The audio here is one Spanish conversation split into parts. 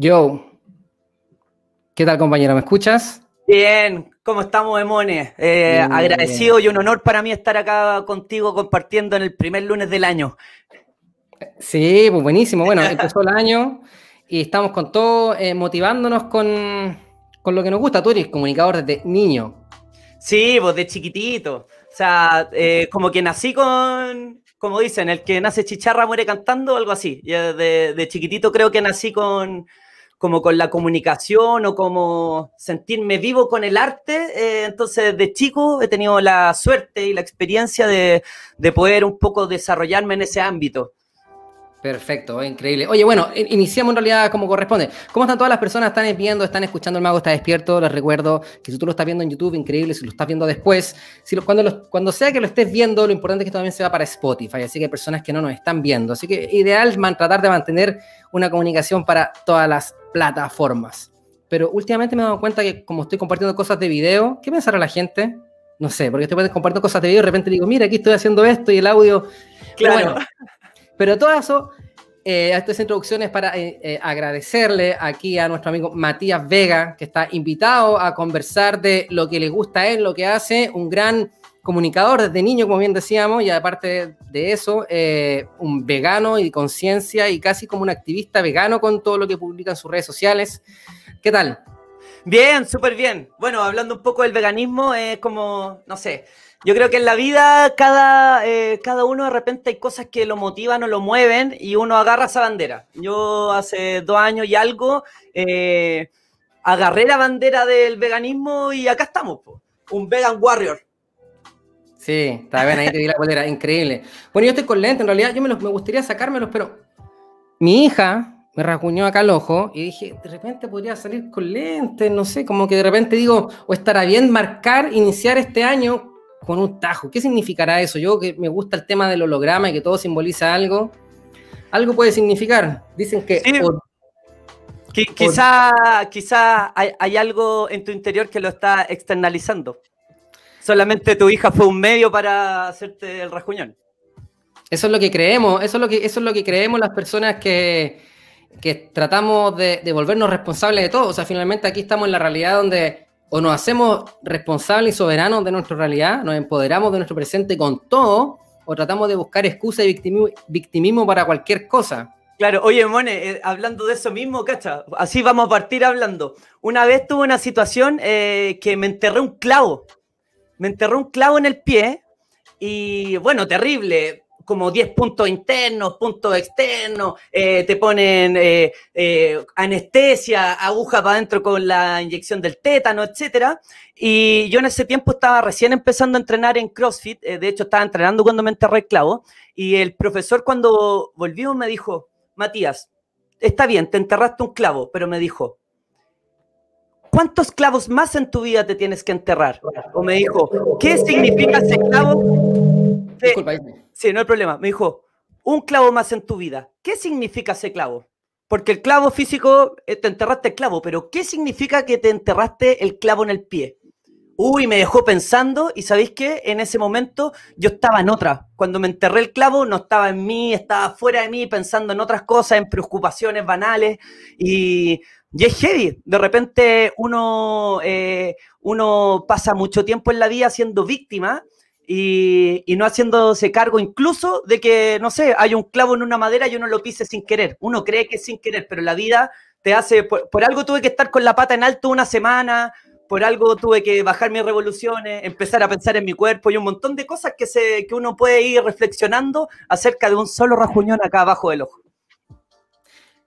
Yo. ¿Qué tal, compañero? ¿Me escuchas? Bien, ¿cómo estamos, Emone? Eh, agradecido y un honor para mí estar acá contigo compartiendo en el primer lunes del año. Sí, pues buenísimo. Bueno, empezó el año y estamos con todo eh, motivándonos con, lo que nos gusta. Tú eres comunicador desde niño. Sí, pues de chiquitito. O sea, eh, como que nací con, como dicen, el que nace chicharra muere cantando, algo así. De, de chiquitito creo que nací con, como con la comunicación o como sentirme vivo con el arte. Eh, entonces, de chico he tenido la suerte y la experiencia de, de poder un poco desarrollarme en ese ámbito. Perfecto, increíble. Oye, bueno, iniciamos en realidad como corresponde. ¿Cómo están todas las personas? ¿Están viendo, están escuchando El Mago está despierto? Les recuerdo que si tú lo estás viendo en YouTube, increíble. Si lo estás viendo después, si cuando, cuando sea que lo estés viendo, lo importante es que también se va para Spotify. Así que hay personas que no nos están viendo. Así que ideal man, tratar de mantener una comunicación para todas las plataformas. Pero últimamente me he dado cuenta que como estoy compartiendo cosas de video, ¿qué pensará la gente? No sé, porque estoy compartiendo cosas de video y de repente digo, mira, aquí estoy haciendo esto y el audio. Claro. Pero todo eso, eh, estas introducciones para eh, eh, agradecerle aquí a nuestro amigo Matías Vega, que está invitado a conversar de lo que le gusta a él, lo que hace, un gran comunicador desde niño, como bien decíamos, y aparte de eso, un vegano y conciencia y casi como un activista vegano con todo lo que publica en sus redes sociales. ¿Qué tal? Bien, súper bien. Bueno, hablando un poco del veganismo, es como, no sé, yo creo que en la vida cada, eh, cada uno de repente hay cosas que lo motivan o lo mueven y uno agarra esa bandera. Yo hace dos años y algo eh, agarré la bandera del veganismo y acá estamos, un vegan warrior. Sí, está bien, ahí te di la bandera, increíble. Bueno, yo estoy con lentes, en realidad yo me, me gustaría sacármelos, pero mi hija me rasguñó acá el ojo y dije, de repente podría salir con lentes, no sé, como que de repente digo, o estará bien marcar, iniciar este año con un tajo. ¿Qué significará eso? Yo que me gusta el tema del holograma y que todo simboliza algo, algo puede significar. Dicen que... quizá quizá hay, algo en tu interior que lo está externalizando. Solamente tu hija fue un medio para hacerte el rasguñón. Eso es lo que creemos, eso es lo que, eso es lo que creemos las personas que, que tratamos de, de volvernos responsables de todo. O sea, finalmente aquí estamos en la realidad donde o nos hacemos responsables y soberanos de nuestra realidad, nos empoderamos de nuestro presente con todo, o tratamos de buscar excusa y victimismo, para cualquier cosa. Claro, oye, Mone, eh, hablando de eso mismo, cacha, así vamos a partir hablando. Una vez tuve una situación eh, que me enterré un clavo, me enterré un clavo en el pie y bueno, terrible como 10 puntos internos, puntos externos, eh, te ponen eh, eh, anestesia, aguja para adentro con la inyección del tétano, etc. Y yo en ese tiempo estaba recién empezando a entrenar en CrossFit, de hecho estaba entrenando cuando me enterré el clavo, y el profesor cuando volvió me dijo, Matías, está bien, te enterraste un clavo, pero me dijo, ¿cuántos clavos más en tu vida te tienes que enterrar? O me dijo, ¿qué significa ese clavo? Disculpa, sí, no hay problema. Me dijo, un clavo más en tu vida. ¿Qué significa ese clavo? Porque el clavo físico, eh, te enterraste el clavo, pero ¿qué significa que te enterraste el clavo en el pie? Uy, me dejó pensando y ¿sabéis qué? En ese momento yo estaba en otra. Cuando me enterré el clavo no estaba en mí, estaba fuera de mí pensando en otras cosas, en preocupaciones banales y, y es heavy. De repente uno, eh, uno pasa mucho tiempo en la vida siendo víctima y, no haciéndose cargo incluso de que, no sé, hay un clavo en una madera y uno lo pise sin querer. Uno cree que es sin querer, pero la vida te hace, por, algo tuve que estar con la pata en alto una semana, por algo tuve que bajar mis revoluciones, empezar a pensar en mi cuerpo y un montón de cosas que, se, que uno puede ir reflexionando acerca de un solo rajuñón acá abajo del ojo.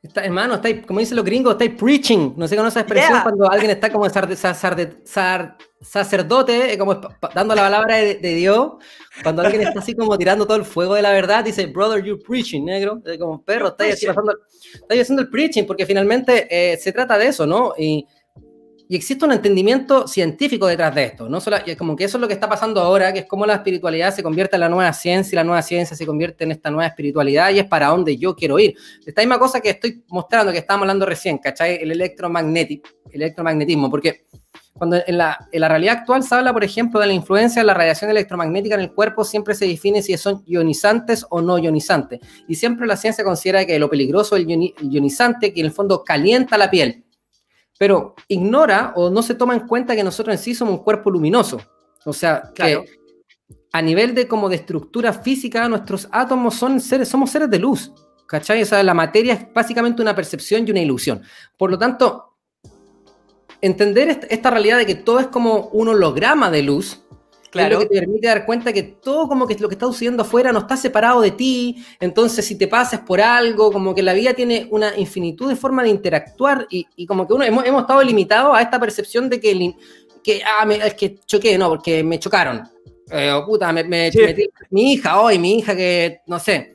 Está, hermano, está, como dicen los gringos, estáis preaching. No sé con esa expresión cuando alguien está como sacerdote, eh, como dando la palabra de, Dios. Cuando alguien está así como tirando todo el fuego de la verdad, dice, brother, you're preaching, negro. Como perro, estáis, haciendo el preaching, porque finalmente eh, se trata de eso, ¿no? Y y existe un entendimiento científico detrás de esto, ¿no? Solo, como que eso es lo que está pasando ahora, que es como la espiritualidad se convierte en la nueva ciencia y la nueva ciencia se convierte en esta nueva espiritualidad y es para donde yo quiero ir. Esta misma cosa que estoy mostrando, que estábamos hablando recién, ¿cachai? El electromagnetismo, electromagnetismo, porque cuando en la, en la, realidad actual se habla, por ejemplo, de la influencia de la radiación electromagnética en el cuerpo, siempre se define si son ionizantes o no ionizantes. Y siempre la ciencia considera que lo peligroso es el ionizante, que en el fondo calienta la piel. Pero ignora o no se toma en cuenta que nosotros en sí somos un cuerpo luminoso. O sea, que a nivel de como de estructura física, nuestros átomos son seres, somos seres de luz. ¿Cachai? O sea, la materia es básicamente una percepción y una ilusión. Por lo tanto, entender esta, realidad de que todo es como un holograma de luz, claro. es lo que te permite dar cuenta que todo como que lo que está sucediendo afuera no está separado de ti, entonces si te pasas por algo, como que la vida tiene una infinitud de formas de interactuar y, como que uno hemos, estado limitados a esta percepción de que, que ah, es que choqué, no, porque me chocaron. Eh, o puta, me, metí, mi hija hoy, mi hija que, no sé,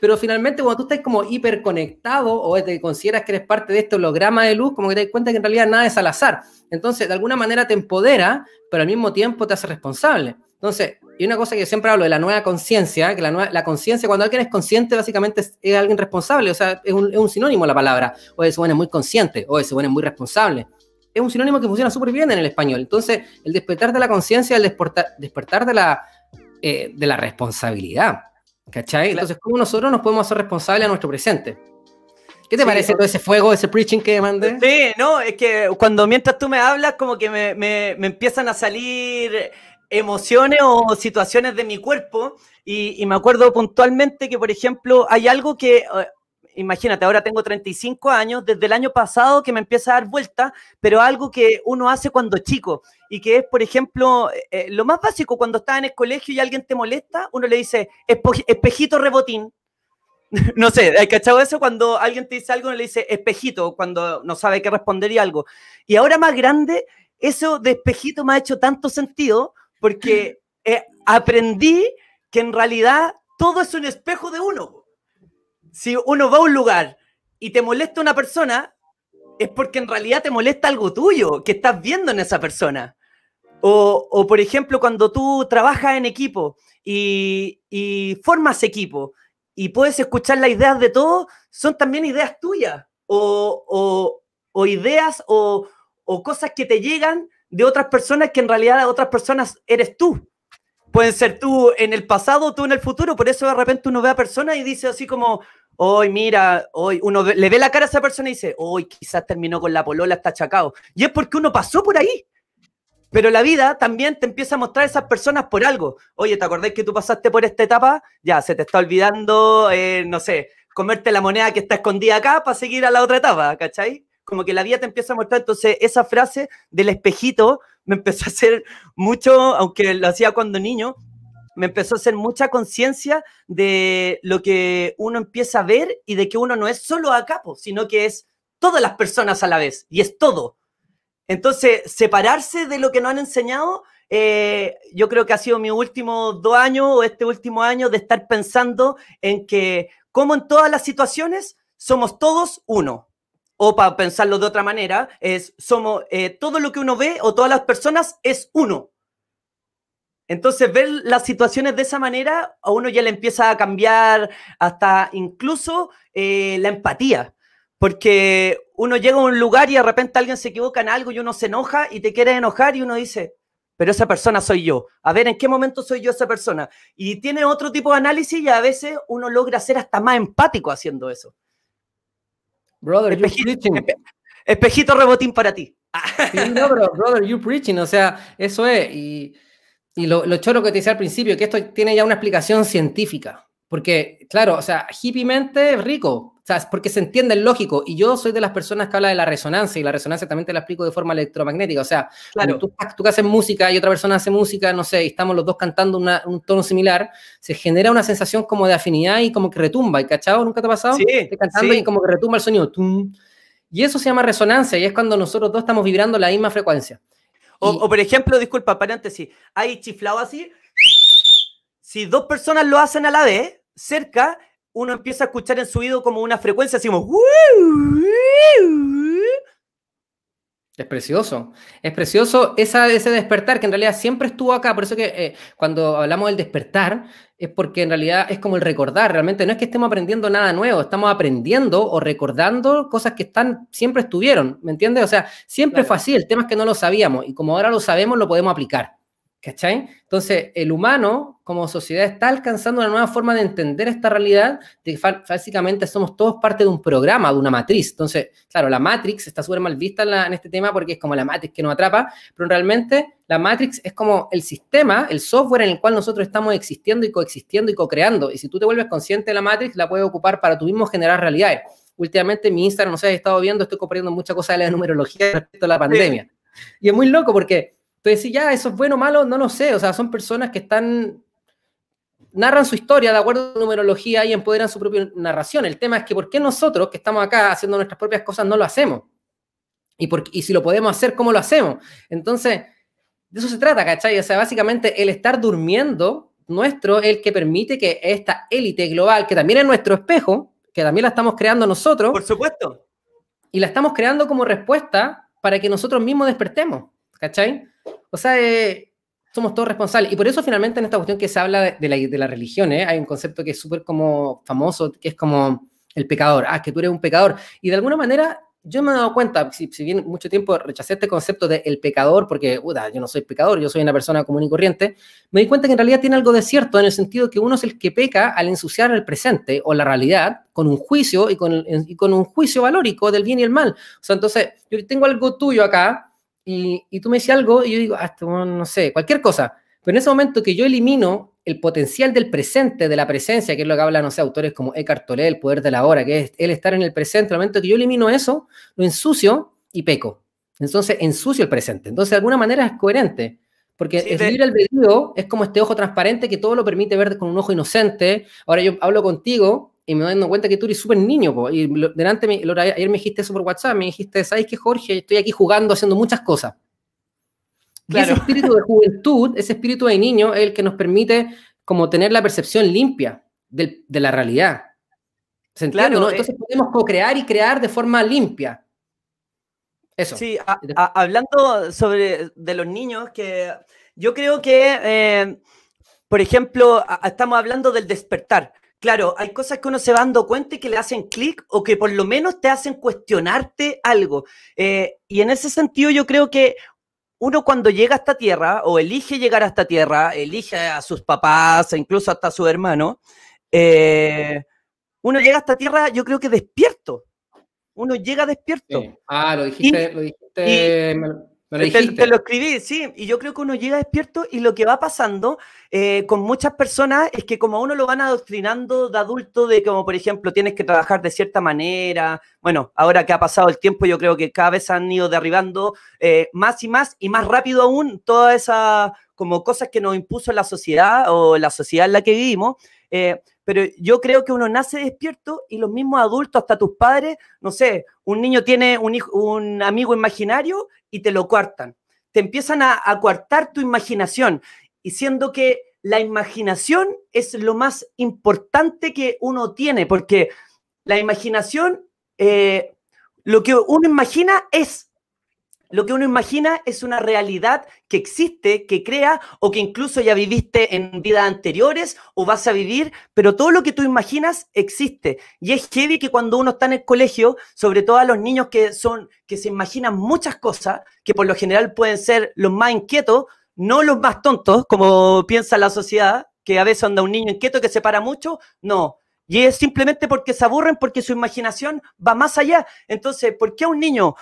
pero finalmente cuando tú estás como hiperconectado o te consideras que eres parte de este holograma de luz, como que te das cuenta que en realidad nada es al azar. Entonces, de alguna manera te empodera, pero al mismo tiempo te hace responsable. Entonces, y una cosa que siempre hablo de la nueva conciencia, que la, la conciencia, cuando alguien es consciente, básicamente es, alguien responsable, o sea, es un, es un, sinónimo la palabra. O ese bueno es muy consciente, o ese bueno es muy responsable. Es un sinónimo que funciona súper bien en el español. Entonces, el despertar de la conciencia, el despertar, despertar de, la, eh, de la responsabilidad. ¿Cachai? Entonces, ¿cómo nosotros nos podemos hacer responsables a nuestro presente? ¿Qué te parece todo ese fuego, ese preaching que mandé? Sí, no, es que cuando mientras tú me hablas, como que me, me, empiezan a salir emociones o situaciones de mi cuerpo y, y, me acuerdo puntualmente que, por ejemplo, hay algo que eh, imagínate, ahora tengo 35 años, desde el año pasado que me empieza a dar vuelta, pero algo que uno hace cuando chico y que es, por ejemplo, eh, eh, lo más básico, cuando estás en el colegio y alguien te molesta, uno le dice espejito rebotín. no sé, ¿hay cachado eso? Cuando alguien te dice algo, uno le dice espejito, cuando no sabe qué responder y algo. Y ahora más grande, eso de espejito me ha hecho tanto sentido porque eh, aprendí que en realidad todo es un espejo de uno si uno va a un lugar y te molesta una persona, es porque en realidad te molesta algo tuyo que estás viendo en esa persona. O, por ejemplo, cuando tú trabajas en equipo y, formas equipo y puedes escuchar las ideas de todos, son también ideas tuyas o, ideas o, cosas que te llegan de otras personas que en realidad otras personas eres tú. Pueden ser tú en el pasado, tú en el futuro, por eso de repente uno ve a personas y dice así como, hoy mira, hoy uno le ve la cara a esa persona y dice, hoy quizás terminó con la polola, está achacado. Y es porque uno pasó por ahí. Pero la vida también te empieza a mostrar a esas personas por algo. Oye, ¿te acordás que tú pasaste por esta etapa? Ya, se te está olvidando, eh, no sé, comerte la moneda que está escondida acá para seguir a la otra etapa, ¿cachai? Como que la vida te empieza a mostrar. Entonces, esa frase del espejito me empezó a hacer mucho, aunque lo hacía cuando niño, me empezó a hacer mucha conciencia de lo que uno empieza a ver y de que uno no es solo a capo, sino que es todas las personas a la vez y es todo. Entonces, separarse de lo que nos han enseñado, eh, yo creo que ha sido mi último dos años o este último año de estar pensando en que, como en todas las situaciones, somos todos uno. O para pensarlo de otra manera, es somos eh, todo lo que uno ve o todas las personas es uno. Entonces, ver las situaciones de esa manera, a uno ya le empieza a cambiar hasta incluso eh, la empatía. Porque uno llega a un lugar y de repente alguien se equivoca en algo y uno se enoja y te quiere enojar y uno dice, pero esa persona soy yo. A ver, ¿en qué momento soy yo esa persona? Y tiene otro tipo de análisis y a veces uno logra ser hasta más empático haciendo eso. Brother, espejito, espejito rebotín para ti. no, pero brother, you preaching, o sea, eso es. Y y lo, lo choro que te decía al principio, que esto tiene ya una explicación científica. Porque, claro, o sea, hippiemente es rico, o sea, porque se entiende el lógico. Y yo soy de las personas que habla de la resonancia, y la resonancia también te la explico de forma electromagnética. O sea, claro. tú, tú que haces música y otra persona hace música, no sé, y estamos los dos cantando un tono similar, se genera una sensación como de afinidad y como que retumba. ¿Y cachado? ¿Nunca te ha pasado? Sí. Estás cantando y como que retumba el sonido. Y eso se llama resonancia, y es cuando nosotros dos estamos vibrando la misma frecuencia. O, por ejemplo, disculpa, paréntesis, hay chiflado así. Si dos personas lo hacen a la vez, cerca, uno empieza a escuchar en su oído como una frecuencia así como... Es precioso, es precioso esa, ese despertar que en realidad siempre estuvo acá, por eso que eh, cuando hablamos del despertar es porque en realidad es como el recordar, realmente no es que estemos aprendiendo nada nuevo, estamos aprendiendo o recordando cosas que están, siempre estuvieron, ¿me entiendes? O sea, siempre fue así, el tema es que no lo sabíamos y como ahora lo sabemos lo podemos aplicar. ¿Cachai? Entonces, el humano como sociedad está alcanzando una nueva forma de entender esta realidad, de que básicamente somos todos parte de un programa, de una matriz. Entonces, claro, la Matrix está súper mal vista en, este tema porque es como la Matrix que nos atrapa, pero realmente la Matrix es como el sistema, el software en el cual nosotros estamos existiendo y coexistiendo y co-creando. Y si tú te vuelves consciente de la Matrix, la puedes ocupar para tú mismo generar realidades. Últimamente en mi Instagram, no sé, he estado viendo, estoy compartiendo muchas cosas de la numerología respecto a la pandemia. Y es muy loco porque entonces, si ya eso es bueno o malo, no lo sé. O sea, son personas que están. narran su historia de acuerdo a la numerología y empoderan su propia narración. El tema es que, ¿por qué nosotros que estamos acá haciendo nuestras propias cosas no lo hacemos? Y, por, y si lo podemos hacer, ¿cómo lo hacemos? Entonces, de eso se trata, ¿cachai? O sea, básicamente el estar durmiendo nuestro es el que permite que esta élite global, que también es nuestro espejo, que también la estamos creando nosotros. Por supuesto. Y la estamos creando como respuesta para que nosotros mismos despertemos, ¿cachai? O sea, eh, somos todos responsables. Y por eso finalmente en esta cuestión que se habla de, la, de la, religión, ¿eh? hay un concepto que es súper como famoso, que es como el pecador. Ah, que tú eres un pecador. Y de alguna manera yo me he dado cuenta, si, bien mucho tiempo rechacé este concepto de el pecador, porque yo no soy pecador, yo soy una persona común y corriente, me di cuenta que en realidad tiene algo de cierto en el sentido que uno es el que peca al ensuciar el presente o la realidad con un juicio y con, y con un juicio valórico del bien y el mal. O sea, entonces yo tengo algo tuyo acá y, tú me dices algo y yo digo, ah, no sé, cualquier cosa. Pero en ese momento que yo elimino el potencial del presente, de la presencia, que es lo que hablan, no sé, autores como Eckhart Tolle, el poder de la hora, que es el estar en el presente, el momento que yo elimino eso, lo ensucio y peco. Entonces, ensucio el presente. Entonces, de alguna manera es coherente. Porque el libre albedrío es como este ojo transparente que todo lo permite ver con un ojo inocente. Ahora yo hablo contigo y me doy dando cuenta que tú eres súper niño, y delante, me, ayer me dijiste eso por WhatsApp, me dijiste, ¿sabes qué, Jorge? Estoy aquí jugando, haciendo muchas cosas. ese espíritu de juventud, ese espíritu de niño es el que nos permite como tener la percepción limpia de, la realidad. ¿Se entiende? ¿no? Eh, Entonces podemos co-crear y crear de forma limpia. Eso. Sí, hablando sobre de los niños, que yo creo que, eh, por ejemplo, estamos hablando del despertar. Claro, hay cosas que uno se va dando cuenta y que le hacen clic o que por lo menos te hacen cuestionarte algo. Eh, y en ese sentido yo creo que uno cuando llega a esta tierra o elige llegar a esta tierra, elige a sus papás, e incluso hasta a su hermano, eh, uno llega a esta tierra yo creo que despierto. Uno llega despierto. Ah, lo dijiste, lo dijiste. Te, lo escribí, sí, y yo creo que uno llega despierto y lo que va pasando eh, con muchas personas es que como a uno lo van adoctrinando de adulto, de como por ejemplo tienes que trabajar de cierta manera, bueno, ahora que ha pasado el tiempo yo creo que cada vez han ido derribando eh, más y más y más rápido aún todas esas como cosas que nos impuso la sociedad o la sociedad en la que vivimos. Eh, pero yo creo que uno nace despierto y los mismos adultos, hasta tus padres, no sé, un niño tiene un, amigo imaginario y te lo cuartan. Te empiezan a, a coartar tu imaginación, y siendo que la imaginación es lo más importante que uno tiene, porque la imaginación, eh, lo que uno imagina es lo que uno imagina es una realidad que existe, que crea o que incluso ya viviste en vidas anteriores o vas a vivir, pero todo lo que tú imaginas existe. Y es heavy que cuando uno está en el colegio, sobre todo a los niños que son que se imaginan muchas cosas, que por lo general pueden ser los más inquietos, no los más tontos, como piensa la sociedad, que a veces anda un niño inquieto que se para mucho, no, y es simplemente porque se aburren, porque su imaginación va más allá. Entonces, ¿por qué a un niño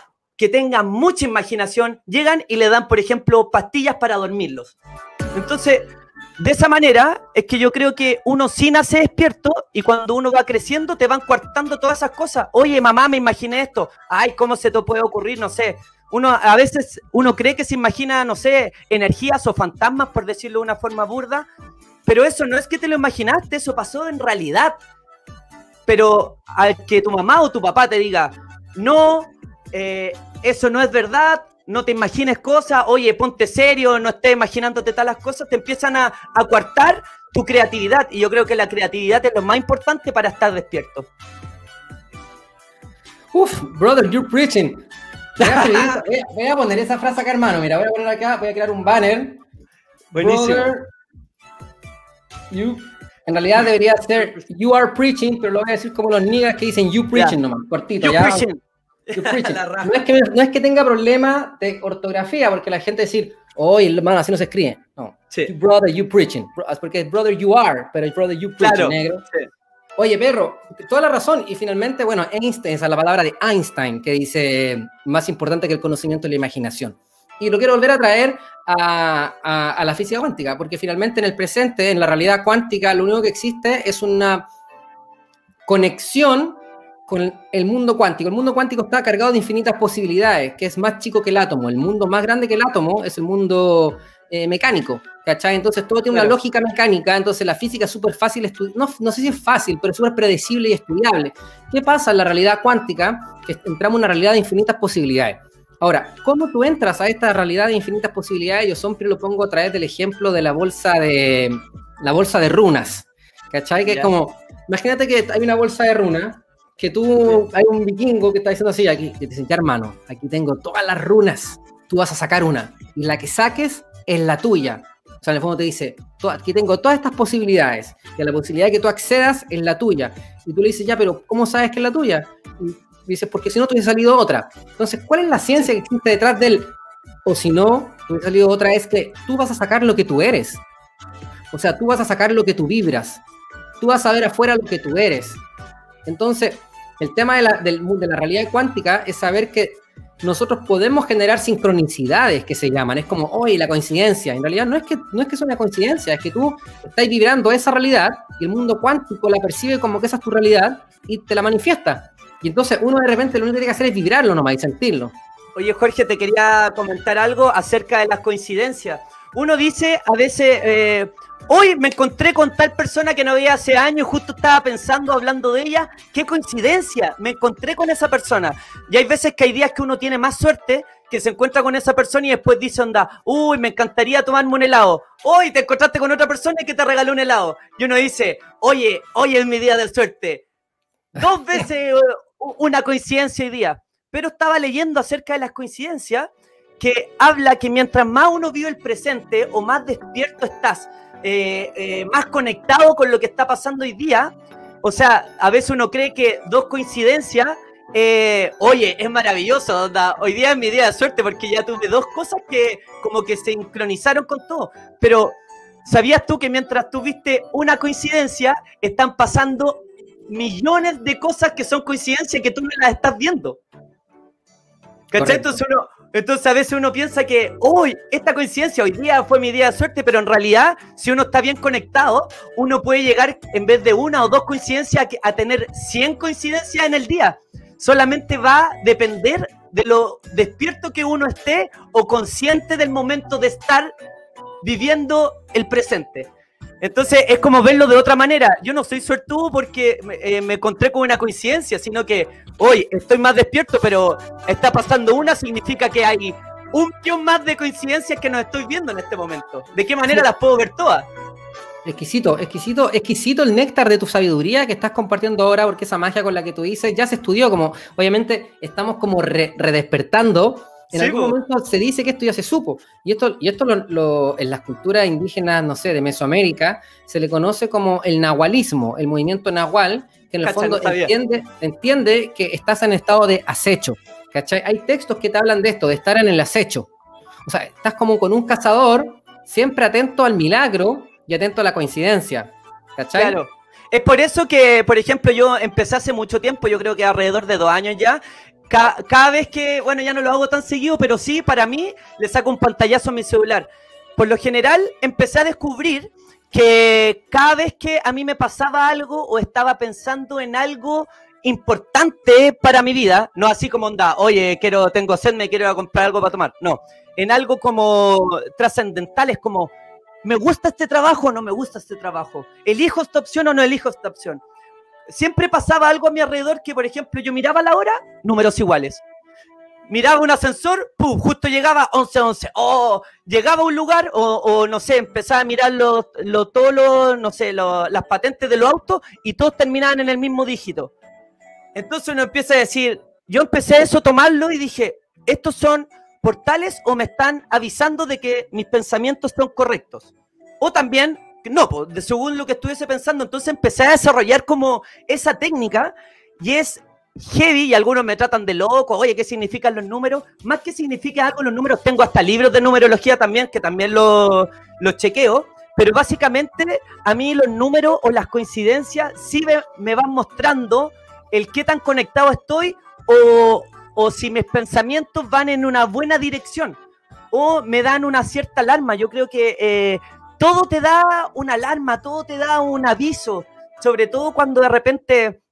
que tengan mucha imaginación, llegan y le dan, por ejemplo, pastillas para dormirlos. Entonces, de esa manera es que yo creo que uno sí nace despierto y cuando uno va creciendo te van coartando todas esas cosas. Oye, mamá, me imaginé esto. Ay, ¿cómo se te puede ocurrir? No sé. Uno a veces uno cree que se imagina, no sé, energías o fantasmas, por decirlo de una forma burda, pero eso no es que te lo imaginaste, eso pasó en realidad. Pero al que tu mamá o tu papá te diga, no, eh, eso no es verdad, no te imagines cosas, oye, ponte serio, no estés imaginándote tal las cosas, te empiezan a, a coartar tu creatividad. Y yo creo que la creatividad es lo más importante para estar despierto. Uf, brother, you're preaching. Voy a, poner esa frase acá, hermano. Mira, voy a poner acá, voy a crear un banner. Buenísimo. you, en realidad debería ser You are preaching, pero lo voy a decir como los niggas que dicen You preaching nomás, cortito. You preaching. no, es que, no es que tenga problema de ortografía, porque la gente decir, oye, hermano, así no se escribe. No. Sí. Brother, you preaching. Porque es brother, you are, pero es brother, you preaching, claro. negro. Sí. Oye, perro, toda la razón. Y finalmente, bueno, Einstein, esa es la palabra de Einstein, que dice más importante que el conocimiento es la imaginación. Y lo quiero volver a traer a, a, la física cuántica, porque finalmente en el presente, en la realidad cuántica, lo único que existe es una conexión con el mundo cuántico. El mundo cuántico está cargado de infinitas posibilidades, que es más chico que el átomo. El mundo más grande que el átomo es el mundo eh, mecánico, ¿cachai? Entonces todo tiene una lógica mecánica, entonces la física es súper fácil, no, no sé si es fácil, pero es súper predecible y estudiable. ¿Qué pasa en la realidad cuántica? Que entramos en una realidad de infinitas posibilidades. Ahora, ¿cómo tú entras a esta realidad de infinitas posibilidades? Yo siempre lo pongo a través del ejemplo de la bolsa de, la bolsa de runas, ¿cachai? Que es como, imagínate que hay una bolsa de runas, que tú, hay un vikingo que está diciendo así, aquí, que te dice, hermano, aquí tengo todas las runas, tú vas a sacar una, y la que saques es la tuya. O sea, en el fondo te dice, aquí tengo todas estas posibilidades, y la posibilidad de que tú accedas es la tuya. Y tú le dices, ya, pero ¿cómo sabes que es la tuya? Y dices, porque si no, te hubiese salido otra. Entonces, ¿cuál es la ciencia que existe detrás del, o si no, te hubiese salido otra? Es que tú vas a sacar lo que tú eres. O sea, tú vas a sacar lo que tú vibras. Tú vas a ver afuera lo que tú eres. Entonces, el tema de la, del, de la realidad cuántica es saber que nosotros podemos generar sincronicidades que se llaman. Es como, oye, la coincidencia. En realidad no es que no es que sea una coincidencia, es que tú estás vibrando esa realidad y el mundo cuántico la percibe como que esa es tu realidad y te la manifiesta. Y entonces uno de repente lo único que tiene que hacer es vibrarlo nomás y sentirlo. Oye, Jorge, te quería comentar algo acerca de las coincidencias. Uno dice a veces, eh, Hoy me encontré con tal persona que no veía hace años, justo estaba pensando, hablando de ella. ¡Qué coincidencia! Me encontré con esa persona. Y hay veces que hay días que uno tiene más suerte, que se encuentra con esa persona y después dice, onda, uy, me encantaría tomarme un helado. Hoy te encontraste con otra persona y que te regaló un helado. Y uno dice, oye, hoy es mi día de suerte. Dos veces una coincidencia hoy día. Pero estaba leyendo acerca de las coincidencias que habla que mientras más uno vive el presente o más despierto estás, eh, eh, más conectado con lo que está pasando hoy día. O sea, a veces uno cree que dos coincidencias, eh, oye, es maravilloso, hoy día es mi día de suerte porque ya tuve dos cosas que como que se sincronizaron con todo. Pero, ¿sabías tú que mientras tuviste una coincidencia, están pasando millones de cosas que son coincidencias que tú no las estás viendo? ¿Cachai? Entonces uno, entonces a veces uno piensa que, hoy, esta coincidencia, hoy día fue mi día de suerte, pero en realidad, si uno está bien conectado, uno puede llegar en vez de una o dos coincidencias a tener 100 coincidencias en el día. Solamente va a depender de lo despierto que uno esté o consciente del momento de estar viviendo el presente. Entonces es como verlo de otra manera. Yo no soy suertudo porque eh, me encontré con una coincidencia, sino que hoy estoy más despierto, pero está pasando una, significa que hay un millón más de coincidencias que nos estoy viendo en este momento. ¿De qué manera las puedo ver todas? Exquisito, exquisito, exquisito el néctar de tu sabiduría que estás compartiendo ahora, porque esa magia con la que tú dices ya se estudió, como obviamente estamos como redespertando en algún momento se dice que esto ya se supo. Y esto, y esto lo, en las culturas indígenas, no sé, de Mesoamérica, se le conoce como el nahualismo, el movimiento nahual, que en el fondo entiende, entiende, que estás en estado de acecho. ¿cachai? Hay textos que te hablan de esto, de estar en el acecho. O sea, estás como con un cazador, siempre atento al milagro y atento a la coincidencia. ¿cachai? Claro. Es por eso que, por ejemplo, yo empecé hace mucho tiempo, yo creo que alrededor de dos años ya, cada, vez que, bueno, ya no lo hago tan seguido, pero sí, para mí, le saco un pantallazo a mi celular. Por lo general, empecé a descubrir que cada vez que a mí me pasaba algo o estaba pensando en algo importante para mi vida, no así como onda, oye, quiero, tengo sed, me quiero ir a comprar algo para tomar, no, en algo como trascendental, es como, ¿me gusta este trabajo o no me gusta este trabajo? ¿Elijo esta opción o no elijo esta opción? Siempre pasaba algo a mi alrededor que, por ejemplo, yo miraba la hora, números iguales. Miraba un ascensor, ¡pum! Justo llegaba 11-11. O llegaba a un lugar, o, no sé, empezaba a mirar los, no sé, las patentes de los autos y todos terminaban en el mismo dígito. Entonces uno empieza a decir, yo empecé eso tomarlo y dije, estos son portales o me están avisando de que mis pensamientos son correctos. O también, no, pues, según lo que estuviese pensando, entonces empecé a desarrollar como esa técnica y es heavy y algunos me tratan de loco, oye, ¿qué significan los números? Más que significa algo los números, tengo hasta libros de numerología también, que también los lo chequeo, pero básicamente a mí los números o las coincidencias sí me, van mostrando el qué tan conectado estoy o, o si mis pensamientos van en una buena dirección o me dan una cierta alarma. Yo creo que eh, todo te da una alarma, todo te da un aviso, sobre todo cuando de repente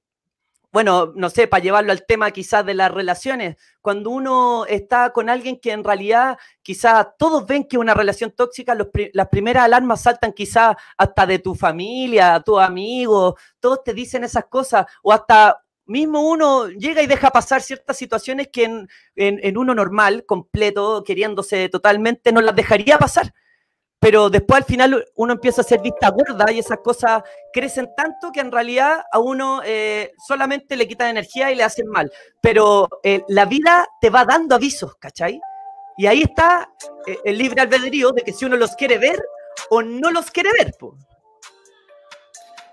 bueno, no sé, para llevarlo al tema quizás de las relaciones, cuando uno está con alguien que en realidad quizás todos ven que una relación tóxica, las primeras alarmas saltan quizás hasta de tu familia, tu amigo, todos te dicen esas cosas, o hasta mismo uno llega y deja pasar ciertas situaciones que en, en uno normal, completo, queriéndose totalmente, no las dejaría pasar pero después al final uno empieza a ser vista gorda y esas cosas crecen tanto que en realidad a uno eh, solamente le quitan energía y le hacen mal. Pero eh, la vida te va dando avisos, ¿cachai? Y ahí está eh, el libre albedrío de que si uno los quiere ver o no los quiere ver.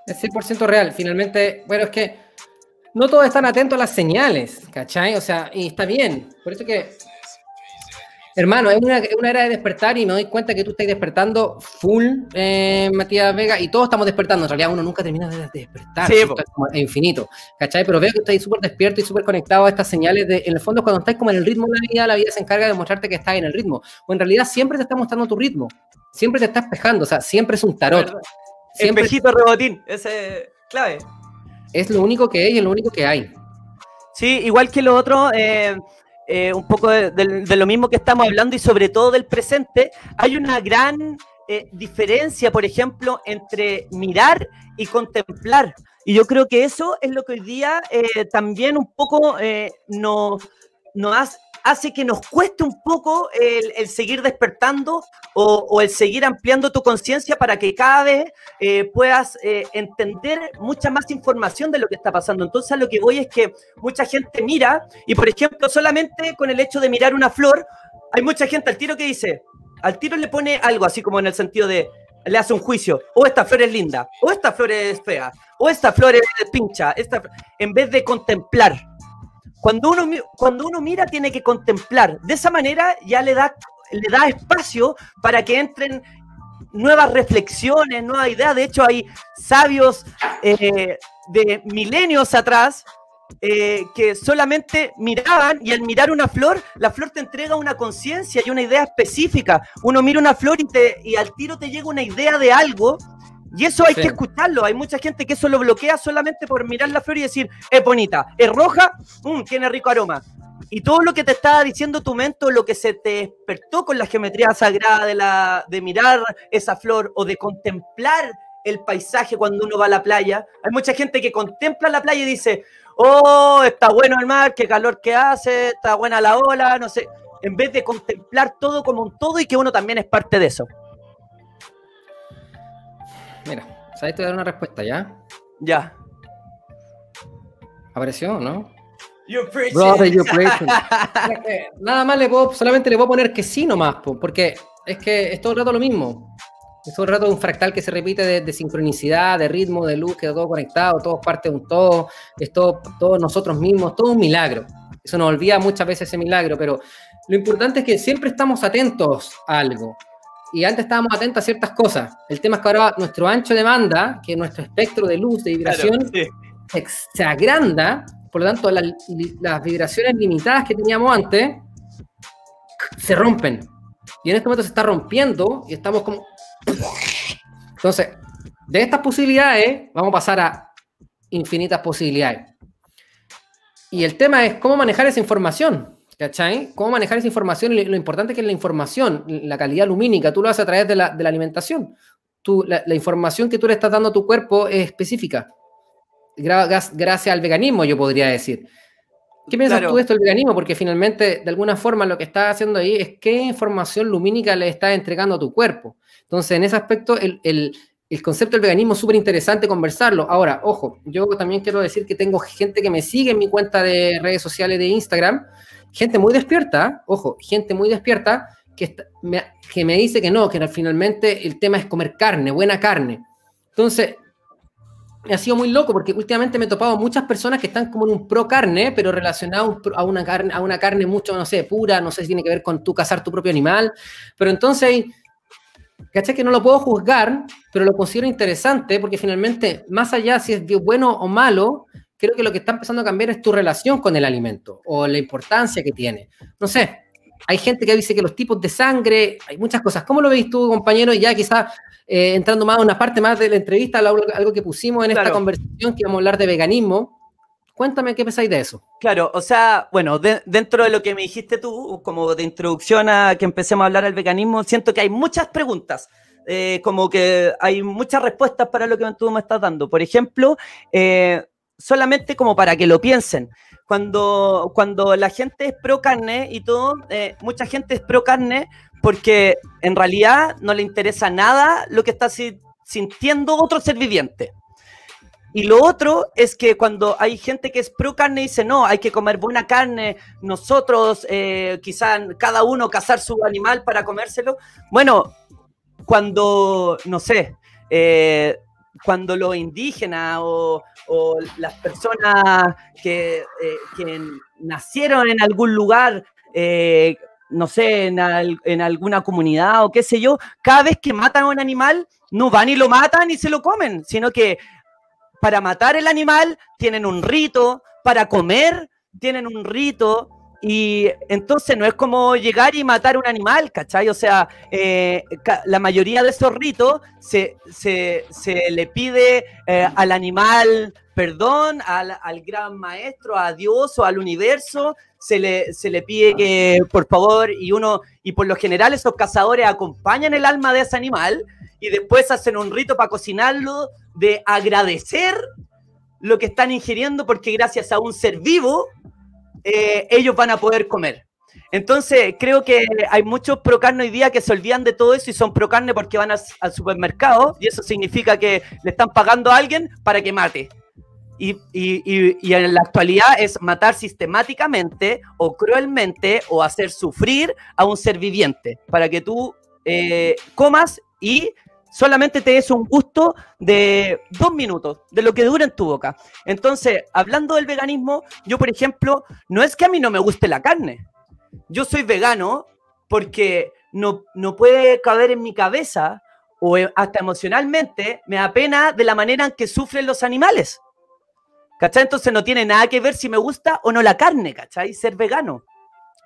Es 100% real. Finalmente, bueno, es que no todos están atentos a las señales, ¿cachai? O sea, y está bien. Por eso que Hermano, es una, era de despertar y me doy cuenta que tú estás despertando full, eh, Matías Vega, y todos estamos despertando. En realidad uno nunca termina de, despertar, sí, es infinito, ¿cachai? Pero veo que estáis súper despierto y súper conectado a estas señales de, en el fondo, cuando estáis como en el ritmo de la vida, la vida se encarga de mostrarte que estás en el ritmo. O en realidad siempre te está mostrando tu ritmo, siempre te está espejando, o sea, siempre es un tarot. Siempre Espejito rebotín, ese clave. Es lo único que hay y es lo único que hay. Sí, igual que lo otro, eh, eh, un poco de, lo mismo que estamos hablando y sobre todo del presente, hay una gran eh, diferencia, por ejemplo, entre mirar y contemplar. Y yo creo que eso es lo que hoy día eh, también un poco nos, nos hace que nos cueste un poco el, seguir despertando o, el seguir ampliando tu conciencia para que cada vez eh, puedas eh, entender mucha más información de lo que está pasando. Entonces, lo que voy es que mucha gente mira y, por ejemplo, solamente con el hecho de mirar una flor, hay mucha gente al tiro que dice, al tiro le pone algo así como en el sentido de, le hace un juicio, o esta flor es linda, o esta flor es fea, o esta flor es pincha, esta, en vez de contemplar cuando uno, cuando uno mira, tiene que contemplar. De esa manera ya le da, le da espacio para que entren nuevas reflexiones, nuevas ideas. De hecho, hay sabios eh, de milenios atrás eh, que solamente miraban y al mirar una flor, la flor te entrega una conciencia y una idea específica. Uno mira una flor y, te, y al tiro te llega una idea de algo y eso hay que escucharlo. Hay mucha gente que eso lo bloquea solamente por mirar la flor y decir, es bonita, es roja, mm, tiene rico aroma. Y todo lo que te estaba diciendo tu mente, lo que se te despertó con la geometría sagrada de, la, de mirar esa flor o de contemplar el paisaje cuando uno va a la playa. Hay mucha gente que contempla la playa y dice, oh, está bueno el mar, qué calor que hace, está buena la ola, no sé. En vez de contemplar todo como un todo y que uno también es parte de eso. Mira, ¿sabes? Te voy a dar una respuesta, ¿ya? Ya. ¿Apareció o no? Brother, Nada más le puedo, solamente le puedo poner que sí nomás, porque es que es todo el rato lo mismo. Es todo el rato un fractal que se repite de, sincronicidad, de ritmo, de luz, queda todo conectado, todo parte de un todo, es todo, todos nosotros mismos, todo un milagro. Eso nos olvida muchas veces ese milagro, pero lo importante es que siempre estamos atentos a algo y antes estábamos atentos a ciertas cosas. El tema es que ahora nuestro ancho de banda, que es nuestro espectro de luz, de vibración, se agranda, por lo tanto las vibraciones limitadas que teníamos antes se rompen. Y en este momento se está rompiendo y estamos como... Entonces, de estas posibilidades vamos a pasar a infinitas posibilidades. Y el tema es cómo manejar esa información. ¿Cachai? ¿Cómo manejar esa información? lo importante que es la información, la calidad lumínica, tú lo haces a través de la, alimentación. Tú, la, información que tú le estás dando a tu cuerpo es específica. Gracias al veganismo, yo podría decir. ¿Qué piensas tú de esto del veganismo? Porque finalmente, de alguna forma, lo que estás haciendo ahí es qué información lumínica le estás entregando a tu cuerpo. Entonces, en ese aspecto, el, el concepto del veganismo es súper interesante conversarlo. Ahora, ojo, yo también quiero decir que tengo gente que me sigue en mi cuenta de redes sociales de Instagram gente muy despierta, ojo, gente muy despierta que, me, me dice que no, que finalmente el tema es comer carne, buena carne. Entonces, ha sido muy loco porque últimamente me he topado muchas personas que están como en un pro carne, pero relacionado a una carne, a una carne mucho, no sé, pura, no sé si tiene que ver con tú cazar tu propio animal, pero entonces, ¿cachai? Que no lo puedo juzgar, pero lo considero interesante porque finalmente, más allá si es bueno o malo, creo que lo que está empezando a cambiar es tu relación con el alimento o la importancia que tiene. No sé, hay gente que dice que los tipos de sangre, hay muchas cosas. ¿Cómo lo veis tú, compañero? Ya quizás eh, entrando más a una parte más de la entrevista, algo, que pusimos en esta conversación, que íbamos a hablar de veganismo. Cuéntame qué pensáis de eso. Claro, o sea, bueno, dentro de lo que me dijiste tú, como de introducción a que empecemos a hablar del veganismo, siento que hay muchas preguntas. Eh, como que hay muchas respuestas para lo que tú me estás dando. Por ejemplo, eh, solamente como para que lo piensen cuando, cuando la gente es pro carne y todo, mucha gente es pro carne porque en realidad no le interesa nada lo que está sintiendo otro ser viviente. Y lo otro es que cuando hay gente que es pro carne y dice, no, hay que comer buena carne, nosotros eh, quizás cada uno cazar su animal para comérselo. Bueno, cuando, no sé, eh, cuando los indígenas o, las personas que, eh, que, nacieron en algún lugar no sé, en, alguna comunidad o qué sé yo, cada vez que matan a un animal, no van y lo matan y se lo comen, sino que para matar el animal tienen un rito, para comer tienen un rito, y entonces no es como llegar y matar un animal, ¿cachai? O sea, eh, la mayoría de esos ritos se, le pide eh, al animal perdón, al, al, gran maestro, a Dios o al universo, se le, se le pide que, por favor, y uno, y por lo general esos cazadores acompañan el alma de ese animal y después hacen un rito para cocinarlo de agradecer lo que están ingiriendo porque gracias a un ser vivo eh, ellos van a poder comer. Entonces, creo que hay muchos pro carne hoy día que se olvidan de todo eso y son pro carne porque van al supermercado y eso significa que le están pagando a alguien para que mate. Y, en la actualidad es matar sistemáticamente o cruelmente o hacer sufrir a un ser viviente para que tú eh, comas y solamente te des un gusto de dos minutos, de lo que dura en tu boca. Entonces, hablando del veganismo, yo, por ejemplo, no es que a mí no me guste la carne. Yo soy vegano porque no, no puede caber en mi cabeza o hasta emocionalmente me da pena de la manera en que sufren los animales. ¿Cachai? Entonces no tiene nada que ver si me gusta o no la carne, ¿cachai? Ser vegano.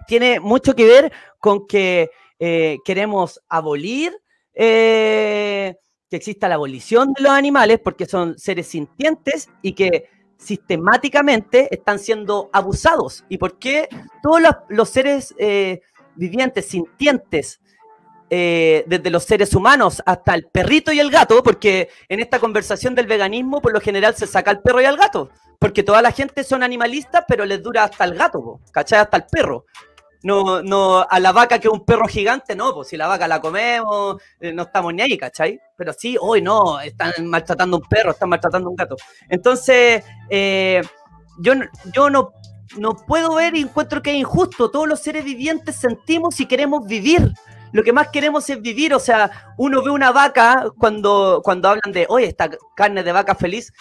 Tiene mucho que ver con que eh, queremos abolir eh, que exista la abolición de los animales porque son seres sintientes y que sistemáticamente están siendo abusados. ¿Y por qué todos los, seres eh, vivientes, sintientes, eh, desde los seres humanos hasta el perrito y el gato, porque en esta conversación del veganismo por lo general se saca el perro y el gato, porque toda la gente son animalistas, pero les dura hasta el gato, ¿cachai? Hasta el perro. No, no, a la vaca que es un perro gigante, no, pues si la vaca la comemos, eh, no estamos ni ahí, ¿cachai? Pero sí, hoy no, están maltratando a un perro, están maltratando a un gato. Entonces, eh, yo, yo no, no puedo ver y encuentro que es injusto. Todos los seres vivientes sentimos y queremos vivir lo que más queremos es vivir, o sea, uno ve una vaca cuando, cuando hablan de, oye, esta carne de vaca feliz,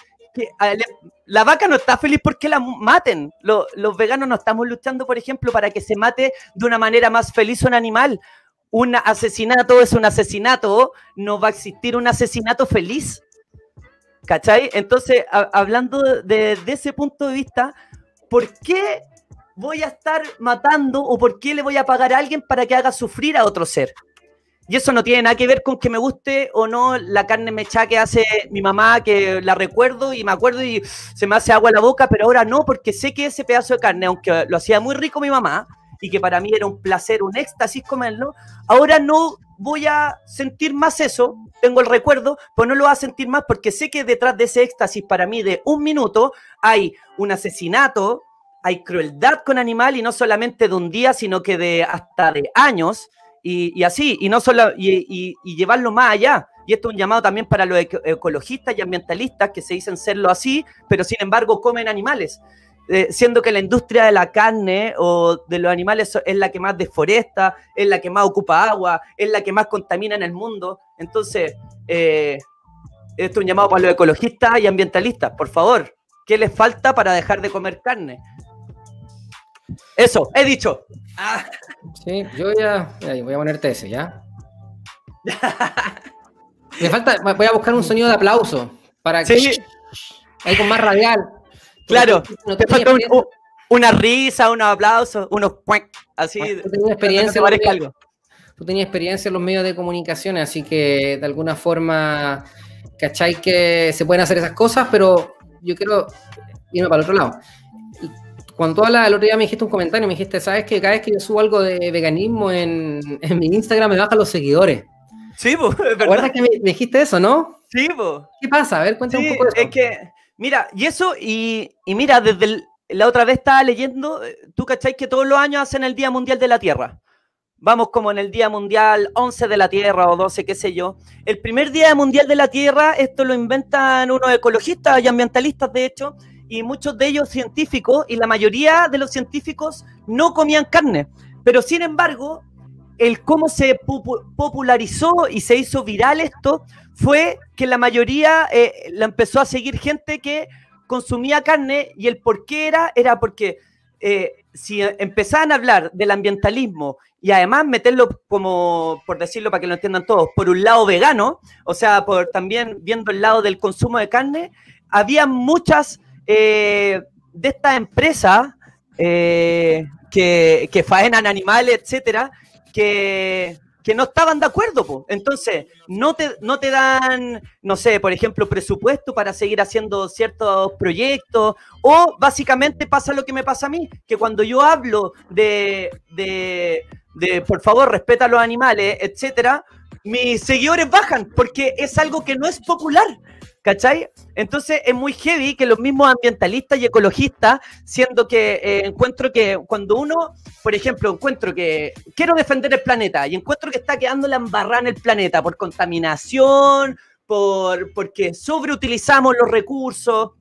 la vaca no está feliz porque la maten. Los, veganos no estamos luchando, por ejemplo, para que se mate de una manera más feliz un animal. Un asesinato es un asesinato, no va a existir un asesinato feliz. ¿Cachai? Entonces, hablando de, de ese punto de vista, ¿por qué voy a estar matando o por qué le voy a pagar a alguien para que haga sufrir a otro ser. Y eso no tiene nada que ver con que me guste o no la carne mecha que hace mi mamá, que la recuerdo y me acuerdo y se me hace agua la boca, pero ahora no, porque sé que ese pedazo de carne, aunque lo hacía muy rico mi mamá y que para mí era un placer, un éxtasis comerlo, ahora no voy a sentir más eso, tengo el recuerdo, pero no lo voy a sentir más porque sé que detrás de ese éxtasis para mí de un minuto hay un asesinato, hay crueldad con animal y no solamente de un día, sino que de hasta de años y, así, y no solo y, llevarlo más allá. Y esto es un llamado también para los ecologistas y ambientalistas que se dicen serlo así, pero sin embargo comen animales. eh, siendo que la industria de la carne o de los animales es la que más deforesta, es la que más ocupa agua, es la que más contamina en el mundo. Entonces, eh, esto es un llamado para los ecologistas y ambientalistas, por favor, ¿qué les falta para dejar de comer carne? Eso, he dicho. Ah. Sí, yo ya, voy a ponerte ese, ¿ya? Me falta, voy a buscar un sonido de aplauso para que sí. ahí con más radial. Claro, te falta una risa, unos aplausos, unos así. Tú tenías experiencia, algo. tú tenías experiencia en los medios de comunicación, así que de alguna forma, ¿cachai? Que se pueden hacer esas cosas, pero yo quiero irme para el otro lado. Cuando tú hablas, el otro día me dijiste un comentario, me dijiste, ¿sabes que cada vez que yo subo algo de veganismo en, en mi Instagram me bajan los seguidores? Sí, pues, ¿Recuerdas que me, dijiste eso, no? Sí, pues. ¿Qué pasa? A ver, cuéntame un poco de eso. Es que, mira, y eso, y, mira, desde la otra vez estaba leyendo, eh, tú cacháis que todos los años hacen el Día Mundial de la Tierra. Vamos como en el Día Mundial 11 de la Tierra o 12, qué sé yo. El primer Día Mundial de la Tierra, esto lo inventan unos ecologistas y ambientalistas, de hecho, y muchos de ellos científicos, y la mayoría de los científicos no comían carne. Pero sin embargo, el cómo se popularizó y se hizo viral esto fue que la mayoría eh, la empezó a seguir gente que consumía carne y el por qué era, era porque eh, si empezaban a hablar del ambientalismo y además meterlo como, por decirlo para que lo entiendan todos, por un lado vegano, o sea, por también viendo el lado del consumo de carne, había muchas eh, de estas empresas que, que faenan animales, etcétera, que, no estaban de acuerdo. Entonces, no te, no te dan, no sé, por ejemplo, presupuesto para seguir haciendo ciertos proyectos, o básicamente pasa lo que me pasa a mí, que cuando yo hablo de, de, de por favor, respeta a los animales, etcétera, mis seguidores bajan porque es algo que no es popular. ¿Cachai? Entonces es muy heavy que los mismos ambientalistas y ecologistas, siendo que eh, encuentro que cuando uno, por ejemplo, encuentro que quiero defender el planeta y encuentro que está quedando la embarrada en el planeta por contaminación, por, porque sobreutilizamos los recursos,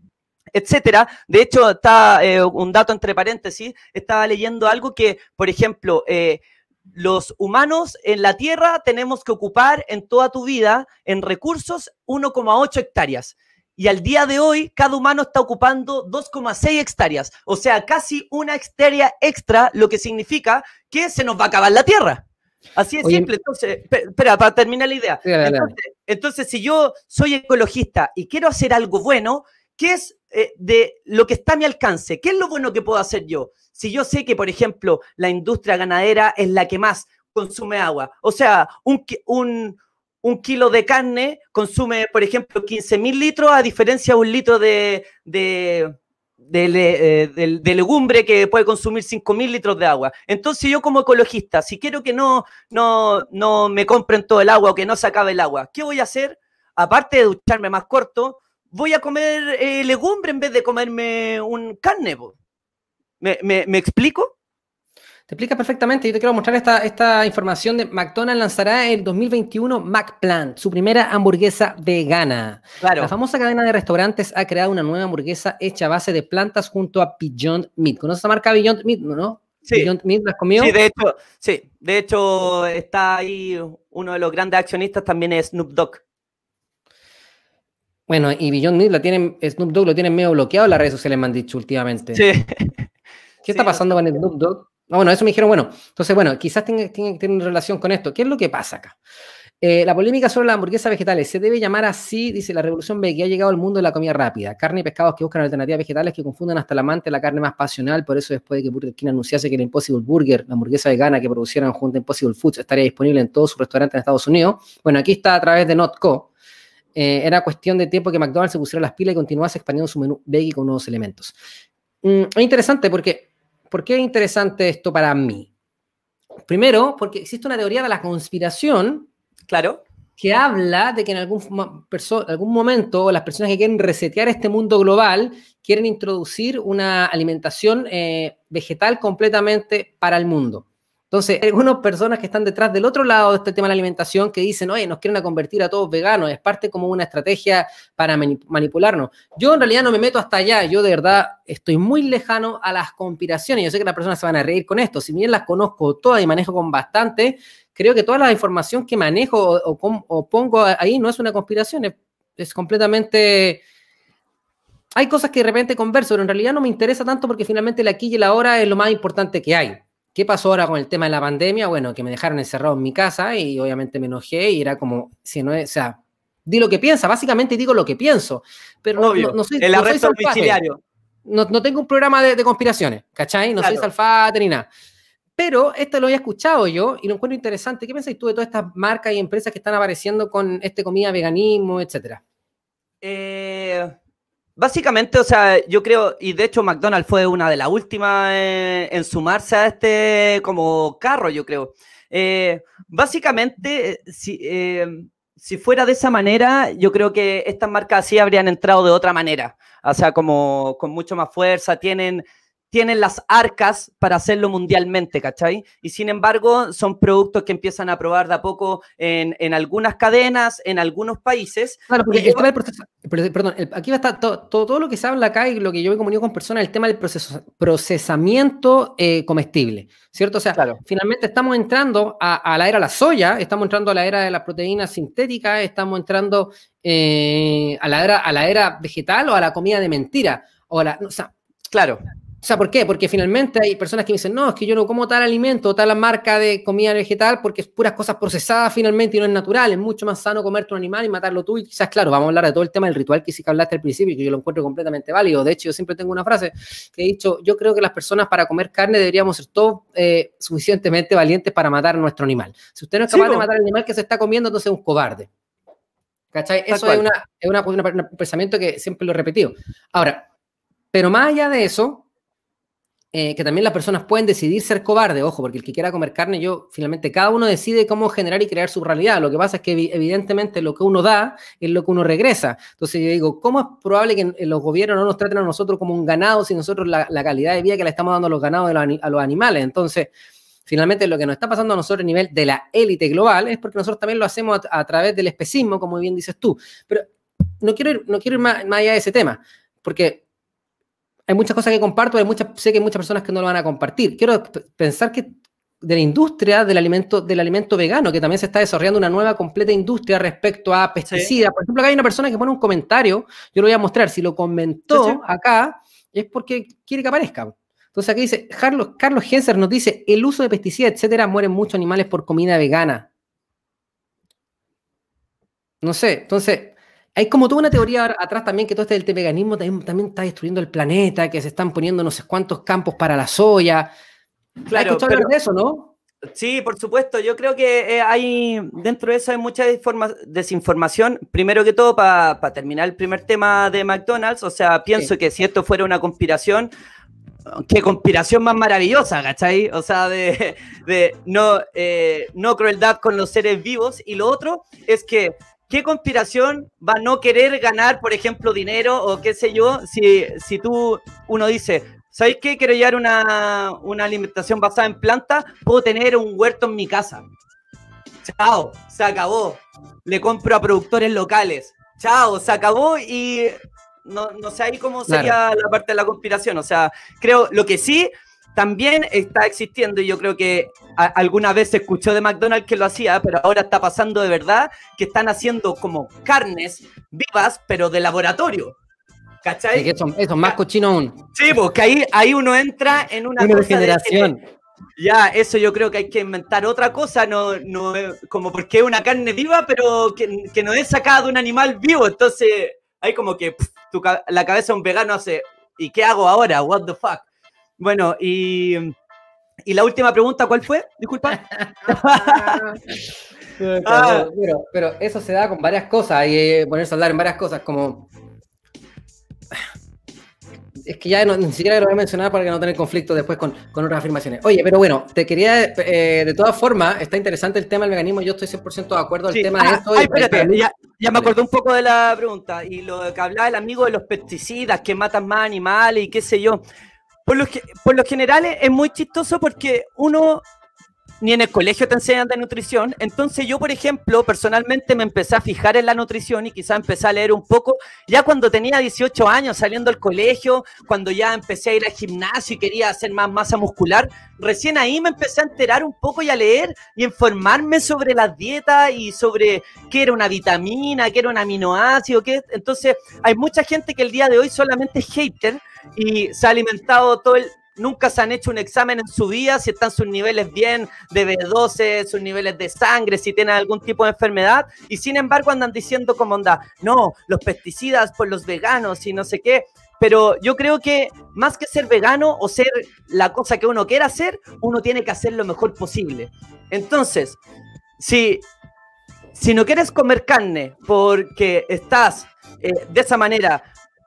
etcétera. De hecho, está eh, un dato entre paréntesis, estaba leyendo algo que, por ejemplo, eh, los humanos en la Tierra tenemos que ocupar en toda tu vida en recursos 1,8 hectáreas. Y al día de hoy, cada humano está ocupando 2,6 hectáreas. O sea, casi una hectárea extra, lo que significa que se nos va a acabar la Tierra. Así es simple. Entonces, espera, para terminar la idea. entonces, si yo soy ecologista y quiero hacer algo bueno, ¿qué es eh, de lo que está a mi alcance? ¿Qué es lo bueno que puedo hacer yo? Si yo sé que, por ejemplo, la industria ganadera es la que más consume agua, o sea, un, un, kilo de carne consume, por ejemplo, 15 mil litros, a diferencia de un litro de, de, de, eh, legumbre que puede consumir 5 mil litros de agua. Entonces yo como ecologista, si quiero que no, no, no me compren todo el agua o que no se acabe el agua, ¿qué voy a hacer? Aparte de ducharme más corto, voy a comer eh, legumbre en vez de comerme un carne. ¿Me, explico? Te explica perfectamente. Yo te quiero mostrar esta, esta información de McDonald's lanzará en 2021 McPlant, su primera hamburguesa vegana. La famosa cadena de restaurantes ha creado una nueva hamburguesa hecha a base de plantas junto a Beyond Meat. ¿Conoces la marca Beyond Meat, no? Sí. Beyond Meat, ¿la has comido? Sí, de hecho, sí. De hecho, está ahí uno de los grandes accionistas también es Snoop Dogg. Bueno, y Beyond Meat la tienen, Snoop Dogg lo tienen medio bloqueado en las redes sociales, me han dicho últimamente. Sí. ¿Qué está pasando con el Snoop Dogg? Ah, bueno, eso me dijeron, bueno, entonces, bueno, quizás tenga, que tener relación con esto. ¿Qué es lo que pasa acá? Eh, la polémica sobre la hamburguesa vegetales se debe llamar así, dice la revolución que ha llegado al mundo de la comida rápida. Carne y pescados que buscan alternativas vegetales que confunden hasta el amante de la carne más pasional. Por eso, después de que Burger King anunciase que la Impossible Burger, la hamburguesa vegana que producieran junto a Impossible Foods, estaría disponible en todos sus restaurantes en Estados Unidos. Bueno, aquí está a través de Notco. Eh, era cuestión de tiempo que McDonald's se pusiera las pilas y continuase expandiendo su menú veggie con nuevos elementos. Mm, es interesante porque ¿Por qué es interesante esto para mí? Primero, porque existe una teoría de la conspiración. Claro. Que habla de que en algún, algún momento las personas que quieren resetear este mundo global quieren introducir una alimentación eh, vegetal completamente para el mundo. Entonces, hay algunas personas que están detrás del otro lado de este tema de la alimentación que dicen, oye, nos quieren convertir a todos veganos, es parte como una estrategia para manipularnos. Yo en realidad no me meto hasta allá, yo de verdad estoy muy lejano a las conspiraciones. Yo sé que las personas se van a reír con esto, si bien las conozco todas y manejo con bastante, creo que toda la información que manejo o, pongo ahí no es una conspiración, es, es completamente hay cosas que de repente converso, pero en realidad no me interesa tanto porque finalmente el aquí y el ahora es lo más importante que hay. ¿Qué pasó ahora con el tema de la pandemia? Bueno, que me dejaron encerrado en mi casa y obviamente me enojé y era como, si no es, o sea, di lo que piensa, básicamente digo lo que pienso, pero no, soy El arresto domiciliario. No, no, tengo un programa de, conspiraciones, ¿cachai? No soy salfate ni nada. Pero esto lo había escuchado yo y lo encuentro interesante. ¿Qué pensáis tú de todas estas marcas y empresas que están apareciendo con este comida, veganismo, etcétera? Eh, Básicamente, o sea, yo creo, y de hecho McDonald's fue una de las últimas en, sumarse a este como carro, yo creo. Eh, básicamente, si, eh, si fuera de esa manera, yo creo que estas marcas así habrían entrado de otra manera, o sea, como con mucho más fuerza, tienen tienen las arcas para hacerlo mundialmente, ¿cachai? Y sin embargo, son productos que empiezan a probar de a poco en, algunas cadenas, en algunos países. Claro, porque el proceso, perdón, aquí va a estar todo, todo, lo que se habla acá y lo que yo me comunico con personas, el tema del proceso, procesamiento eh, comestible, ¿cierto? O sea, finalmente estamos entrando a, la era de la soya, estamos entrando a la era de las proteínas sintéticas, estamos entrando eh, a, la era, a la era vegetal o a la comida de mentira. O la, o sea, claro, o sea, ¿por qué? Porque finalmente hay personas que me dicen, no, es que yo no como tal alimento, tal marca de comida vegetal porque es puras cosas procesadas finalmente y no es natural. Es mucho más sano comerte un animal y matarlo tú. Y quizás, claro, vamos a hablar de todo el tema del ritual que sí que hablaste al principio y que yo lo encuentro completamente válido. De hecho, yo siempre tengo una frase que he dicho, yo creo que las personas para comer carne deberíamos ser todos eh, suficientemente valientes para matar a nuestro animal. Si usted no es capaz de matar al animal que se está comiendo, entonces es un cobarde. ¿Cachai? Eso es, una, es una, un pensamiento que siempre lo he repetido. Ahora, pero más allá de eso, eh, que también las personas pueden decidir ser cobarde, ojo, porque el que quiera comer carne, yo finalmente cada uno decide cómo generar y crear su realidad. Lo que pasa es que evidentemente lo que uno da es lo que uno regresa. Entonces yo digo, ¿cómo es probable que los gobiernos no nos traten a nosotros como un ganado si nosotros la, calidad de vida que le estamos dando a los ganados a los animales? Entonces, finalmente lo que nos está pasando a nosotros a nivel de la élite global es porque nosotros también lo hacemos a, través del especismo, como bien dices tú. Pero no quiero ir, no quiero ir más, más allá de ese tema, porque hay muchas cosas que comparto, hay muchas, sé que hay muchas personas que no lo van a compartir. Quiero pensar que de la industria del alimento, del alimento vegano, que también se está desarrollando una nueva completa industria respecto a pesticidas. Por ejemplo, acá hay una persona que pone un comentario, yo lo voy a mostrar, si lo comentó acá, es porque quiere que aparezca. Entonces aquí dice, Carlos, Carlos Genser nos dice, el uso de pesticidas, etcétera, mueren muchos animales por comida vegana. No sé, entonces, hay como toda una teoría atrás también que todo este del veganismo también, está destruyendo el planeta, que se están poniendo no sé cuántos campos para la soya. Claro, ¿Has pero, de eso, no? Sí, por supuesto. Yo creo que eh, hay dentro de eso hay mucha desinformación. Primero que todo, para terminar el primer tema de McDonald's, o sea, pienso que si esto fuera una conspiración, qué conspiración más maravillosa, ¿cachai? O sea, de, no, eh, no crueldad con los seres vivos. Y lo otro es que ¿qué conspiración va a no querer ganar, por ejemplo, dinero o qué sé yo? Si, si tú, uno dice, ¿sabéis qué? Quiero llevar una, una alimentación basada en plantas, puedo tener un huerto en mi casa. Chao, se acabó. Le compro a productores locales. Chao, se acabó y no, no sé ahí cómo sería la parte de la conspiración. O sea, creo, lo que sí también está existiendo, y yo creo que alguna vez se escuchó de McDonald's que lo hacía, pero ahora está pasando de verdad, que están haciendo como carnes vivas, pero de laboratorio. ¿Cachai? eso, eso, más cochino aún. Sí, porque ahí, ahí uno entra en una, una generación. ya, eso yo creo que hay que inventar otra cosa, no, no como porque es una carne viva, pero que, que no es sacada de un animal vivo. Entonces, hay como que la cabeza de un vegano hace, ¿y qué hago ahora? ¿What the fuck? Bueno, y, y la última pregunta, ¿cuál fue? Disculpa. Ah. pero, pero, eso se da con varias cosas, hay que ponerse a hablar en varias cosas, como... Es que ya ni siquiera lo voy a mencionar para que no tener conflicto después con, con otras afirmaciones. Oye, pero bueno, te quería, eh, de todas formas, está interesante el tema del veganismo, yo estoy 100% de acuerdo al tema de ah, esto. Ay, espérate, ya, ya, me acordé un poco de la pregunta y lo que hablaba el amigo de los pesticidas que matan más animales y qué sé yo. Por lo, por lo general es muy chistoso porque uno ni en el colegio te enseñan de nutrición. Entonces yo, por ejemplo, personalmente me empecé a fijar en la nutrición y quizá empecé a leer un poco ya cuando tenía 18 años saliendo del colegio, cuando ya empecé a ir al gimnasio y quería hacer más masa muscular. Recién ahí me empecé a enterar un poco y a leer y informarme sobre las dietas y sobre qué era una vitamina, qué era un aminoácido, qué... Entonces hay mucha gente que el día de hoy solamente es hater y se ha alimentado todo el, nunca se han hecho un examen en su vida, si están sus niveles bien de B12, sus niveles de sangre, si tienen algún tipo de enfermedad, y sin embargo andan diciendo como onda, no, los pesticidas por los veganos y no sé qué. Pero yo creo que más que ser vegano o ser la cosa que uno quiera hacer, uno tiene que hacer lo mejor posible. Entonces, si, si no quieres comer carne porque estás eh, de esa manera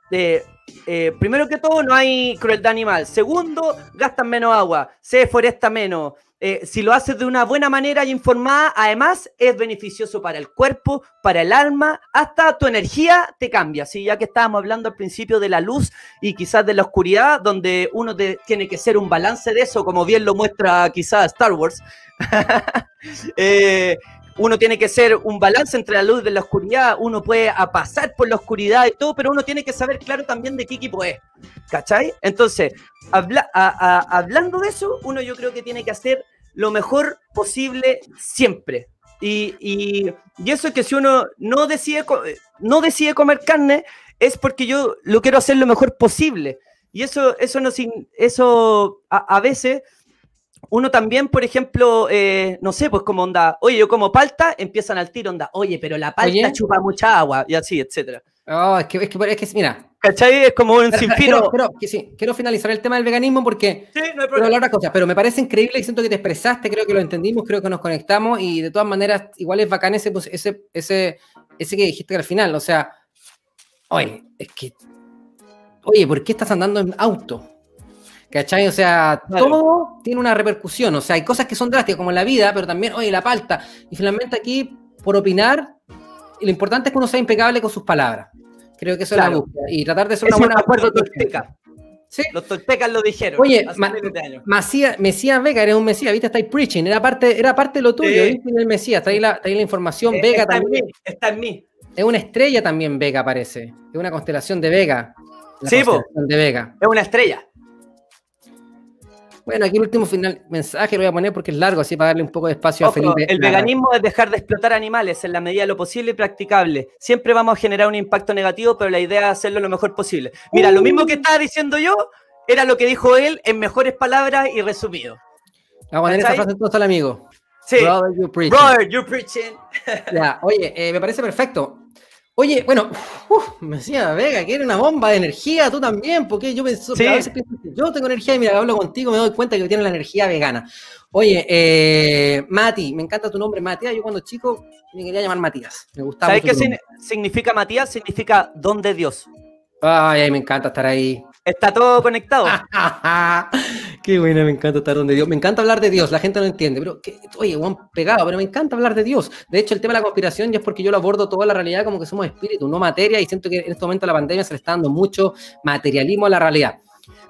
eh, eh, primero que todo, no hay crueldad animal. Segundo, gastan menos agua, se deforesta menos. Eh, si lo haces de una buena manera y informada, además es beneficioso para el cuerpo, para el alma, hasta tu energía te cambia. ¿sí? Ya que estábamos hablando al principio de la luz y quizás de la oscuridad, donde uno tiene que ser un balance de eso, como bien lo muestra quizás Star Wars. eh, uno tiene que ser un balance entre la luz y la oscuridad, uno puede pasar por la oscuridad y todo, pero uno tiene que saber claro también de qué equipo es, ¿cachai? Entonces, hablando de eso, uno yo creo que tiene que hacer lo mejor posible siempre. Y, y, eso es que si uno no decide, no decide comer carne, es porque yo lo quiero hacer lo mejor posible. Y eso, eso, no, eso a veces uno también, por ejemplo, eh, no sé, pues como onda, oye, yo como palta, empiezan al tiro, onda, oye, pero la palta chupa mucha agua, y así, etcétera. Oh, es que, es que, es que mira. ¿Cachai? Es como un sinfino. Pero, sí, quiero finalizar el tema del veganismo porque. Sí, no hay problema. cosa, pero me parece increíble y siento que te expresaste, creo que lo entendimos, creo que nos conectamos y de todas maneras, igual es bacán ese, pues, ese, ese, ese que dijiste al final, o sea, oye, es que. Oye, ¿por qué estás andando en auto? ¿Cachai? O sea, todo tiene una repercusión. O sea, hay cosas que son drásticas, como la vida, pero también, oye, la palta. Y finalmente aquí, por opinar, lo importante es que uno sea impecable con sus palabras. Creo que eso es la búsqueda. Y tratar de ser una buena acuerdo tolteca. ¿Sí? Los toltecas lo dijeron. Oye, Mesías Vega, eres un Mesías, viste, estáis preaching, era parte, era parte de lo tuyo, ¿viste? El Mesías, está ahí la, la información, eh, Vega está también. En mí, está en mí. Es una estrella también, Vega, parece. Es una constelación de Vega. sí, de Vega. Es una estrella. Bueno, aquí el último final mensaje lo voy a poner porque es largo, así para darle un poco de espacio a Felipe. El veganismo es dejar de explotar animales en la medida de lo posible y practicable. Siempre vamos a generar un impacto negativo, pero la idea es hacerlo lo mejor posible. Mira, lo mismo que estaba diciendo yo era lo que dijo él en mejores palabras y resumido. Vamos a poner esa frase entonces al amigo. Sí. Brother, you're preaching. Brother, you're preaching. ya, oye, eh, me parece perfecto. Oye, bueno, me decía Vega, que era una bomba de energía, tú también, porque yo pensé, a veces pienso yo tengo energía y mira, hablo contigo, me doy cuenta que tienes la energía vegana. Oye, eh, Mati, me encanta tu nombre, Matías. Yo cuando chico me quería llamar Matías. Me gustaba. ¿Sabes qué significa Matías? Significa don de Dios. Ay, me encanta estar ahí. Está todo conectado. Qué bueno, me encanta estar donde Dios. Me encanta hablar de Dios, la gente no entiende. Pero, oye, Juan, pegado, pero me encanta hablar de Dios. De hecho, el tema de la conspiración ya es porque yo lo abordo toda la realidad como que somos espíritus, no materia, y siento que en este momento la pandemia se le está dando mucho materialismo a la realidad.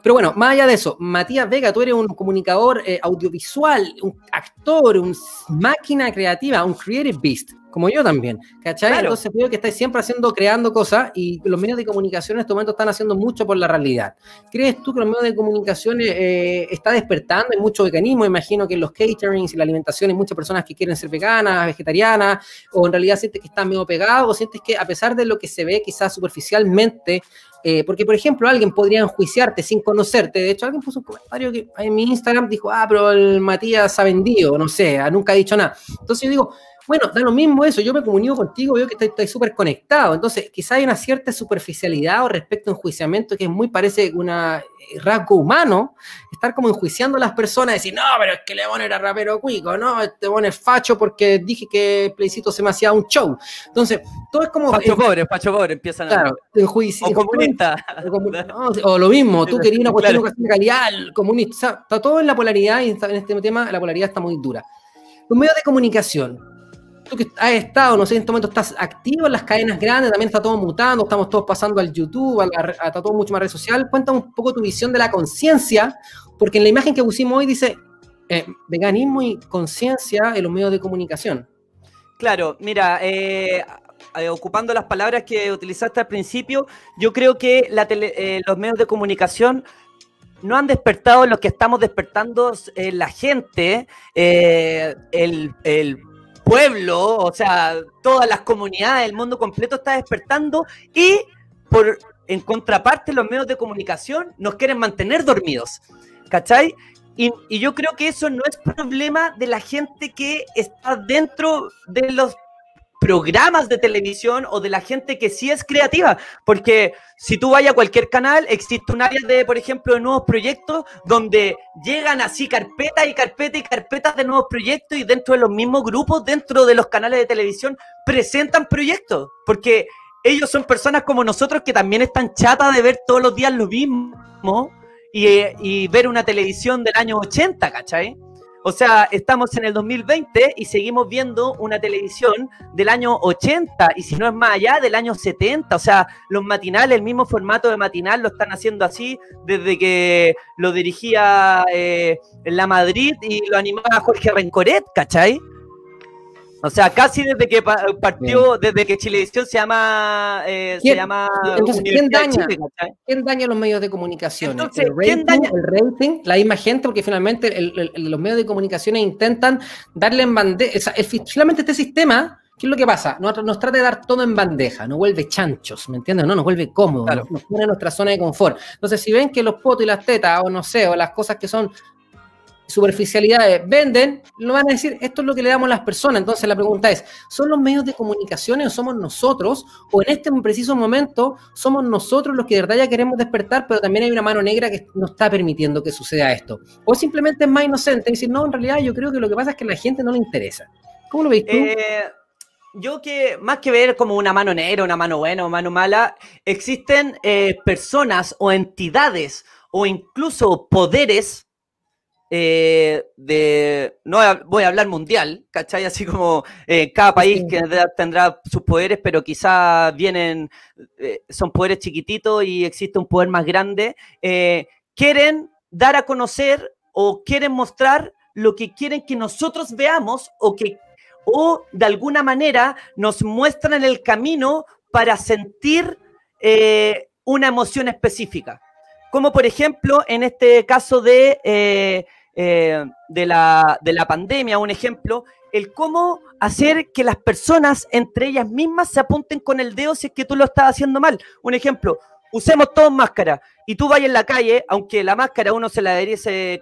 Pero bueno, más allá de eso, Matías Vega, tú eres un comunicador eh, audiovisual, un actor, un máquina creativa, un creative beast como yo también, ¿cachai? Entonces veo que estáis siempre haciendo, creando cosas y los medios de comunicación en este momento están haciendo mucho por la realidad. ¿Crees tú que los medios de comunicación eh, está despertando? Hay mucho veganismo, imagino que en los caterings y la alimentación hay muchas personas que quieren ser veganas, vegetarianas, o en realidad sientes que están medio pegados, o sientes que a pesar de lo que se ve quizás superficialmente, eh, porque, por ejemplo, alguien podría enjuiciarte sin conocerte. De hecho, alguien puso un comentario que en mi Instagram dijo, ah, pero el Matías ha vendido, no sé, nunca ha dicho nada. Entonces yo digo, bueno, da lo mismo eso, yo me comunico contigo, veo que estáis súper conectado, entonces quizá hay una cierta superficialidad o respecto a enjuiciamiento que es muy parece una eh, rasgo humano, estar como enjuiciando a las personas, decir, no, pero es que León era rapero cuico, no, este León es facho porque dije que el plebiscito se me hacía un show. Entonces, todo es como... Facho pobre, facho pobre, empiezan claro, a... Enjuiciar, o comunista. O, lo mismo, tú querías una cuestión de calidad, comunista, está todo en la polaridad y en este tema la polaridad está muy dura. Los medios de comunicación, que has estado, no sé, en este momento estás activo en las cadenas grandes, también está todo mutando, estamos todos pasando al YouTube, a, está todo mucho más red social. Cuéntame un poco tu visión de la conciencia, porque en la imagen que pusimos hoy dice eh, veganismo y conciencia en los medios de comunicación. Claro, mira, eh, eh, ocupando las palabras que utilizaste al principio, yo creo que los medios de comunicación no han despertado lo que estamos despertando la gente, el, el pueblo, o sea, todas las comunidades, el mundo completo está despertando y por en contraparte los medios de comunicación nos quieren mantener dormidos, ¿cachai? Y, yo creo que eso no es problema de la gente que está dentro de los programas de televisión o de la gente que sí es creativa, porque si tú vayas a cualquier canal, existe un área de, por ejemplo, de nuevos proyectos donde llegan así carpetas y carpetas y carpetas de nuevos proyectos y dentro de los mismos grupos, dentro de los canales de televisión, presentan proyectos, porque ellos son personas como nosotros que también están chatas de ver todos los días lo mismo y, ver una televisión del año 80, ¿cachai? O sea, estamos en el 2020 y seguimos viendo una televisión del año 80 y si no es más allá, del año 70. O sea, los matinales, el mismo formato de matinal lo están haciendo así desde que lo dirigía eh, La Madrid y lo animaba Jorge Rencoret, ¿cachai? O sea, casi desde que partió, desde que Chilevisión se llama, eh, se llama entonces, ¿quién daña, ¿quién daña los medios de comunicación? Entonces, el, rating, ¿quién daña? el rating, la misma gente, porque finalmente los medios de comunicación intentan darle en bandeja, finalmente este sistema, ¿qué es lo que pasa? Nos, nos, trata de dar todo en bandeja, nos vuelve chanchos, ¿me entiendes? No, nos vuelve cómodos, nos, nos, pone en nuestra zona de confort. Entonces, si ven que los potos y las tetas, o no sé, o las cosas que son superficialidades venden, lo van a decir, esto es lo que le damos a las personas. Entonces la pregunta es, ¿son los medios de comunicación o somos nosotros? ¿O en este preciso momento somos nosotros los que de verdad ya queremos despertar, pero también hay una mano negra que no está permitiendo que suceda esto? ¿O simplemente es más inocente decir, no, en realidad yo creo que lo que pasa es que a la gente no le interesa? ¿Cómo lo veis tú? Eh, yo que más que ver como una mano negra, una mano buena o mano mala, existen eh, personas o entidades o incluso poderes eh, de, no voy a hablar mundial, ¿cachai? Así como eh, cada país que tendrá sus poderes, pero quizás vienen, eh, son poderes chiquititos y existe un poder más grande, quieren dar a conocer o quieren mostrar lo que quieren que nosotros veamos o que o de alguna manera nos muestran el camino para sentir una emoción específica. Como por ejemplo en este caso de eh, de, la, de la pandemia, un ejemplo, el cómo hacer que las personas entre ellas mismas se apunten con el dedo si es que tú lo estás haciendo mal. Un ejemplo, usemos todos máscara y tú vayas en la calle, aunque la máscara uno se la debería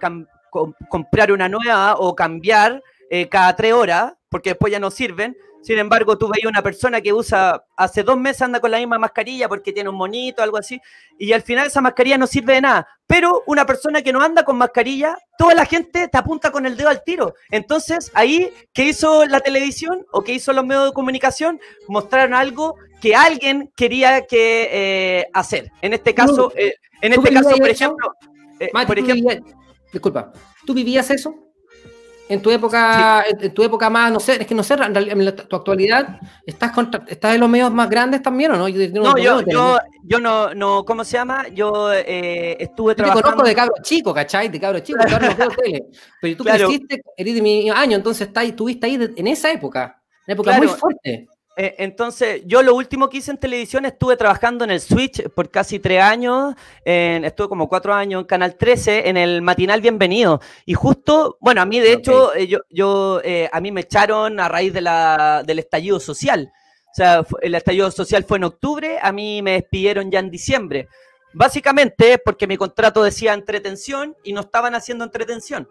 comprar una nueva o cambiar eh, cada tres horas, porque después ya no sirven, sin embargo, tú veías una persona que usa, hace dos meses anda con la misma mascarilla porque tiene un monito, algo así, y al final esa mascarilla no sirve de nada. Pero una persona que no anda con mascarilla, toda la gente te apunta con el dedo al tiro. Entonces, ahí, ¿qué hizo la televisión o qué hizo los medios de comunicación? Mostraron algo que alguien quería que eh, hacer. En este caso, eh, en este caso, por ejemplo, eh, por ejemplo, disculpa, ¿tú vivías eso? En tu época, en tu época más, no sé, es que no sé, en, tu actualidad, ¿estás, contra, ¿estás en los medios más grandes también o no? Yo, no, yo, yo, yo, no, no, ¿cómo se llama? Yo eh, estuve trabajando... Te conozco de cabro chico, ¿cachai? De cabro chico, claro, no tele. Pero tú creciste, eres de mi año, entonces estuviste ahí en esa época, una época muy fuerte. Eh, entonces, yo lo último que hice en televisión estuve trabajando en el Switch por casi tres años, estuve como cuatro años en Canal 13, en el matinal Bienvenido. Y justo, bueno, a mí de hecho, eh, yo, yo eh, a mí me echaron a raíz de la, del estallido social. O sea, el estallido social fue en octubre, a mí me despidieron ya en diciembre. Básicamente porque mi contrato decía entretención y no estaban haciendo entretención.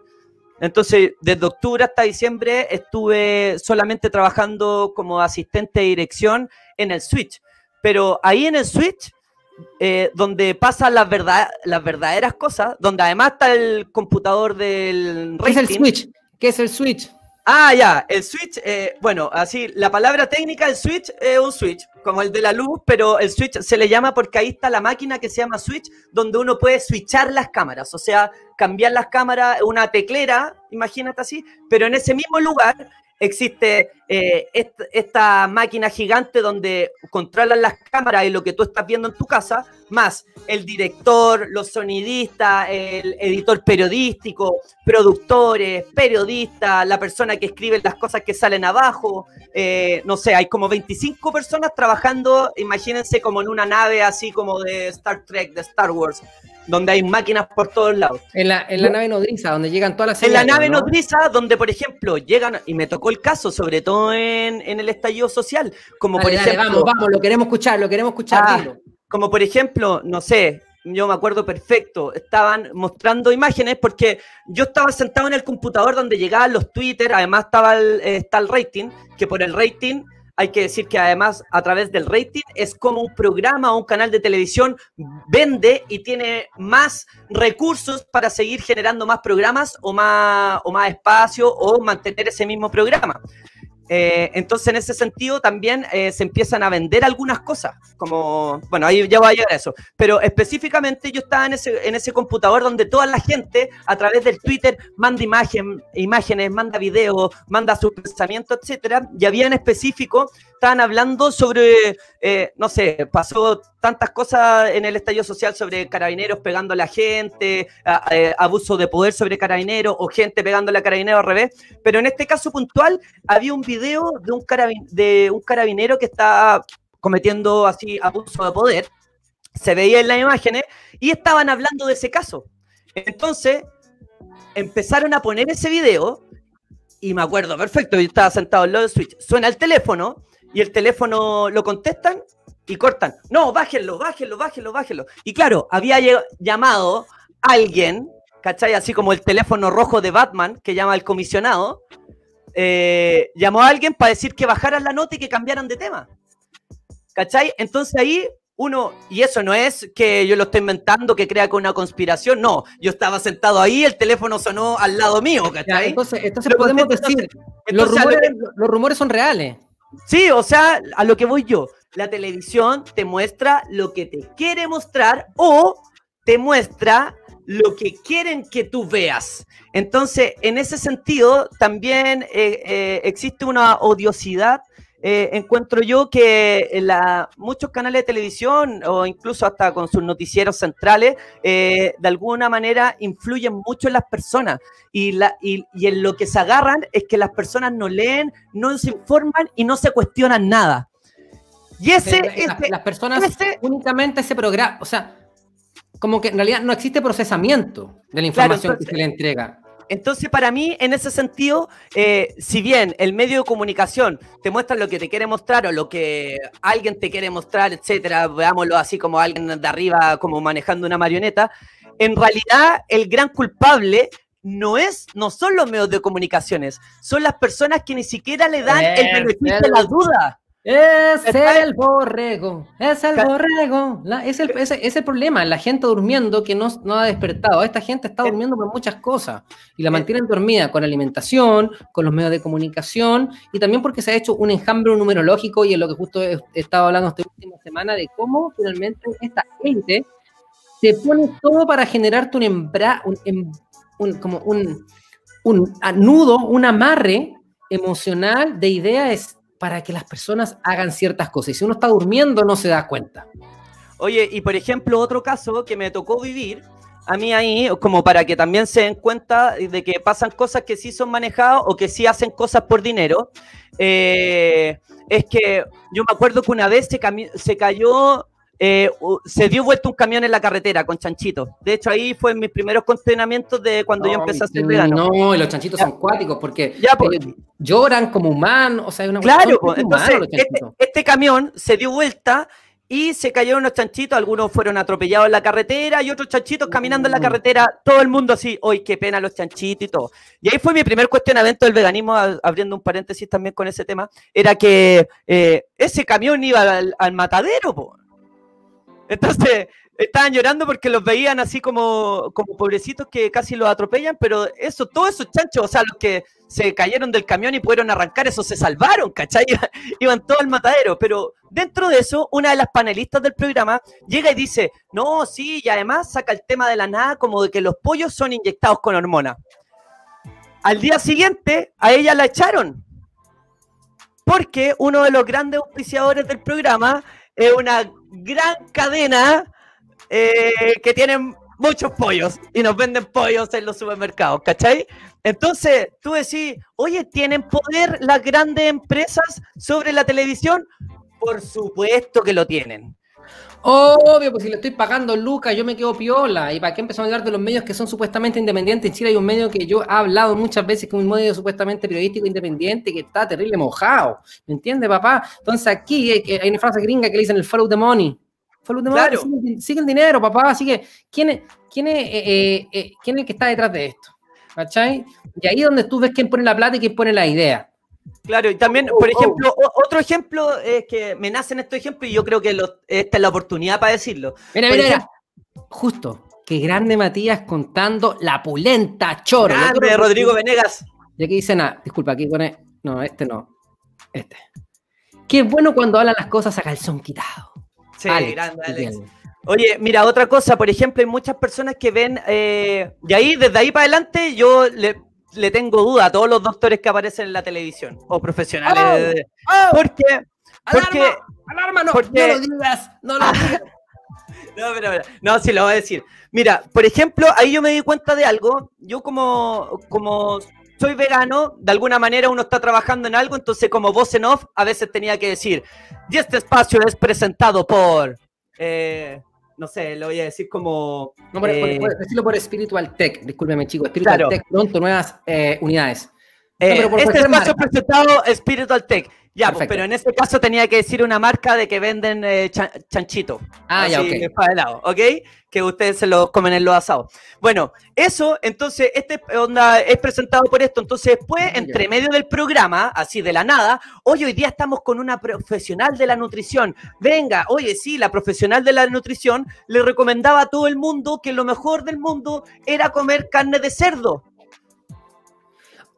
Entonces, desde octubre hasta diciembre estuve solamente trabajando como asistente de dirección en el Switch. Pero ahí en el Switch, eh, donde pasan las, verdad, las verdaderas cosas, donde además está el computador del... ¿Qué es el Switch? ¿Qué es el Switch? Ah, ya, el switch, eh, bueno, así, la palabra técnica, el switch es un switch, como el de la luz, pero el switch se le llama porque ahí está la máquina que se llama switch, donde uno puede switchar las cámaras, o sea, cambiar las cámaras, una teclera, imagínate así, pero en ese mismo lugar existe eh, esta, máquina gigante donde controlan las cámaras y lo que tú estás viendo en tu casa, más el director, los sonidistas, el editor periodístico, productores, periodistas, la persona que escribe las cosas que salen abajo, eh, no sé, hay como 25 personas trabajando, imagínense como en una nave así como de Star Trek, de Star Wars donde hay máquinas por todos lados. En la, en la nave nodriza, donde llegan todas las En la nave nodriza, donde, por ejemplo, llegan, y me tocó el caso, sobre todo en, el estallido social, como por ejemplo... vamos, vamos, lo queremos escuchar, lo queremos escuchar. Ah, como por ejemplo, no sé, yo me acuerdo perfecto, estaban mostrando imágenes porque yo estaba sentado en el computador donde llegaban los Twitter, además estaba el, está el rating, que por el rating hay que decir que además a través del rating es como un programa o un canal de televisión vende y tiene más recursos para seguir generando más programas o más, o más espacio o mantener ese mismo programa. Eh, entonces, en ese sentido, también eh, se empiezan a vender algunas cosas, como, bueno, ahí ya voy a llegar a eso, pero específicamente yo estaba en ese, en ese computador donde toda la gente, a través del Twitter, manda imagen, imágenes, manda videos, manda su pensamiento, etcétera, y había en específico estaban hablando sobre, eh, no sé, pasó tantas cosas en el estallido social sobre carabineros pegando a la gente, eh, abuso de poder sobre carabineros o gente pegándole a carabineros al revés. Pero en este caso puntual había un video de un, de un carabinero que estaba cometiendo así abuso de poder. Se veía en las imágenes y estaban hablando de ese caso. Entonces empezaron a poner ese video y me acuerdo perfecto, yo estaba sentado en lado del Switch, suena el teléfono y el teléfono lo contestan y cortan. No, bájenlo, bájenlo, bájenlo, bájenlo. Y claro, había llamado alguien, ¿cachai? Así como el teléfono rojo de Batman que llama al comisionado, eh, llamó a alguien para decir que bajaran la nota y que cambiaran de tema. ¿Cachai? Entonces ahí uno, y eso no es que yo lo esté inventando, que crea que una conspiración, no, yo estaba sentado ahí, el teléfono sonó al lado mío, ¿cachai? entonces, entonces podemos decir, los, los rumores son reales. Sí, o sea, a lo que voy yo. La televisión te muestra lo que te quiere mostrar o te muestra lo que quieren que tú veas. Entonces, en ese sentido, también eh, eh, existe una odiosidad eh, encuentro yo que la, muchos canales de televisión o incluso hasta con sus noticieros centrales, eh, de alguna manera influyen mucho en las personas y, la, y, en lo que se agarran es que las personas no leen, no se informan y no se cuestionan nada. Y ese, las, personas únicamente ese programa, o sea, como que en realidad no existe procesamiento de la información que se le entrega. Entonces, para mí, en ese sentido, eh, si bien el medio de comunicación te muestra lo que te quiere mostrar o lo que alguien te quiere mostrar, etcétera, veámoslo así como alguien de arriba, como manejando una marioneta, en realidad el gran culpable no es, no son los medios de comunicaciones, son las personas que ni siquiera le dan el beneficio de la duda. Es el borrego, es el borrego. es, el, es, el, problema, la gente durmiendo que no, no, ha despertado. Esta gente está durmiendo por muchas cosas y la mantienen dormida con alimentación, con los medios de comunicación y también porque se ha hecho un enjambre numerológico y es lo que justo he, estado hablando esta última semana de cómo finalmente esta gente se pone todo para generarte un, embra, un, em, un como un, un nudo, un amarre emocional de ideas para que las personas hagan ciertas cosas. Y si uno está durmiendo, no se da cuenta. Oye, y por ejemplo, otro caso que me tocó vivir, a mí ahí, como para que también se den cuenta de que pasan cosas que sí son manejadas o que sí hacen cosas por dinero, eh, es que yo me acuerdo que una vez se, se cayó eh, se dio vuelta un camión en la carretera con chanchitos. De hecho, ahí fue mis primeros contenimientos de cuando yo empecé a ser vegano. No, los chanchitos son cuáticos porque pues. eh, lloran como humanos. O sea, una claro, pues, entonces, este, este, camión se dio vuelta y se cayeron unos chanchitos, algunos fueron atropellados en la carretera y otros chanchitos caminando en la mm. carretera, todo el mundo así, hoy qué pena los chanchitos y todo. Y ahí fue mi primer cuestionamiento del veganismo, abriendo un paréntesis también con ese tema, era que eh, ese camión iba al, al matadero, po. Entonces, estaban llorando porque los veían así como, como pobrecitos que casi los atropellan, pero eso, todos esos chanchos, o sea, los que se cayeron del camión y pudieron arrancar, esos se salvaron, ¿cachai? Iban todos al matadero, pero dentro de eso, una de las panelistas del programa llega y dice, no, sí, y además saca el tema de la nada como de que los pollos son inyectados con hormonas. Al día siguiente, a ella la echaron Porque uno de los grandes auspiciadores del programa es una gran cadena eh, que tienen muchos pollos y nos venden pollos en los supermercados, ¿cachai? Entonces, tú decís, oye, ¿tienen poder las grandes empresas sobre la televisión? Por supuesto que lo tienen. Obvio, pues si le estoy pagando lucas, yo me quedo piola. ¿Y para qué empezamos a hablar de los medios que son supuestamente independientes? En Chile hay un medio que yo he hablado muchas veces que es un medio supuestamente periodístico independiente que está terrible mojado. ¿Me entiendes, papá? Entonces aquí hay una frase gringa que le dicen el follow the money. Follow the money, sigue, el dinero, papá. Así que, ¿quién es, quién, es, eh, eh, eh, ¿quién es el que está detrás de esto? ¿Cachai? Y ahí es donde tú ves quién pone la plata y quién pone la idea. Claro, y también, oh, por oh. ejemplo, otro ejemplo es que me nacen estos ejemplos y yo creo que esta es la oportunidad para decirlo. Mira, mira, Justo, qué grande Matías contando la pulenta choro. Grande Rodrigo Venegas. Y aquí dice nada, disculpa, aquí pone, no, este no, este. Qué bueno cuando hablan las cosas a calzón quitado. Sí, grande Alex. Oye, mira, otra cosa, por ejemplo, hay muchas personas que ven, eh, y ahí, desde ahí para adelante, yo le, le tengo duda a todos los doctores que aparecen en la televisión o profesionales. Oh, oh. porque, porque, alarma, no, no lo digas, no lo digas. no, pero, no, sí lo voy a decir. Mira, por ejemplo, ahí yo me di cuenta de algo. Yo como, como soy vegano, de alguna manera uno está trabajando en algo, entonces como voz en off a veces tenía que decir, y este espacio es presentado por... Eh, no sé, lo voy a decir como. No, por, eh, decirlo por Spiritual Tech, discúlpeme, chicos. Spiritual Tech, pronto nuevas eh, unidades. Eh, este espacio presentado Spiritual Tech. Ya, pues, pero en este caso tenía que decir una marca de que venden eh, chanchito. Ah, ya, ok. Para lado, ¿ok? Que ustedes se lo comen en los asados. Bueno, eso, entonces, este onda es presentado por esto. Entonces, después, entre medio del programa, así de la nada, hoy hoy día estamos con una profesional de la nutrición. Venga, oye, sí, la profesional de la nutrición le recomendaba a todo el mundo que lo mejor del mundo era comer carne de cerdo.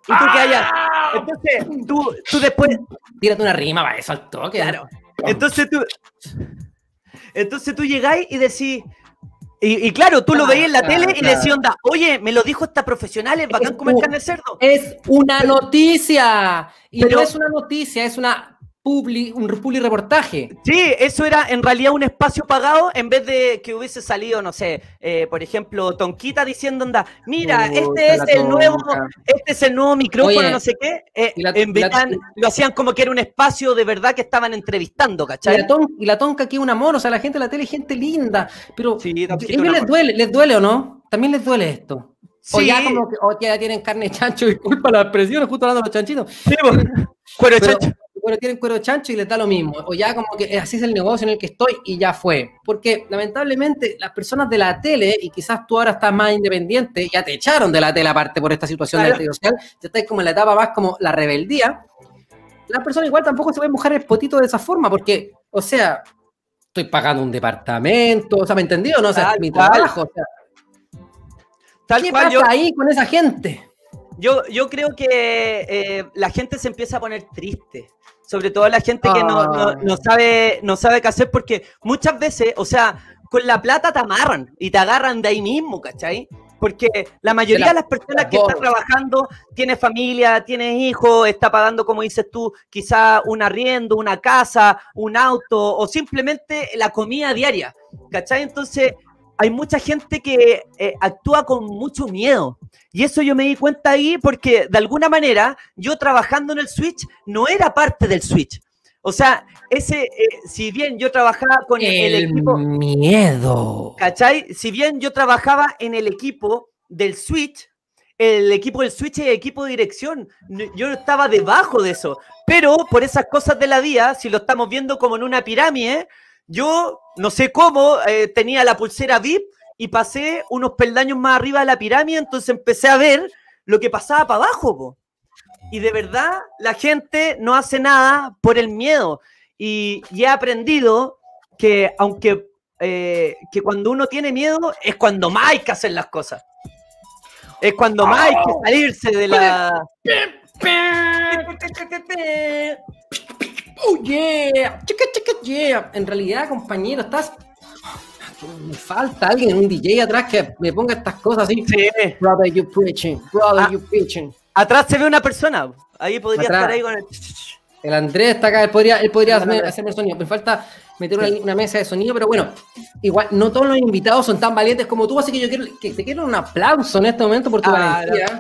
Y tú que hayas. ¡Ah! Entonces, tú, tú después. Tírate una rima para eso al toque. Claro. Entonces tú. Entonces tú llegáis y decís. Y, claro, tú lo veías en la tele y decías, onda, oye, me lo dijo esta profesional, es bacán comer carne de cerdo. Es una noticia. Y no es una noticia, es una publi, un publi reportaje. Sí, eso era en realidad un espacio pagado en vez de que hubiese salido, no sé, eh, por ejemplo, Tonquita diciendo, anda, mira, este es el nuevo, este es el nuevo micrófono, no sé qué. Eh, en lo hacían como que era un espacio de verdad que estaban entrevistando, ¿cachai? Y la, tonca aquí un amor, o sea, la gente de la tele es gente linda, pero sí, les duele, les duele o no? También les duele esto. O ya como que, o ya tienen carne chancho, disculpa la expresión, justo hablando de los chanchitos. Sí, bueno, chancho bueno, tienen cuero chancho y les da lo mismo. O ya como que así es el negocio en el que estoy y ya fue. Porque lamentablemente las personas de la tele, y quizás tú ahora estás más independiente, ya te echaron de la tele aparte por esta situación de la social, ya estás como en la etapa más como la rebeldía. Las personas igual tampoco se pueden mojar el potito de esa forma, porque, o sea, estoy pagando un departamento, o sea, ¿me entendido? No, o sea, mi trabajo, o sea. ¿Qué pasa ahí con esa gente? Yo, yo creo que eh, la gente se empieza a poner triste sobre todo la gente que no, no, sabe, no sabe qué hacer, porque muchas veces, o sea, con la plata te amarran y te agarran de ahí mismo, ¿cachai? Porque la mayoría de, las personas que están trabajando tiene familia, tiene hijos, está pagando, como dices tú, quizá un arriendo, una casa, un auto o simplemente la comida diaria, ¿cachai? Entonces, hay mucha gente que eh, actúa con mucho miedo. Y eso yo me di cuenta ahí porque de alguna manera yo trabajando en el Switch no era parte del Switch. O sea, ese, eh, si bien yo trabajaba con el, el, equipo. Miedo. ¿Cachai? Si bien yo trabajaba en el equipo del Switch, el equipo del Switch y el equipo de dirección, yo estaba debajo de eso. Pero por esas cosas de la vida, si lo estamos viendo como en una pirámide, yo, no sé cómo, eh, tenía la pulsera VIP y pasé unos peldaños más arriba de la pirámide, entonces empecé a ver lo que pasaba para abajo. Y de verdad, la gente no hace nada por el miedo. Y, he aprendido que, aunque eh, que cuando uno tiene miedo, es cuando más hay que hacer las cosas. Es cuando más hay que salirse de la. Oh yeah, chica, chica, yeah. En realidad, compañero, estás. Me falta alguien, un DJ atrás que me ponga estas cosas así. Sí. Brother, you preaching. Brother, ah, you preaching. Atrás se ve una persona. Ahí podría estar ahí con el. El Andrés está acá, él podría, él podría hacerme, el sonido. Me falta meter una, mesa de sonido, pero bueno, igual no todos los invitados son tan valientes como tú, así que yo quiero que te quiero un aplauso en este momento por tu ah, valentía.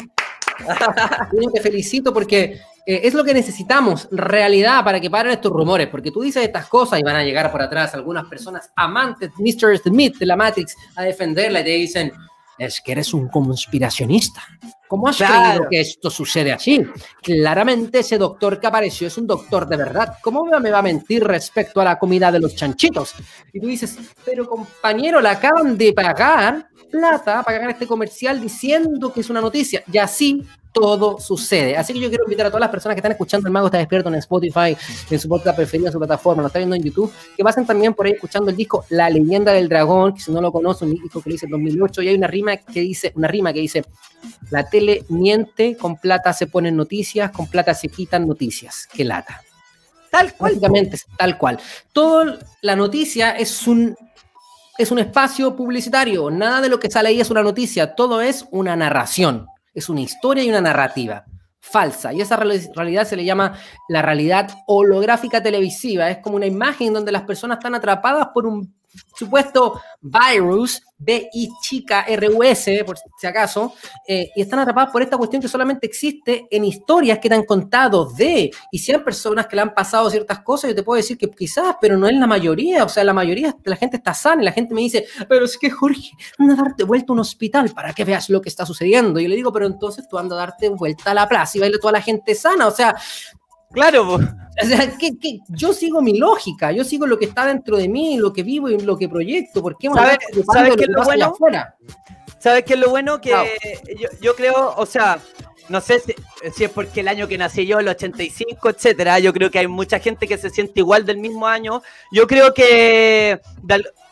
te felicito porque eh, es lo que necesitamos, realidad, para que paren estos rumores, porque tú dices estas cosas y van a llegar por atrás algunas personas amantes de Mr. Smith de la Matrix a defenderla y te dicen, es que eres un conspiracionista. ¿Cómo has creído que esto sucede así? Claramente ese doctor que apareció es un doctor de verdad. ¿Cómo me va a mentir respecto a la comida de los chanchitos? Y tú dices, pero compañero, le acaban de pagar plata para ganar este comercial diciendo que es una noticia. Y así todo sucede. Así que yo quiero invitar a todas las personas que están escuchando El Mago está despierto en Spotify, en su podcast preferido, en su plataforma, lo están viendo en YouTube, que pasen también por ahí escuchando el disco La leyenda del dragón, que si no lo conocen, un disco que lo hice en 2008, y hay una rima que dice, una rima que dice, la tele miente, con plata se ponen noticias, con plata se quitan noticias. Qué lata. Tal cual. Básicamente, tal cual. Toda la noticia es un es un espacio publicitario. Nada de lo que sale ahí es una noticia. Todo es una narración es una historia y una narrativa falsa. Y esa realidad se le llama la realidad holográfica televisiva. Es como una imagen donde las personas están atrapadas por un supuesto virus, B-I chica R-U-S, por si acaso, eh, y están atrapadas por esta cuestión que solamente existe en historias que te han contado de, y si hay personas que le han pasado ciertas cosas, yo te puedo decir que quizás, pero no es la mayoría, o sea, la mayoría la gente está sana y la gente me dice, pero es que Jorge, anda a darte vuelta a un hospital para que veas lo que está sucediendo. Y yo le digo, pero entonces tú andas a darte vuelta a la plaza y baile toda la gente sana, o sea, Claro, o sea, que, yo sigo mi lógica, yo sigo lo que está dentro de mí, lo que vivo y lo que proyecto. ¿Por qué ¿Sabes, ¿sabes qué es lo bueno? ¿Sabes qué es lo bueno? Que yo, creo, o sea, no sé si, es porque el año que nací yo, el 85, etcétera, yo creo que hay mucha gente que se siente igual del mismo año. Yo creo que,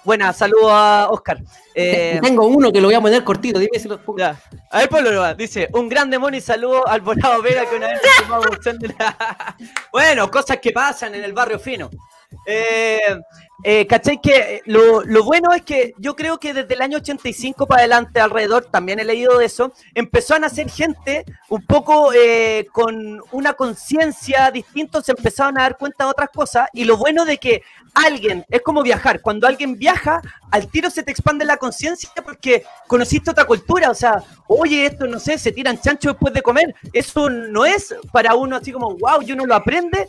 Buena, saludo a Oscar. Eh, Tengo uno que lo voy a poner cortito, dime si lo A ver, Pablo dice, un gran demonio y saludo al Volado Vega que una vez de Bueno, cosas que pasan en el barrio fino. Eh, eh, ¿Cachai? Que lo, bueno es que yo creo que desde el año 85 para adelante, alrededor, también he leído de eso, empezó a nacer gente un poco eh, con una conciencia distinta, se empezaron a dar cuenta de otras cosas. Y lo bueno de que alguien, es como viajar, cuando alguien viaja, al tiro se te expande la conciencia porque conociste otra cultura. O sea, oye, esto no sé, se tiran chancho después de comer. Eso no es para uno así como, wow, y uno lo aprende,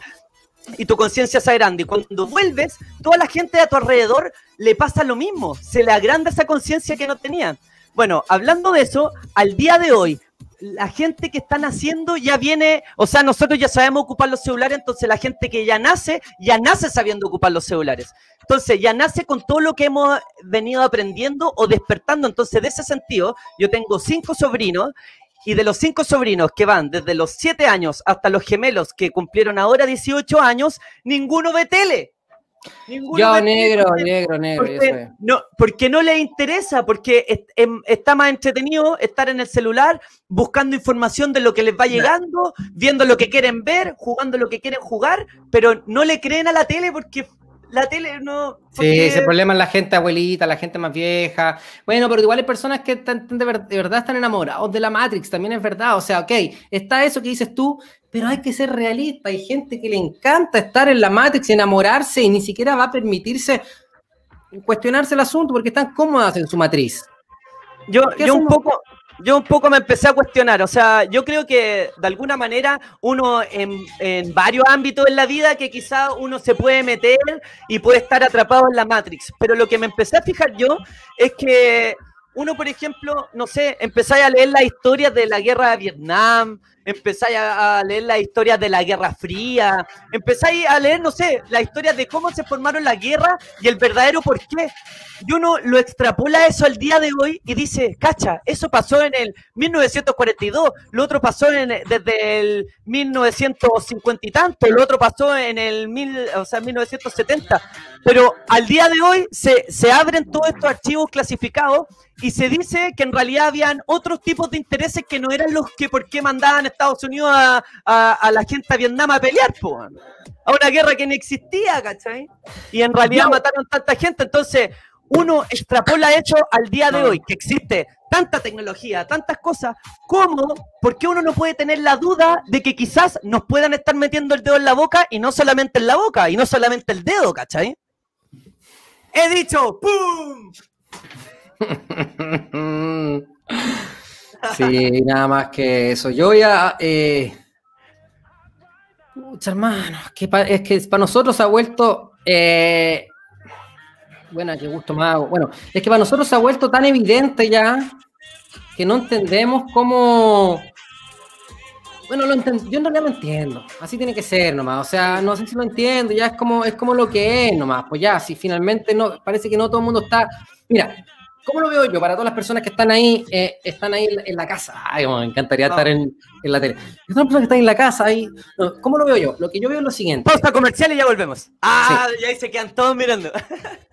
y tu conciencia se agranda. Y cuando vuelves, toda la gente a tu alrededor le pasa lo mismo. Se le agranda esa conciencia que no tenía. Bueno, hablando de eso, al día de hoy, la gente que está naciendo ya viene, o sea, nosotros ya sabemos ocupar los celulares, entonces la gente que ya nace, ya nace sabiendo ocupar los celulares. Entonces, ya nace con todo lo que hemos venido aprendiendo o despertando. Entonces, de ese sentido, yo tengo cinco sobrinos y de los cinco sobrinos que van desde los siete años hasta los gemelos que cumplieron ahora 18 años, ninguno ve tele. Yo, negro, negro, negro. Porque, no, porque no le interesa, porque está más entretenido estar en el celular buscando información de lo que les va llegando, viendo lo que quieren ver, jugando lo que quieren jugar, pero no le creen a la tele porque la tele no. Sí, ese problema es la gente abuelita, la gente más vieja. Bueno, pero igual hay personas que de, verdad están enamorados de la Matrix, también es verdad. O sea, ok, está eso que dices tú, pero hay que ser realista. Hay gente que le encanta estar en la Matrix, enamorarse y ni siquiera va a permitirse cuestionarse el asunto porque están cómodas en su matriz. Yo, yo un poco, yo un poco me empecé a cuestionar, o sea, yo creo que de alguna manera uno en, varios ámbitos en la vida que quizá uno se puede meter y puede estar atrapado en la Matrix, pero lo que me empecé a fijar yo es que uno, por ejemplo, no sé, empezáis a leer las historias de la guerra de Vietnam, empezáis a leer las historias de la Guerra Fría, empezáis a leer, no sé, las historias de cómo se formaron la guerra y el verdadero por qué. Y uno lo extrapola eso al día de hoy y dice, cacha, eso pasó en el 1942, lo otro pasó en, desde el 1950 y tanto, lo otro pasó en el mil, o sea, 1970. Pero al día de hoy se, se abren todos estos archivos clasificados y se dice que en realidad habían otros tipos de intereses que no eran los que por qué mandaban Estados Unidos a, a, la gente a Vietnam a pelear, a una guerra que no existía, ¿cachai? Y en realidad mataron tanta gente, entonces uno extrapola eso al día de hoy, que existe tanta tecnología, tantas cosas, ¿cómo? Porque uno no puede tener la duda de que quizás nos puedan estar metiendo el dedo en la boca y no solamente en la boca, y no solamente el dedo, ¿cachai? He dicho, ¡pum! Sí, nada más que eso. Yo ya... Eh... Pucha, hermano, es que, para nosotros ha vuelto... Eh... Bueno, qué gusto más. Bueno, es que para nosotros ha vuelto tan evidente ya que no entendemos cómo. Bueno, lo yo en realidad lo entiendo. Así tiene que ser nomás. O sea, no sé si lo entiendo. Ya es como, es como lo que es nomás. Pues ya, si finalmente no, parece que no todo el mundo está. Mira, ¿Cómo lo veo yo? Para todas las personas que están ahí, eh, están ahí en, la casa. Ay, me encantaría estar en, en, la tele. Todas las personas que están en la casa ahí. ¿Cómo lo veo yo? Lo que yo veo es lo siguiente. Pausa comercial y ya volvemos. Ah, ya ahí se quedan todos mirando.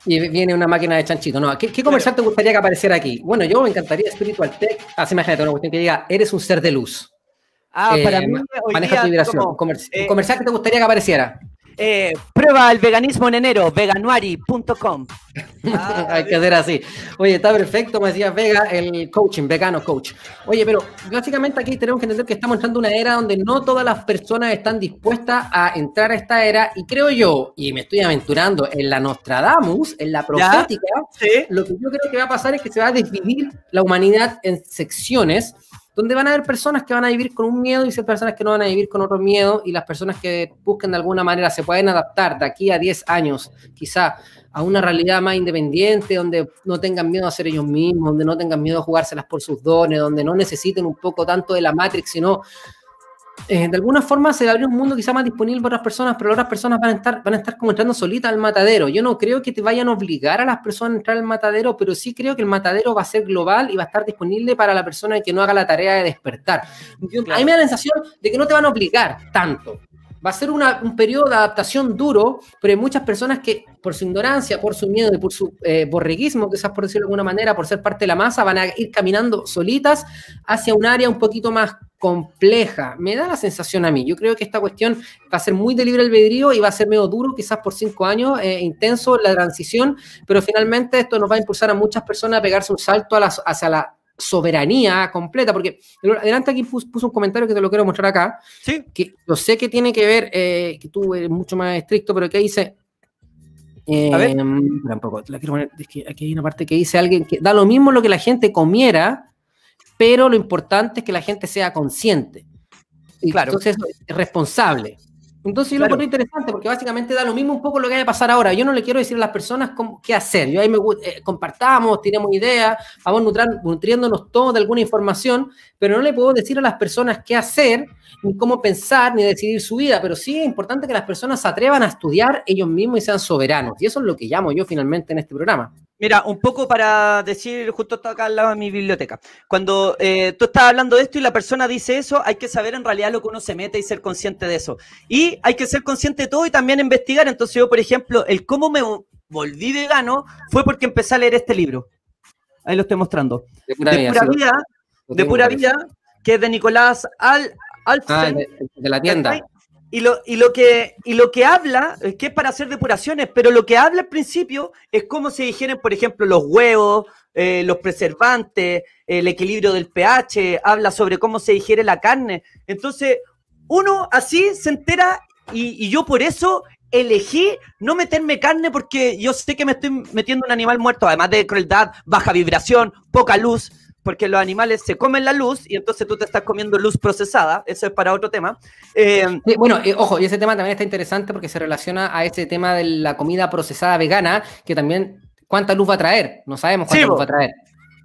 y viene una máquina de chanchito. No, ¿qué, comercial te gustaría que apareciera aquí? Bueno, yo me encantaría Spiritual Tech. Así imagínate una cuestión que diga, eres un ser de luz. Ah, para eh, mí. maneja tu vibración. Eh, comercial que te gustaría que apareciera. Eh, prueba el veganismo en enero, veganuari.com. Hay que hacer así. Oye, está perfecto, me decía Vega, el coaching, vegano coach. Oye, pero básicamente aquí tenemos que entender que estamos entrando en una era donde no todas las personas están dispuestas a entrar a esta era y creo yo, y me estoy aventurando en la Nostradamus, en la profética, lo que yo creo que va a pasar es que se va a dividir la humanidad en secciones donde van a haber personas que van a vivir con un miedo y personas que no van a vivir con otro miedo y las personas que busquen de alguna manera se pueden adaptar de aquí a 10 años quizá a una realidad más independiente, donde no tengan miedo a ser ellos mismos, donde no tengan miedo a jugárselas por sus dones, donde no necesiten un poco tanto de la Matrix, sino eh, de alguna forma se abre un mundo quizá más disponible para otras personas, pero otras personas van a estar, van a estar como entrando solitas al matadero. Yo no creo que te vayan a obligar a las personas a entrar al matadero, pero sí creo que el matadero va a ser global y va a estar disponible para la persona que no haga la tarea de despertar. A mí me da la sensación de que no te van a obligar tanto. Va a ser un periodo de adaptación duro, pero hay muchas personas que, por su ignorancia, por su miedo y por su eh, borreguismo, quizás por decirlo de alguna manera, por ser parte de la masa, van a ir caminando solitas hacia un área un poquito más compleja. Me da la sensación a mí. Yo creo que esta cuestión va a ser muy de libre albedrío y va a ser medio duro, quizás por cinco años, eh, intenso la transición, pero finalmente esto nos va a impulsar a muchas personas a pegarse un salto hacia la soberanía completa, porque adelante aquí puso, un comentario que te lo quiero mostrar acá, ¿Sí? que yo sé que tiene que ver, eh, que tú eres mucho más estricto, pero que dice... a ver. Tampoco, la quiero poner, es que aquí hay una parte que dice alguien que da lo mismo lo que la gente comiera, pero lo importante es que la gente sea consciente. Y claro. Entonces es responsable. Entonces yo lo encuentro interesante porque básicamente da lo mismo un poco lo que va a pasar ahora. Yo no le quiero decir a las personas cómo, qué hacer. Yo ahí me eh, compartamos, tenemos ideas, vamos nutriéndonos todos de alguna información, pero no le puedo decir a las personas qué hacer, ni cómo pensar, ni decidir su vida. Pero sí es importante que las personas se atrevan a estudiar ellos mismos y sean soberanos. Y eso es lo que llamo yo finalmente en este programa. Mira, un poco para decir, justo está acá al lado de mi biblioteca. Cuando eh, tú estás hablando de esto y la persona dice eso, hay que saber en realidad lo que uno se mete y ser consciente de eso. Y hay que ser consciente de todo y también investigar. Entonces yo, por ejemplo, el cómo me volví vegano fue porque empecé a leer este libro. Ahí lo estoy mostrando. De pura, vida, de pura vida, que es de Nicolás Al, ah, de, la tienda. Y lo, y, lo que, y lo que habla, es que es para hacer depuraciones, pero lo que habla al principio es cómo se digieren, por ejemplo, los huevos, eh, los preservantes, el equilibrio del pH, habla sobre cómo se digiere la carne. Entonces, uno así se entera y, y yo por eso elegí no meterme carne porque yo sé que me estoy metiendo un animal muerto, además de crueldad, baja vibración, poca luz porque los animales se comen la luz y entonces tú te estás comiendo luz procesada, eso es para otro tema. Eh, bueno, eh, ojo, y ese tema también está interesante porque se relaciona a ese tema de la comida procesada vegana, que también, ¿cuánta luz va a traer? No sabemos cuánta luz va a traer.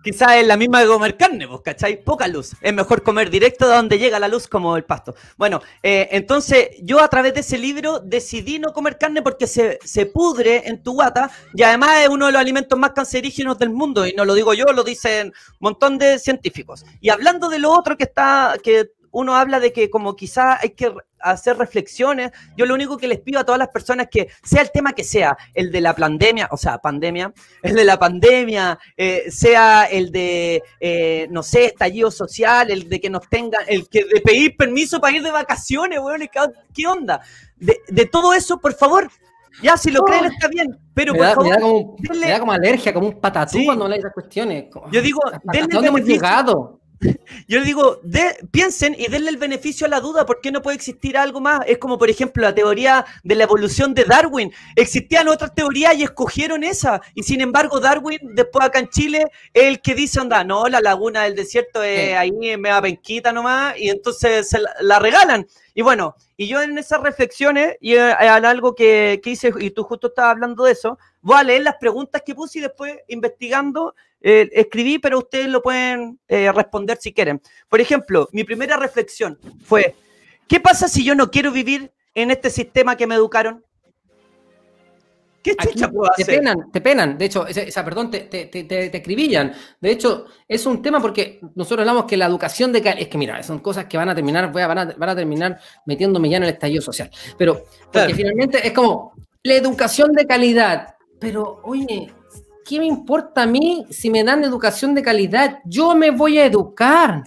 Quizás es la misma de comer carne, ¿vos cachai? Poca luz. Es mejor comer directo de donde llega la luz como el pasto. Bueno, eh, entonces yo a través de ese libro decidí no comer carne porque se, se, pudre en tu guata y además es uno de los alimentos más cancerígenos del mundo y no lo digo yo, lo dicen un montón de científicos. Y hablando de lo otro que está, que uno habla de que como quizá hay que hacer reflexiones. Yo lo único que les pido a todas las personas que sea el tema que sea, el de la pandemia, o sea, pandemia, el de la pandemia, eh, sea el de, eh, no sé, estallido social, el de que nos tengan, el que de pedir permiso para ir de vacaciones, weón, ¿qué onda? De, de todo eso, por favor, Ya, si lo creen está bien, pero me por da, favor, me da como, denle- me da como alergia, como un patatú Sí. cuando hablas de esas cuestiones. Como- Yo digo, ¿hasta denle dónde hemos beneficio. llegado? Yo le digo, de- piensen y denle el beneficio a la duda, ¿por qué no puede existir algo más? Es como, por ejemplo, la teoría de la evolución de Darwin. Existían otras teorías y escogieron esa. Y sin embargo, Darwin, después acá en Chile, es el que dice, onda, no, la laguna del desierto es Sí. ahí, me da penquita nomás, y entonces se la, la regalan. Y bueno, y yo en esas reflexiones, y eh, en algo que, que hice, y tú justo estabas hablando de eso, voy a leer las preguntas que puse y después, investigando, eh, escribí, pero ustedes lo pueden eh, responder si quieren. Por ejemplo, mi primera reflexión fue, ¿qué pasa si yo no quiero vivir en este sistema que me educaron? ¿Qué Aquí chucha puedo te hacer? penan, te penan. De hecho, esa, esa- perdón, te, te, te, te- te escribillan. De hecho, es un tema porque nosotros hablamos que la educación de calidad. Es que mira, son cosas que van a terminar, voy a- van, a, van a terminar metiéndome ya en el estallido social. Pero, porque Claro. finalmente es como la educación de calidad. Pero, oye, ¿qué me importa a mí si me dan educación de calidad? Yo me voy a educar.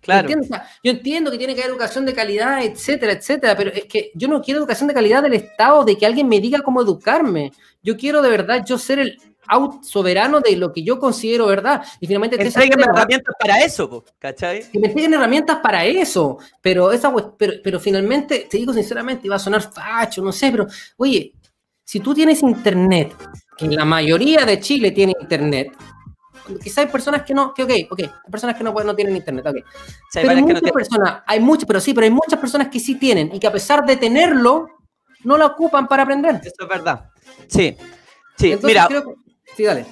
Claro. O sea, yo entiendo que tiene que haber educación de calidad, etcétera, etcétera, pero es que yo no quiero educación de calidad del Estado, de que alguien me diga cómo educarme. Yo quiero de verdad yo ser el out soberano de lo que yo considero verdad. Y finalmente Entréguenme herramientas para eso, po, ¿cachai? que me entreguen herramientas para eso, pero esa pero, pero finalmente, te digo sinceramente, iba a sonar facho, no sé, pero oye, si tú tienes internet, que la mayoría de Chile tiene internet, quizás hay personas que no, que ok, ok, hay personas que no, pueden- no tienen internet, ok. Sea, Pero que muchas no personas, hay muchas, pero sí, pero hay muchas personas que sí tienen y que a pesar de tenerlo, no la ocupan para aprender. Eso es verdad. Sí. Sí, Entonces, mira, que- sí, dale.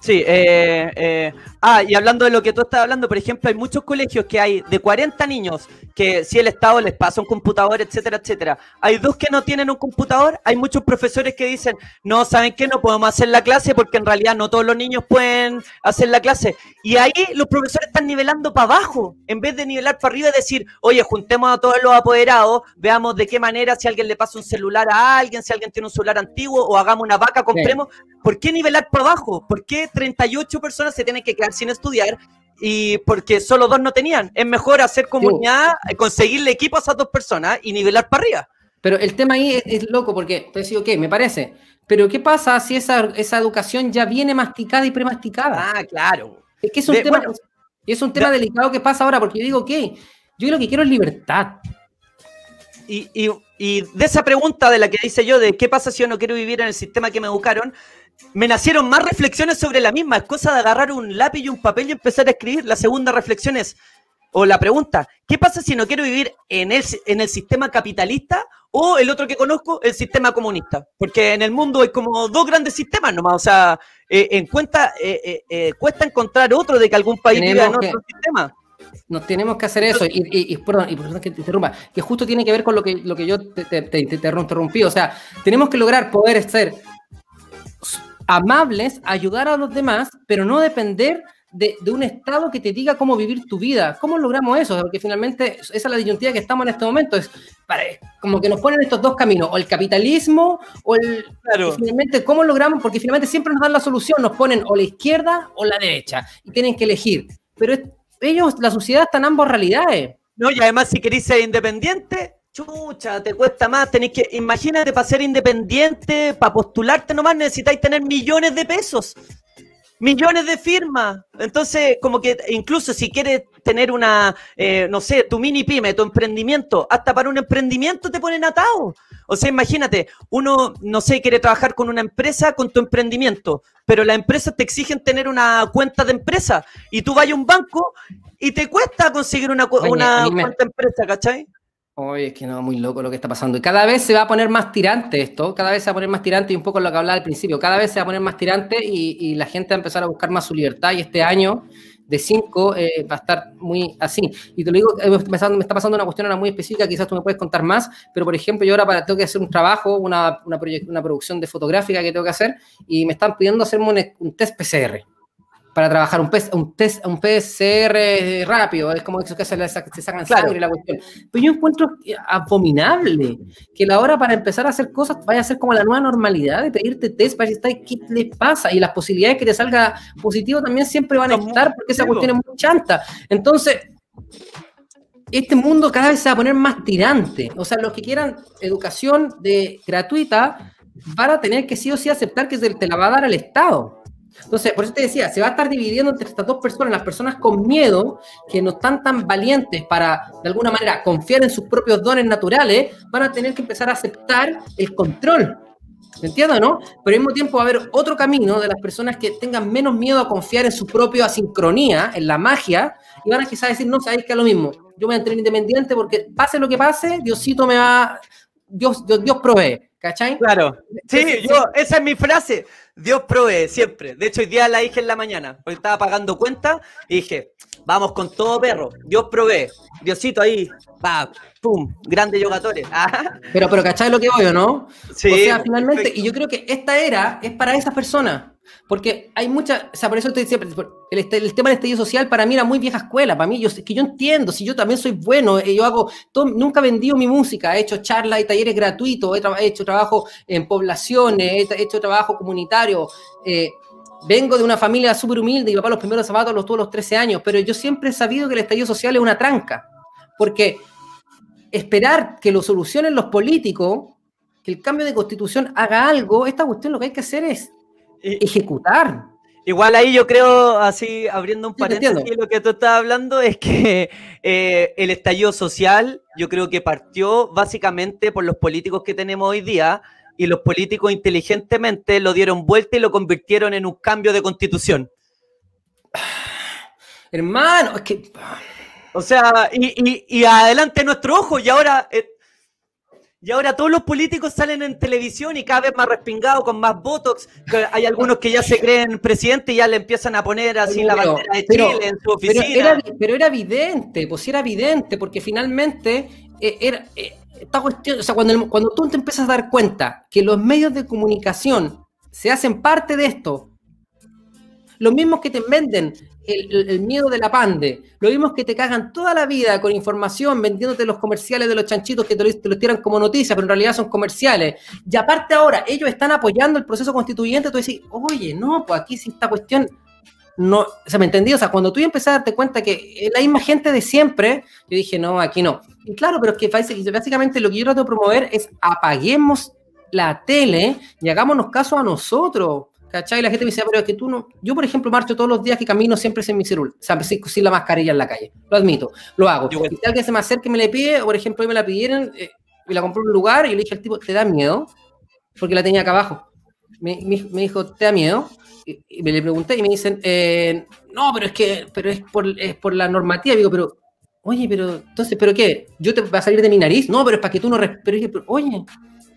Sí, eh, eh, ah, y hablando de lo que tú estás hablando, por ejemplo, hay muchos colegios que hay de 40 niños que si el Estado les pasa un computador, etcétera, etcétera. Hay dos que no tienen un computador, hay muchos profesores que dicen, no, ¿saben qué? No podemos hacer la clase porque en realidad no todos los niños pueden hacer la clase. Y ahí los profesores están nivelando para abajo, en vez de nivelar para arriba y decir, oye, juntemos a todos los apoderados, veamos de qué manera, si alguien le pasa un celular a alguien, si alguien tiene un celular antiguo, o hagamos una vaca, compremos. ¿Por qué nivelar para abajo? ¿Por qué 38 personas se tienen que quedar sin estudiar? Y porque solo dos no tenían. Es mejor hacer comunidad, eh, conseguirle equipo a esas dos personas y nivelar para arriba. Pero el tema ahí es, es loco porque te digo, ok, me parece. Pero ¿qué pasa si esa, esa educación ya viene masticada y premasticada? Ah, claro. es que es un de- tema, bueno, es un tema delicado que pasa ahora porque yo digo, ok, yo lo que quiero es libertad. Y, y- y de esa pregunta de la que dice yo, de qué pasa si yo no quiero vivir en el sistema que me educaron, me nacieron más reflexiones sobre la misma. Es cosa de agarrar un lápiz y un papel y empezar a escribir. La segunda reflexión es, o la pregunta, ¿qué pasa si no quiero vivir en el, en el sistema capitalista o el otro que conozco, el sistema comunista? Porque en el mundo hay como dos grandes sistemas nomás. O sea, eh, en cuenta, eh, eh, eh, cuesta encontrar otro de que algún país viva en que- otro sistema. Nos tenemos que hacer eso. Y, y- y, perdón, y perdón que te interrumpa, que justo tiene que ver con lo que, lo que yo te, te, te- te interrumpí. O sea, tenemos que lograr poder ser amables, ayudar a los demás, pero no depender de, de un Estado que te diga cómo vivir tu vida. ¿Cómo logramos eso? Porque finalmente esa es la disyuntiva que estamos en este momento. Es para- como que nos ponen estos dos caminos, o el capitalismo o el... Claro. finalmente, ¿cómo logramos? Porque finalmente siempre nos dan la solución, nos ponen o la izquierda o la derecha y tienen que elegir. Pero es- ellos, la sociedad está en ambas realidades. No, y además si queréis ser independiente, chucha, te cuesta más, tenéis que, imagínate, para ser independiente, para postularte nomás necesitáis tener millones de pesos, millones de firmas. Entonces, como que incluso si quieres tener una, eh, no sé, tu mini pyme, tu emprendimiento, hasta para un emprendimiento te ponen atado. O sea, imagínate, uno, no sé, quiere trabajar con una empresa, con tu emprendimiento, pero las empresas te exigen tener una cuenta de empresa y tú vas a un banco y te cuesta conseguir una, Oye, una cuenta de empresa, ¿cachai? Oye, es que no, muy loco lo que está pasando. Y cada vez se va a poner más tirante esto, cada vez se va a poner más tirante y un poco lo que hablaba al principio, cada vez se va a poner más tirante y, y la gente va a empezar a buscar más su libertad y este año de 5 va a estar muy así. Y te lo digo, eh, me está pasando- una cuestión ahora muy específica, quizás tú me puedes contar más, pero por ejemplo yo ahora tengo que hacer un trabajo, una, una, una producción de fotográfica que tengo que hacer y me están pidiendo hacerme un test PCR para trabajar un, pes- un test, un PCR rápido, es como eso que se, le se sacan Claro. sangre la cuestión. Pero yo encuentro abominable que la hora para empezar a hacer cosas vaya a ser como la nueva normalidad de pedirte test para decir, ¿qué le pasa? Y las posibilidades que te salga positivo también siempre van a estar porque esa cuestión es muy chanta. Entonces, este mundo cada vez se va a poner más tirante. O sea, los que quieran educación de, gratuita van a tener que sí o sí aceptar que te la va a dar el Estado. Entonces, por eso te decía, se va a estar dividiendo entre estas dos personas, las personas con miedo, que no están tan valientes para, de alguna manera, confiar en sus propios dones naturales, van a tener que empezar a aceptar el control. ¿Me entiendes, no? Pero al mismo tiempo va a haber otro camino de las personas que tengan menos miedo a confiar en su propia sincronía, en la magia, y van a quizás decir, no, sabéis que es lo mismo. Yo me voy a tener independiente porque pase lo que pase, Diosito me va, Dios, Dios, Dios provee. ¿Cachai? Claro. Sí, yo, esa es mi frase. Dios provee siempre. De hecho, hoy día la dije en la mañana, porque estaba pagando cuenta y dije, vamos con todo perro. Dios provee. Diosito ahí, pa, pum, grandes jugadores. Ah. Pero, pero ¿cachai lo que voy o no? Sí. O sea, finalmente, y yo creo que esta era es para esas personas. Porque hay muchas, o sea, por eso estoy siempre, el, el, tema del estallido social para mí era muy vieja escuela, para mí, yo, que yo entiendo, si yo también soy bueno, eh, yo hago, todo, nunca he vendido mi música, he hecho charlas y talleres gratuitos, he, hecho trabajo en poblaciones, he, hecho trabajo comunitario, eh, vengo de una familia súper humilde, y papá los primeros zapatos los tuvo a los 13 años, pero yo siempre he sabido que el estallido social es una tranca, porque esperar que lo solucionen los políticos, que el cambio de constitución haga algo, esta cuestión lo que hay que hacer es ejecutar. Igual ahí yo creo, así abriendo un paréntesis, lo que tú estás hablando es que eh, el estallido social yo creo que partió básicamente por los políticos que tenemos hoy día y los políticos inteligentemente lo dieron vuelta y lo convirtieron en un cambio de constitución. Hermano, es que... O sea, y, y, adelante nuestro ojo y ahora... Eh, y ahora todos los políticos salen en televisión y cada vez más respingados, con más botox. Hay algunos que ya se creen presidente y ya le empiezan a poner así la bandera de Chile en su oficina. Pero era, evidente, pues era evidente, porque finalmente eh, era, eh, esta cuestión, o sea, cuando, cuando tú te empiezas a dar cuenta que los medios de comunicación se hacen parte de esto, los mismos que te venden el, miedo de la pande. Lo mismo que te cagan toda la vida con información, vendiéndote los comerciales de los chanchitos que te los, tiran como noticia, pero en realidad son comerciales. Y aparte ahora, ellos están apoyando el proceso constituyente, tú decís, oye, no, pues aquí sí esta cuestión no, o sea, ¿me entendí? O sea, cuando tú empezaste a darte cuenta que la misma gente de siempre, yo dije, no, aquí no. Y claro, pero es que básicamente lo que yo trato de promover es apaguemos la tele y hagámonos caso a nosotros. ¿Cachai? La gente me dice, ah, pero es que tú no. Yo, por ejemplo, marcho todos los días que camino siempre sin mi celular. O sea, sin, la mascarilla en la calle. Lo admito, lo hago. y si alguien se me acerca y me le pide, o por ejemplo, hoy me la pidieron eh, y la compré en un lugar y yo le dije al tipo, ¿te da miedo? Porque la tenía acá abajo. Me, dijo, ¿te da miedo? Y, me le pregunté y me dicen, eh, no, pero es que pero es por, es por la normativa. Y digo, pero, oye, pero entonces, ¿pero qué? ¿Yo te va a salir de mi nariz? No, pero es para que tú no. Pero, oye,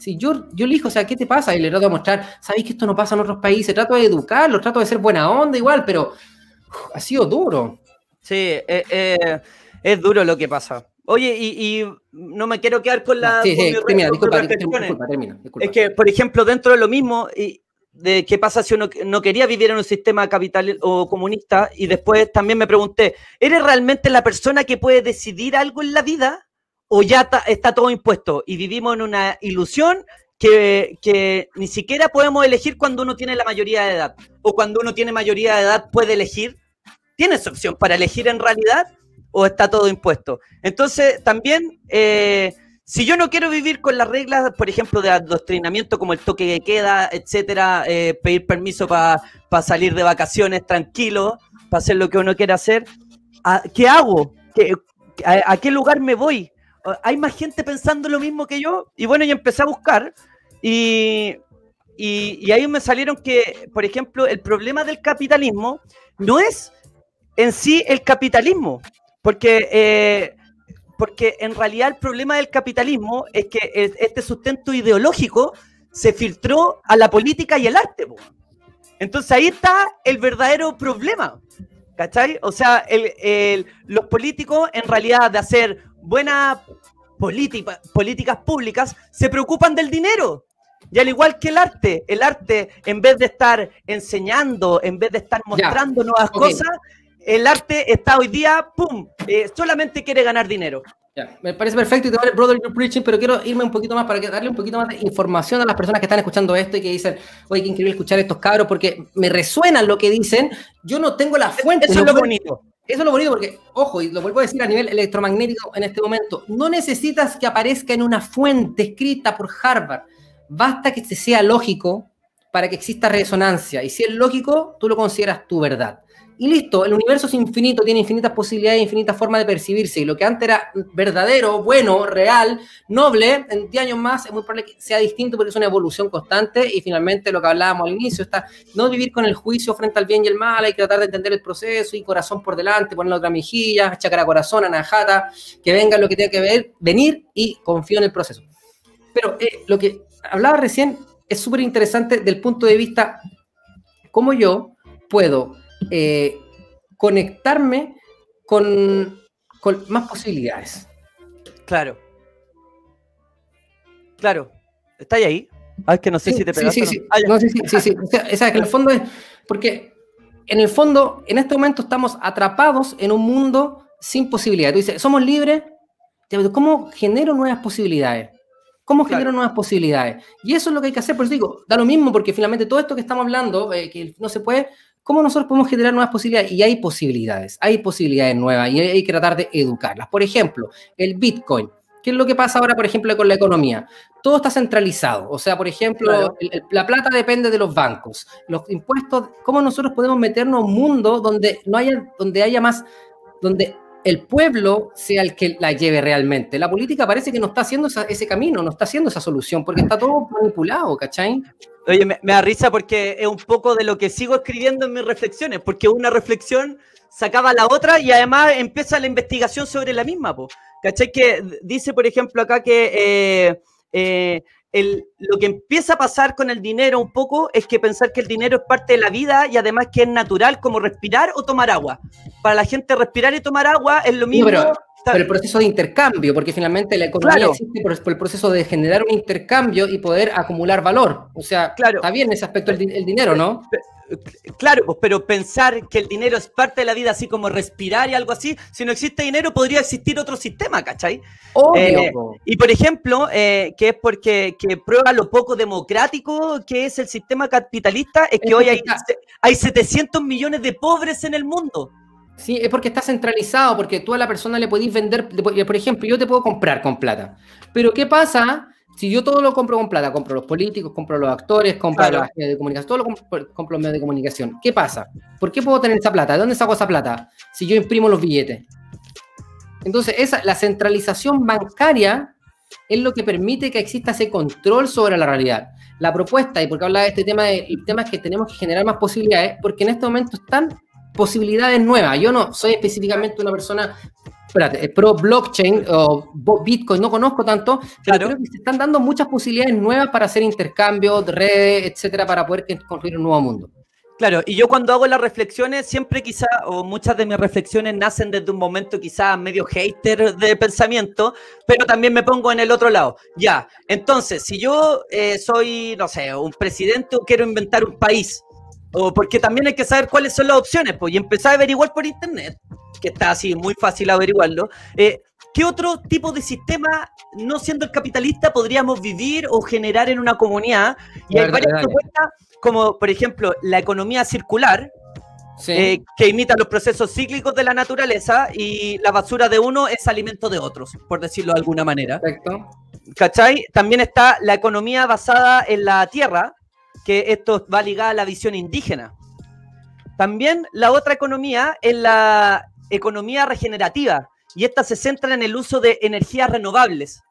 si yo, yo elijo, o sea, ¿qué te pasa? Y le trato de mostrar, ¿sabéis que esto no pasa en otros países? Trato de educarlo, trato de ser buena onda igual, pero ha sido duro. Sí, eh, eh, es duro lo que pasa. Oye, y, no me quiero quedar con la. Sí, sí, termina, disculpa, disculpa, termina, Es que, por ejemplo, dentro de lo mismo, y de qué pasa si uno no quería vivir en un sistema capital o comunista, y después también me pregunté, ¿eres realmente la persona que puede decidir algo en la vida? O ya está todo impuesto y vivimos en una ilusión que, ni siquiera podemos elegir cuando uno tiene la mayoría de edad o cuando uno tiene mayoría de edad puede elegir. ¿Tienes opción para elegir en realidad o está todo impuesto? Entonces, también, eh, si yo no quiero vivir con las reglas, por ejemplo, de adoctrinamiento como el toque que queda, etcétera, eh, pedir permiso para salir de vacaciones tranquilo, para hacer lo que uno quiere hacer, ¿qué hago? a, qué lugar me voy? Hay más gente pensando lo mismo que yo. Y bueno, yo empecé a buscar y, y, ahí me salieron que, por ejemplo, el problema del capitalismo no es en sí el capitalismo, porque, eh, porque en realidad el problema del capitalismo es que este sustento ideológico se filtró a la política y el arte. Entonces ahí está el verdadero problema. ¿Cachai? O sea, el, los políticos en realidad de hacer buenas políticas públicas se preocupan del dinero. Y al igual que el arte, el arte, en vez de estar enseñando, en vez de estar mostrando nuevas cosas, el arte está hoy día, ¡pum!, eh, solamente quiere ganar dinero. Ya, me parece perfecto y te vale Brother You're Preaching, pero quiero irme un poquito más para darle un poquito más de información a las personas que están escuchando esto y que dicen, oye, qué increíble escuchar estos cabros, porque me resuenan lo que dicen. Yo no tengo la fuente. Eso es lo bonito. Eso es lo bonito porque, ojo, y lo vuelvo a decir a nivel electromagnético en este momento, no necesitas que aparezca en una fuente escrita por Harvard. basta que se sea lógico para que exista resonancia. Y si es lógico, tú lo consideras tu verdad. Y listo, el universo es infinito, tiene infinitas posibilidades, infinitas formas de percibirse. Y lo que antes era verdadero, bueno, real, noble, en 10 años más es muy probable que sea distinto porque es una evolución constante. Y finalmente lo que hablábamos al inicio está no vivir con el juicio frente al bien y el mal, hay que tratar de entender el proceso y corazón por delante, poner otra mejilla, chacara corazón, anajata, que venga lo que tenga que ver, venir y confío en el proceso. Pero eh, lo que hablaba recién es súper interesante del punto de vista cómo yo puedo eh, conectarme con, más posibilidades. Claro. Claro. ¿Está ahí? Ah, es que no sé si te pegaste. Sí, sí, sí. no. sí, sí, sí, O sea, que en el fondo es. Porque en el fondo, en este momento estamos atrapados en un mundo sin posibilidades. Tú dices, somos libres. ¿Cómo genero nuevas posibilidades? ¿Cómo genero nuevas posibilidades? Y eso es lo que hay que hacer. Por eso digo, da lo mismo, porque finalmente todo esto que estamos hablando, eh, que no se puede, ¿Cómo nosotros podemos generar nuevas posibilidades? Y hay posibilidades, hay posibilidades nuevas y hay que tratar de educarlas. Por ejemplo, el Bitcoin. ¿Qué es lo que pasa ahora, por ejemplo, con la economía? Todo está centralizado. O sea, por ejemplo, la plata depende de los bancos. Los impuestos, ¿cómo nosotros podemos meternos a un mundo donde no haya, donde haya más, donde el pueblo sea el que la lleve realmente? La política parece que no está haciendo ese camino, no está haciendo esa solución, porque está todo manipulado, ¿cachai? Oye, me, da risa porque es un poco de lo que sigo escribiendo en mis reflexiones, porque una reflexión sacaba la otra y además empieza la investigación sobre la misma. Po. ¿Cachai? Que dice, por ejemplo, acá que eh, eh, el, lo que empieza a pasar con el dinero un poco es que pensar que el dinero es parte de la vida y además que es natural como respirar o tomar agua. Para la gente respirar y tomar agua es lo mismo. Pero el proceso de intercambio, porque finalmente la economía existe por, el proceso de generar un intercambio y poder acumular valor. O sea, claro. está bien ese aspecto el, dinero, ¿no? Claro, pues, pero pensar que el dinero es parte de la vida, así como respirar y algo así, si no existe dinero, podría existir otro sistema, ¿cachai? Eh, y por ejemplo, eh, que es porque que prueba lo poco democrático que es el sistema capitalista, es que hoy hay, hay 700 millones de pobres en el mundo. Sí, es porque está centralizado, porque tú a la persona le podéis vender, por ejemplo, yo te puedo comprar con plata, pero ¿qué pasa si yo todo lo compro con plata? Compro los políticos, compro los actores, compro los medios de comunicación, todo lo compro, los medios de comunicación. ¿Qué pasa? ¿Por qué puedo tener esa plata? ¿De dónde saco esa plata? Si yo imprimo los billetes. Entonces, esa, la centralización bancaria es lo que permite que exista ese control sobre la realidad. La propuesta, y porque habla de este tema, de, el tema es que tenemos que generar más posibilidades, porque en este momento están posibilidades nuevas. Yo no soy específicamente una persona espérate, pro blockchain o Bitcoin, no conozco tanto, pero creo que se están dando muchas posibilidades nuevas para hacer intercambios, redes, etcétera, para poder construir un nuevo mundo. Claro, y yo cuando hago las reflexiones, siempre quizá, o muchas de mis reflexiones nacen desde un momento quizá medio hater de pensamiento, pero también me pongo en el otro lado. Ya, entonces, si yo eh, soy, no sé, un presidente o quiero inventar un país, o porque también hay que saber cuáles son las opciones, pues, y empezar a averiguar por internet, que está así, muy fácil averiguarlo. Eh, ¿Qué otro tipo de sistema, no siendo el capitalista, podríamos vivir o generar en una comunidad? Y hay varias propuestas, como por ejemplo la economía circular, eh, que imita los procesos cíclicos de la naturaleza y la basura de uno es alimento de otros, por decirlo de alguna manera. Perfecto. ¿Cachai? También está la economía basada en la tierra, que esto va ligado a la visión indígena. También la otra economía es la economía regenerativa, y esta se centra en el uso de energías renovables,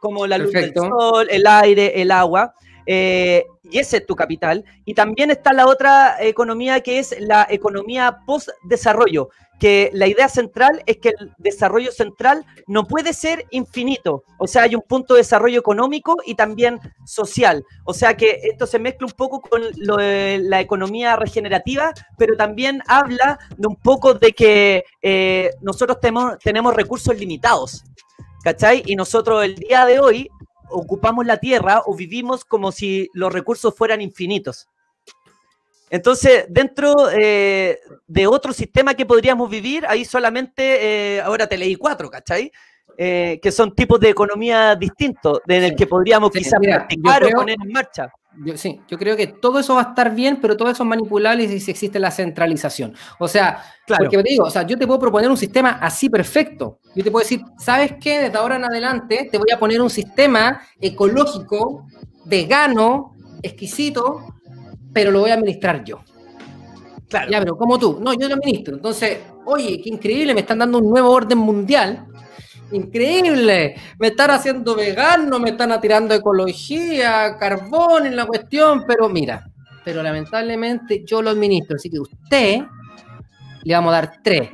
como la luz del sol, el aire, el agua, eh, y ese es tu capital. Y también está la otra economía que es la economía post-desarrollo, que la idea central es que el desarrollo central no puede ser infinito. O sea, hay un punto de desarrollo económico y también social. O sea que esto se mezcla un poco con la economía regenerativa, pero también habla de un poco de que eh, nosotros tenemos, tenemos recursos limitados. ¿Cachai? Y nosotros el día de hoy ocupamos la Tierra o vivimos como si los recursos fueran infinitos. Entonces, dentro eh, de otro sistema que podríamos vivir, ahí solamente, eh, ahora te leí cuatro, ¿cachai? Eh, que son tipos de economía distintos, en el que podríamos quizás practicar o poner en marcha. Yo, sí, yo creo que todo eso va a estar bien, pero todo eso es manipulable si existe la centralización. O sea, claro. porque te digo, o sea, yo te puedo proponer un sistema así perfecto. Yo te puedo decir, ¿sabes qué? Desde ahora en adelante te voy a poner un sistema ecológico, vegano, exquisito, pero lo voy a administrar yo. Claro. Ya, pero como tú, no, yo lo administro. Entonces, oye, qué increíble, me están dando un nuevo orden mundial increíble. Me están haciendo vegano, me están atirando ecología, carbón en la cuestión, pero mira, pero lamentablemente yo lo administro, así que usted le vamos a dar tres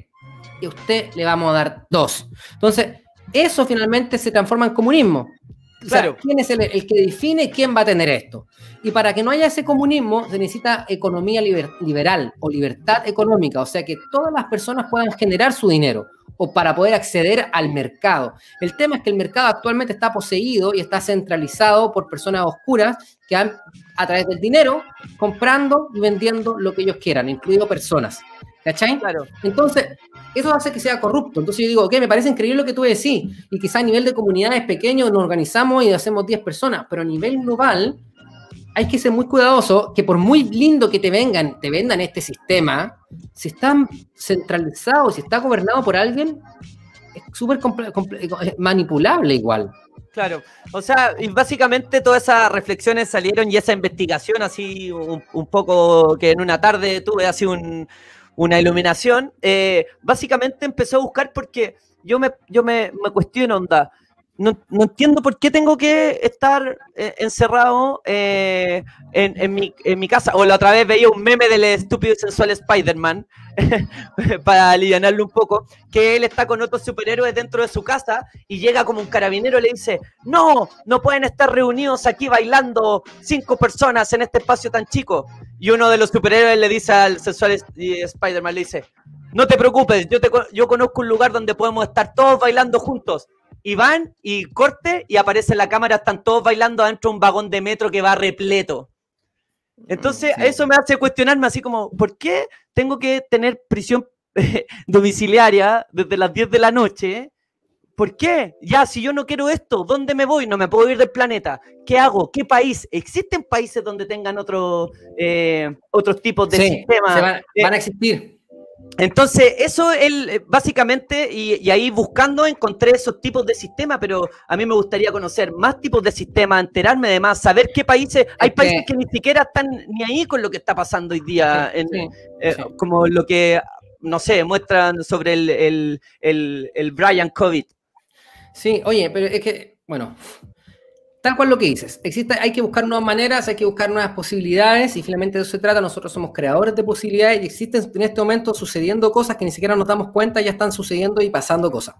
y usted le vamos a dar dos. Entonces, eso finalmente se transforma en comunismo. Claro. ¿quién es el, el, que define quién va a tener esto? Y para que no haya ese comunismo, se necesita economía liberal o libertad económica, o sea que todas las personas puedan generar su dinero o para poder acceder al mercado. El tema es que el mercado actualmente está poseído y está centralizado por personas oscuras que han, a través del dinero, comprando y vendiendo lo que ellos quieran, incluido personas. ¿Cachai? Claro. Entonces, eso hace que sea corrupto. Entonces yo digo, ok, me parece increíble lo que tú decís, y quizá a nivel de comunidades pequeños nos organizamos y hacemos 10 personas, pero a nivel global hay que ser muy cuidadoso que por muy lindo que te vengan, te vendan este sistema, si está centralizado, si está gobernado por alguien, es súper manipulable igual. Claro, o sea, y básicamente todas esas reflexiones salieron y esa investigación así un, poco que en una tarde tuve así una iluminación, eh, básicamente empezó a buscar porque yo me, yo me, me cuestiono, onda, no, entiendo por qué tengo que estar eh, encerrado eh, en, mi, casa. O la otra vez veía un meme del estúpido y sensual Spider-Man, para aliviarlo un poco, que él está con otros superhéroes dentro de su casa y llega como un carabinero y le dice, no, no pueden estar reunidos aquí bailando cinco personas en este espacio tan chico. Y uno de los superhéroes le dice al sensual Spider-Man, le dice, no te preocupes, yo, te, yo conozco un lugar donde podemos estar todos bailando juntos y van y corte y aparece en la cámara, están todos bailando adentro de un vagón de metro que va repleto. Entonces, eso me hace cuestionarme así como, ¿por qué tengo que tener prisión domiciliaria desde las 10 de la noche? ¿Por qué? Ya, si yo no quiero esto, ¿dónde me voy? No me puedo ir del planeta. ¿Qué hago? ¿Qué país? ¿Existen países donde tengan otro, eh, otros tipos de sistemas? van, eh, van, a existir. Entonces, eso él básicamente, y, ahí buscando encontré esos tipos de sistemas, pero a mí me gustaría conocer más tipos de sistemas, enterarme de más, saber qué países, hay países que ni siquiera están ni ahí con lo que está pasando hoy día, en, eh, como lo que, no sé, muestran sobre el, el, el, el Brian COVID. Sí, oye, pero es que, bueno, tal cual lo que dices. Existe, hay que buscar nuevas maneras, hay que buscar nuevas posibilidades y finalmente de eso se trata. Nosotros somos creadores de posibilidades y existen en este momento sucediendo cosas que ni siquiera nos damos cuenta, ya están sucediendo y pasando cosas.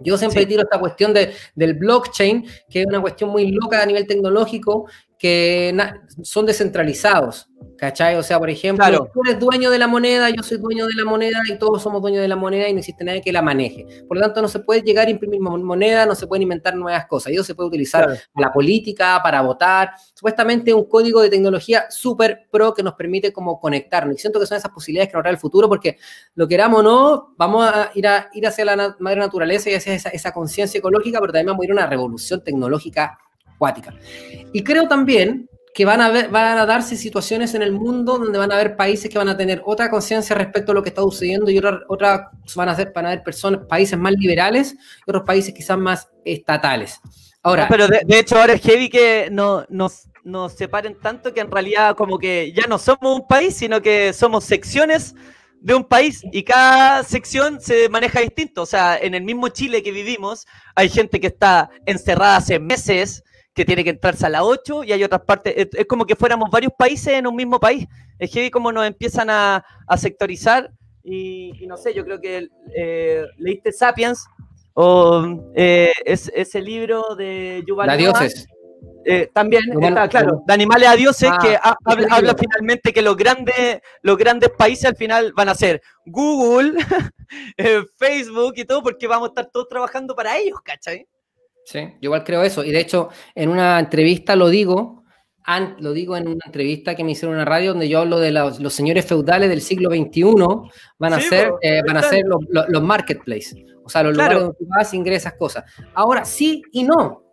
Yo siempre tiro esta cuestión de, del blockchain, que es una cuestión muy loca a nivel tecnológico, que son descentralizados. ¿Cachai? O sea, por ejemplo, tú eres dueño de la moneda, yo soy dueño de la moneda y todos somos dueños de la moneda y no existe nadie que la maneje. Por lo tanto, no se puede llegar a imprimir moneda, no se pueden inventar nuevas cosas. Eso se puede utilizar para la política, para votar. Supuestamente un código de tecnología súper pro que nos permite como conectarnos. Y siento que son esas posibilidades que nos el futuro porque lo queramos o no, vamos a ir, a, ir hacia la madre naturaleza y hacia esa, esa conciencia ecológica, pero también vamos a ir a una revolución tecnológica acuática. Y creo también que van a, ver, van a darse situaciones en el mundo donde van a haber países que van a tener otra conciencia respecto a lo que está sucediendo y otras otra, van, a ser, van a haber personas, países más liberales y otros países quizás más estatales. Ahora, pero de, hecho ahora es heavy que no, nos, nos separen tanto que en realidad como que ya no somos un país, sino que somos secciones de un país y cada sección se maneja distinto. O sea, en el mismo Chile que vivimos hay gente que está encerrada hace meses que tiene que entrarse a la 8 y hay otras partes, es, como que fuéramos varios países en un mismo país. Es que como nos empiezan a, sectorizar y, no sé, yo creo que eh, leíste Sapiens o eh, es, ese libro de Yuval La dioses. Eh, también está, claro, de animales a dioses, ah, que habla, finalmente que los grandes, los grandes países al final van a ser Google, Facebook y todo, porque vamos a estar todos trabajando para ellos, ¿cachai? Sí, yo igual creo eso. Y de hecho, en una entrevista lo digo, lo digo en una entrevista que me hicieron en una radio donde yo hablo de los, señores feudales del siglo XXI van a ser, eh, van a ser los, los, marketplaces, o sea, los lugares donde tú vas, ingresas cosas. Ahora, sí y no,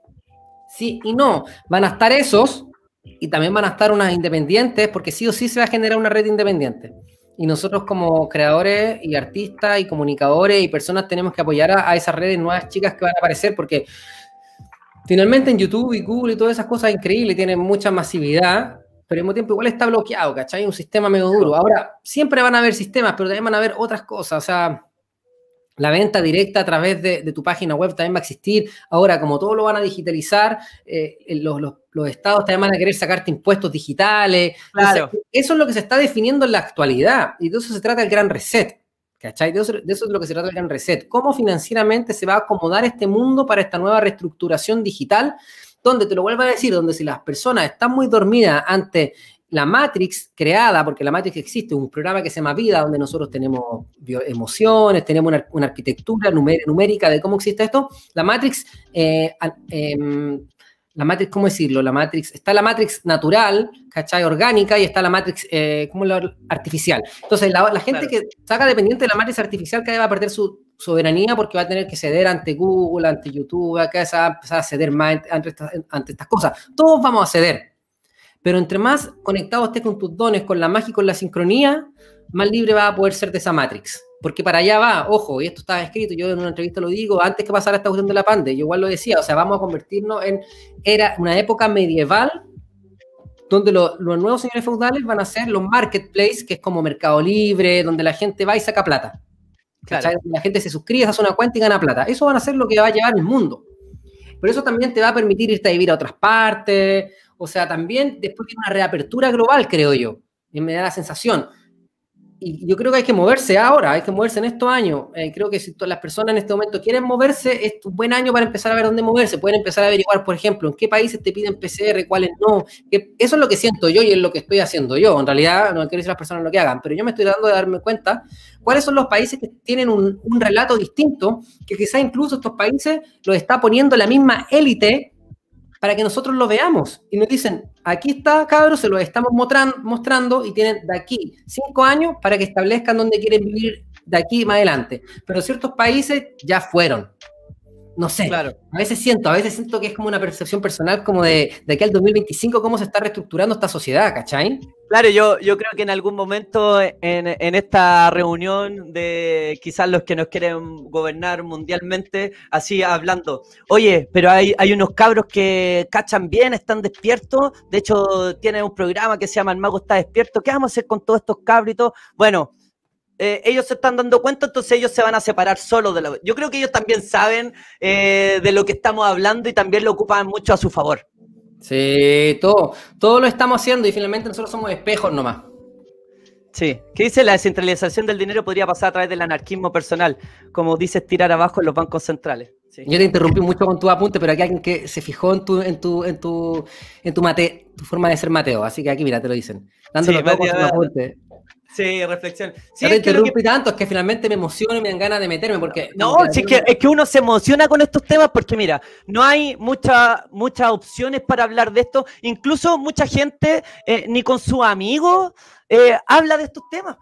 sí y no, van a estar esos y también van a estar unas independientes, porque sí o sí se va a generar una red independiente. Y nosotros como creadores y artistas y comunicadores y personas tenemos que apoyar a, esas redes nuevas chicas que van a aparecer, porque finalmente en YouTube y Google y todas esas cosas increíbles tienen mucha masividad, pero al mismo tiempo igual está bloqueado, ¿cachai? Un sistema medio duro. Ahora, siempre van a haber sistemas, pero también van a haber otras cosas, o sea, la venta directa a través de, tu página web también va a existir. Ahora, como todo lo van a digitalizar, eh, los, estados también van a querer sacarte impuestos digitales. Claro. eso es lo que se está definiendo en la actualidad. Y de eso se trata el gran reset. ¿Cachai? De eso, de eso es lo que se trata el gran reset. ¿Cómo financieramente se va a acomodar este mundo para esta nueva reestructuración digital? Donde te lo vuelvo a decir, donde si las personas están muy dormidas ante la Matrix creada, porque la Matrix existe, un programa que se llama Vida, donde nosotros tenemos emociones, tenemos una, arquitectura numérica de cómo existe esto. La Matrix, eh, em, la Matrix, ¿cómo decirlo? La Matrix, está la Matrix natural, ¿cachai? Orgánica, y está la Matrix, eh, ¿cómo la artificial? Entonces, la, gente que saca dependiente de la Matrix artificial cada vez va a perder su soberanía porque va a tener que ceder ante Google, ante YouTube, acá se va a empezar a ceder más ante ante estas cosas. Todos vamos a ceder pero entre más conectado estés con tus dones, con la magia y con la sincronía, más libre va a poder ser de esa Matrix. Porque para allá va, ojo, y esto estaba escrito, yo en una entrevista lo digo, antes que pasara esta cuestión de la pandemia, yo igual lo decía, o sea, vamos a convertirnos en, era una época medieval donde los nuevos señores feudales van a ser los marketplaces, que es como Mercado Libre, donde la gente va y saca plata. Claro. La gente se suscribe, hace una cuenta y gana plata. Eso van a ser lo que va a llevar el mundo. Pero eso también te va a permitir irte a vivir a otras partes, o sea, también después viene una reapertura global, creo yo. Y me da la sensación. Y yo creo que hay que moverse ahora, hay que moverse en estos años. Eh, creo que si todas las personas en este momento quieren moverse, es un buen año para empezar a ver dónde moverse. Pueden empezar a averiguar, por ejemplo, en qué países te piden PCR, cuáles no. eso es lo que siento yo y es lo que estoy haciendo yo. En realidad, no quiero decir a las personas lo que hagan, pero yo me estoy dando de darme cuenta cuáles son los países que tienen un, un relato distinto, que quizá incluso estos países los está poniendo la misma élite para que nosotros lo veamos. Y nos dicen, aquí está, cabros, se lo estamos mostrando y tienen de aquí cinco años para que establezcan dónde quieren vivir de aquí más adelante. Pero ciertos países ya fueron. No sé, claro. a veces siento, a veces siento que es como una percepción personal como de, de aquí al 2025 cómo se está reestructurando esta sociedad, ¿cachai? Claro, yo, yo creo que en algún momento en, en, esta reunión de quizás los que nos quieren gobernar mundialmente, así hablando, oye, pero hay, hay unos cabros que cachan bien, están despiertos, de hecho tienen un programa que se llama El Mago está despierto, ¿qué vamos a hacer con todos estos cabritos? Bueno, eh, ellos se están dando cuenta, entonces ellos se van a separar solo de la... Yo creo que ellos también saben eh, de lo que estamos hablando y también lo ocupan mucho a su favor. Sí, todo, todo lo estamos haciendo y finalmente nosotros somos espejos nomás. Sí, ¿qué dice? La descentralización del dinero podría pasar a través del anarquismo personal, como dices, tirar abajo en los bancos centrales. Yo te interrumpí mucho con tu apunte, pero aquí hay alguien que se fijó en tu, en tu, en tu, en tu mate, tu forma de ser Mateo, así que aquí mira, te lo dicen. Dándolo sí, todo con tu apunte. Sí, reflexión. Sí, no te interrumpí tanto, es que finalmente me emociono y me dan ganas de meterme porque... No, es, que, es que uno se emociona con estos temas porque mira, no hay mucha, muchas opciones para hablar de esto, incluso mucha gente eh, ni con sus amigos eh, habla de estos temas.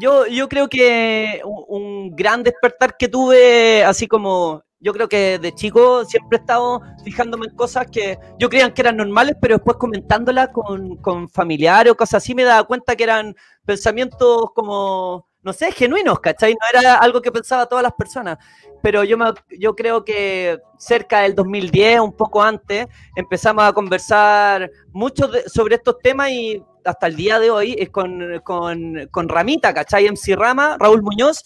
Yo, yo creo que un gran despertar que tuve, así como yo creo que de chico siempre he estado fijándome en cosas que yo creía que eran normales, pero después comentándolas con, con familiares o cosas así me daba cuenta que eran pensamientos como, no sé, genuinos, ¿cachai? No era algo que pensaba todas las personas. Pero yo, me, yo creo que cerca del 2010, un poco antes, empezamos a conversar mucho sobre estos temas y hasta el día de hoy es con, con, con Ramita, ¿cachai? MC Rama, Raúl Muñoz.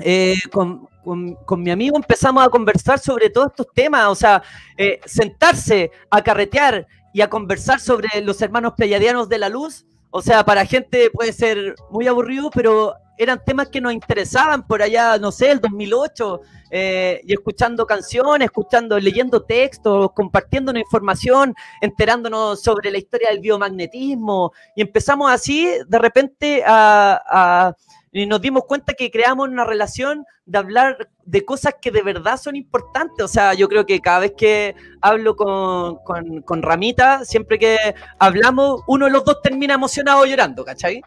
Eh, con, con, mi amigo empezamos a conversar sobre todos estos temas, o sea, eh, sentarse a carretear y a conversar sobre los hermanos pleiadianos de la luz, o sea, para gente puede ser muy aburrido, pero eran temas que nos interesaban por allá, no sé, el 2008, eh, y escuchando canciones, escuchando, leyendo textos, compartiendo información, enterándonos sobre la historia del biomagnetismo, y empezamos así de repente a y nos dimos cuenta que creamos una relación de hablar de cosas que de verdad son importantes. O sea, yo creo que cada vez que hablo con, con, Ramita, siempre que hablamos, uno de los dos termina emocionado llorando, ¿cachai?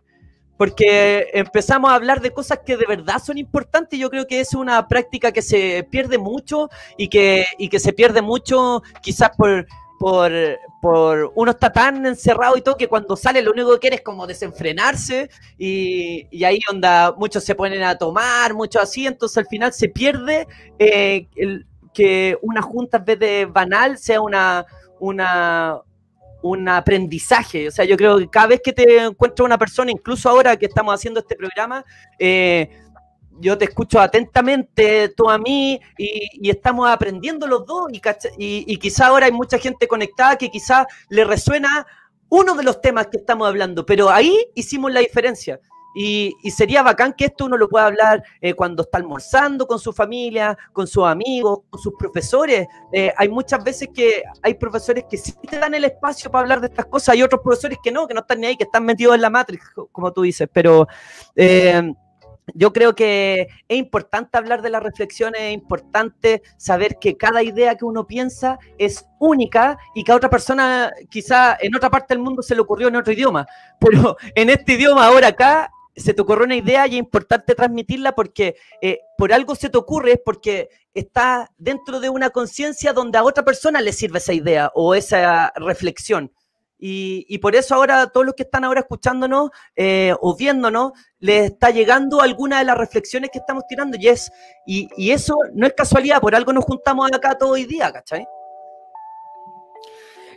Porque empezamos a hablar de cosas que de verdad son importantes. Yo creo que es una práctica que se pierde mucho y que, y que se pierde mucho quizás por, por, por uno está tan encerrado y todo que cuando sale lo único que quiere es como desenfrenarse y, y ahí onda muchos se ponen a tomar, muchos así, entonces al final se pierde eh, que una junta en vez de banal sea una, un aprendizaje. O sea, yo creo que cada vez que te encuentro una persona, incluso ahora que estamos haciendo este programa, eh, yo te escucho atentamente, tú a mí, y, estamos aprendiendo los dos, y, y, quizá ahora hay mucha gente conectada que quizá le resuena uno de los temas que estamos hablando, pero ahí hicimos la diferencia. Y, sería bacán que esto uno lo pueda hablar eh, cuando está almorzando con su familia, con sus amigos, con sus profesores. Eh, hay muchas veces que hay profesores que sí te dan el espacio para hablar de estas cosas, hay otros profesores que no, que no están ni ahí, que están metidos en la matriz, como tú dices, pero... Eh, yo creo que es importante hablar de las reflexiones, es importante saber que cada idea que uno piensa es única y que a otra persona quizá en otra parte del mundo se le ocurrió en otro idioma, pero en este idioma ahora acá se te ocurrió una idea y es importante transmitirla porque eh, por algo se te ocurre, es porque está dentro de una conciencia donde a otra persona le sirve esa idea o esa reflexión. Y, por eso ahora todos los que están ahora escuchándonos eh, o viéndonos, les está llegando alguna de las reflexiones que estamos tirando y, es, y, y eso no es casualidad, por algo nos juntamos acá todo hoy día, ¿cachai?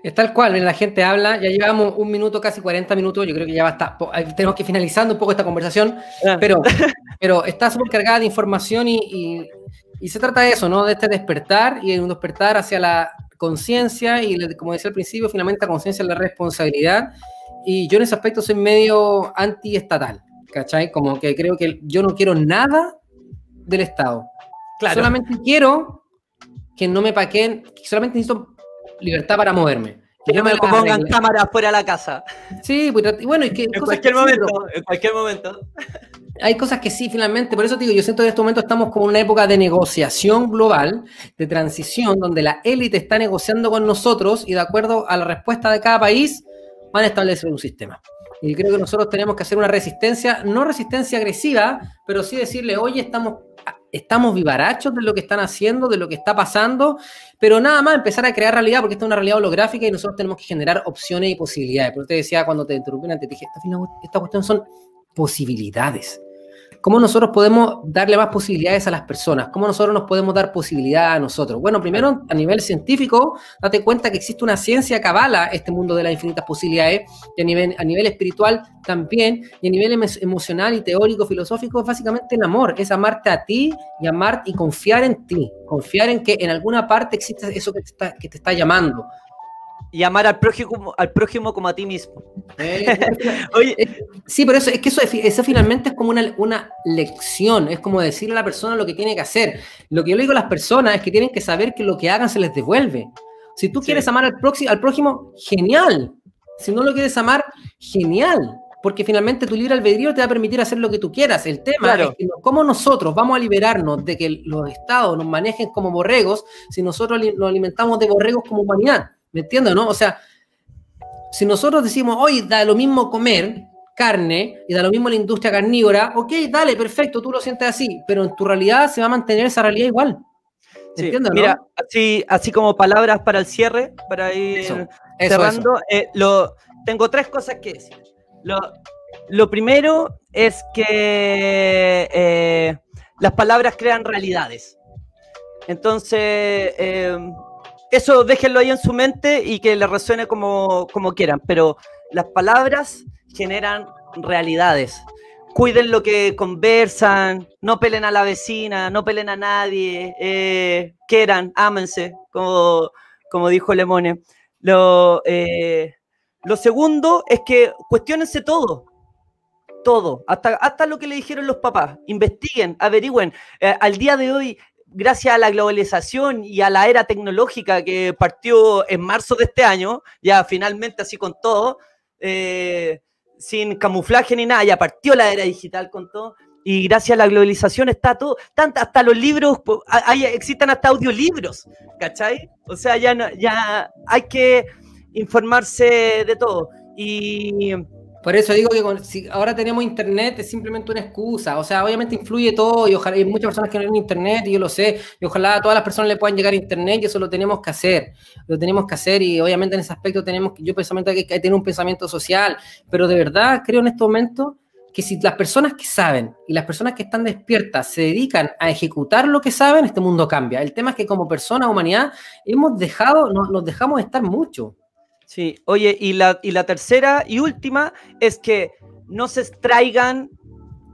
Es tal cual, la gente habla, ya llevamos un minuto, casi 40 minutos, yo creo que ya va a estar, tenemos que finalizando un poco esta conversación, ah. pero, pero está súper cargada de información y, y, se trata de eso, ¿no? De este despertar y un despertar hacia la conciencia y, como decía al principio, finalmente la conciencia es la responsabilidad. Y yo en ese aspecto soy medio antiestatal, ¿cachai? Como que creo que yo no quiero nada del Estado. Claro. Solamente quiero que no me paquen, solamente necesito libertad para moverme. Que no me pongan cámaras fuera de la casa. Sí, pues, bueno, es que. En cualquier momento, en cualquier momento. Hay cosas que sí, finalmente, por eso digo, yo siento que en este momento estamos como en una época de negociación global, de transición, donde la élite está negociando con nosotros y de acuerdo a la respuesta de cada país van a establecer un sistema. Y creo que nosotros tenemos que hacer una resistencia, no resistencia agresiva, pero sí decirle, oye, estamos estamos vivarachos de lo que están haciendo, de lo que está pasando, pero nada más empezar a crear realidad, porque esta es una realidad holográfica y nosotros tenemos que generar opciones y posibilidades. Por eso te decía cuando te interrumpí antes, te dije, esta, esta cuestión son posibilidades cómo nosotros podemos darle más posibilidades a las personas, cómo nosotros nos podemos dar posibilidad a nosotros. Bueno, primero a nivel científico, date cuenta que existe una ciencia que avala este mundo de las infinitas posibilidades, y a nivel, a nivel espiritual también, y a nivel emocional y teórico, filosófico, es básicamente el amor, es amarte a ti y amar y confiar en ti, confiar en que en alguna parte existe eso que que te está llamando, y amar al prójimo, al prójimo como a ti mismo. Eh, Oye. Eh, sí, pero eso, es que eso, eso finalmente es como una, una, lección, es como decirle a la persona lo que tiene que hacer. Lo que yo le digo a las personas es que tienen que saber que lo que hagan se les devuelve. Si tú quieres amar al, próximo, al prójimo, genial. Si no lo quieres amar, genial. Porque finalmente tu libre albedrío te va a permitir hacer lo que tú quieras. El tema es que cómo nosotros vamos a liberarnos de que los estados nos manejen como borregos si nosotros nos alimentamos de borregos como humanidad. ¿Me entiendes, no? O sea, si nosotros decimos, hoy da lo mismo comer carne y da lo mismo la industria carnívora, ok, dale, perfecto, tú lo sientes así, pero en tu realidad se va a mantener esa realidad igual. ¿Me entiendes, mira, así, así como palabras para el cierre, para ir cerrando, eh, lo, tengo tres cosas que decir. Lo, primero es que eh, las palabras crean realidades. Entonces, eh, eso déjenlo ahí en su mente y que le resuene como, como quieran, pero las palabras generan realidades. Cuiden lo que conversan, no pelen a la vecina, no pelen a nadie, eh, quieran, ámense, como, como dijo Lemone. Lo, eh, lo segundo es que cuestionense todo, todo, hasta, hasta lo que le dijeron los papás, investiguen, averigüen. Eh, al día de hoy gracias a la globalización y a la era tecnológica que partió en marzo de este año, ya finalmente así con todo, eh, sin camuflaje ni nada, ya partió la era digital con todo. Y gracias a la globalización está todo, tanto, hasta los libros, hay, existen hasta audiolibros, ¿cachai? O sea, ya, ya hay que informarse de todo. Y, Por eso digo que si ahora tenemos internet es simplemente una excusa. O sea, obviamente influye todo y ojalá hay muchas personas que no tienen internet y yo lo sé. Y ojalá a todas las personas le puedan llegar a internet y eso lo tenemos que hacer. Lo tenemos que hacer y obviamente en ese aspecto tenemos que, yo personalmente hay que tener un pensamiento social. Pero de verdad creo en este momento que si las personas que saben y las personas que están despiertas se dedican a ejecutar lo que saben, este mundo cambia. El tema es que como persona, humanidad, hemos dejado, nos, nos dejamos estar mucho. Sí, oye, y la, y la tercera y última es que no se extraigan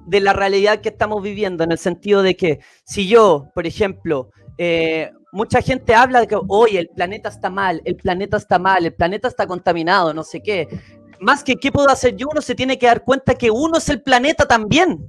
de la realidad que estamos viviendo, en el sentido de que si yo, por ejemplo, eh, mucha gente habla de que, oye, el planeta está mal, el planeta está mal, el planeta está contaminado, no sé qué. Más que qué puedo hacer yo, uno se tiene que dar cuenta que uno es el planeta también.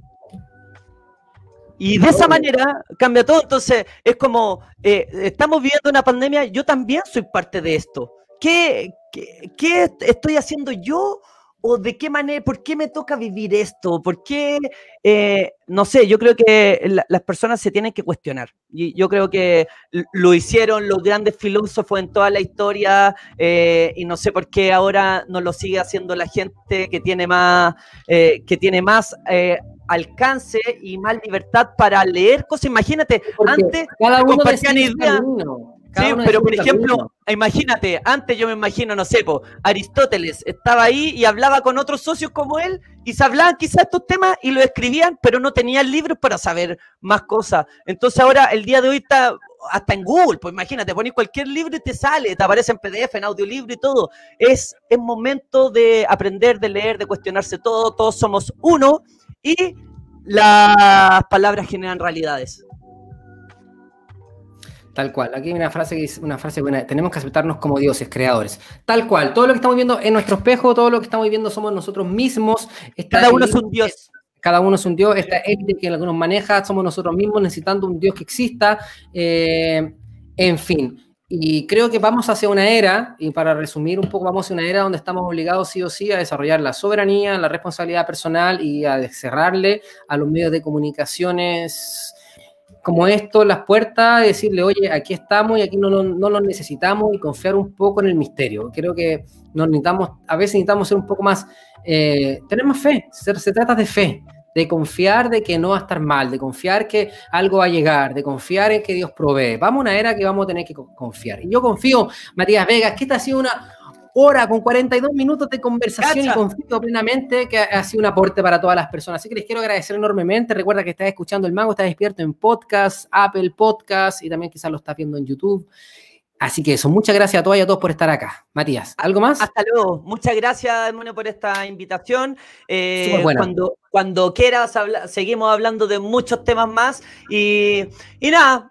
Y de esa manera cambia todo. Entonces, es como, eh, estamos viviendo una pandemia, yo también soy parte de esto. ¿Qué, qué, estoy haciendo yo? ¿O de qué manera, por qué me toca vivir esto? ¿Por qué? Eh, no sé, yo creo que las personas se tienen que cuestionar. Y yo creo que lo hicieron los grandes filósofos en toda la historia eh, y no sé por qué ahora no lo sigue haciendo la gente que tiene más, eh, que tiene más alcance y más libertad para leer cosas. Imagínate, antes cada uno compartían ideas sí, pero por ejemplo, imagínate, antes yo me imagino, no sé, Aristóteles estaba ahí y hablaba con otros socios como él y se hablaban quizás estos temas y lo escribían, pero no tenían libros para saber más cosas. Entonces ahora el día de hoy está hasta en Google, pues imagínate, pones cualquier libro y te sale, te aparece en PDF, en audiolibro y todo. Es, es momento de aprender, de leer, de cuestionarse todo, todos somos uno y las palabras generan realidades. Tal cual. Aquí hay una frase que dice, una frase buena. Tenemos que aceptarnos como dioses, creadores. Tal cual. Todo lo que estamos viendo en nuestro espejo, todo lo que estamos viendo somos nosotros mismos. Cada uno es un dios. Cada uno es un dios. Esta élite que algunos maneja, somos nosotros mismos necesitando un dios que exista. Eh, en fin. Y creo que vamos hacia una era, y para resumir un poco, vamos hacia una era donde estamos obligados sí o sí a desarrollar la soberanía, la responsabilidad personal y a cerrarle a los medios de comunicaciones como esto, las puertas, decirle, oye, aquí estamos y aquí no, no, lo necesitamos y confiar un poco en el misterio. Creo que nos necesitamos, a veces necesitamos ser un poco más, eh, tener más fe, se, se trata de fe, de confiar de que no va a estar mal, de confiar que algo va a llegar, de confiar en que Dios provee. Vamos a una era que vamos a tener que confiar. Y yo confío, Matías Vegas, que esta ha sido una hora con 42 minutos de conversación y confío plenamente que ha sido un aporte para todas las personas. Así que les quiero agradecer enormemente. Recuerda que estás escuchando El Mago, está despierto en podcast, Apple Podcast y también quizás lo estás viendo en YouTube. Así que eso, muchas gracias a todas y a todos por estar acá. Matías, ¿algo más? Hasta luego. Muchas gracias, Edmundo, por esta invitación. Eh, cuando, cuando quieras, seguimos hablando de muchos temas más. Y, y nada,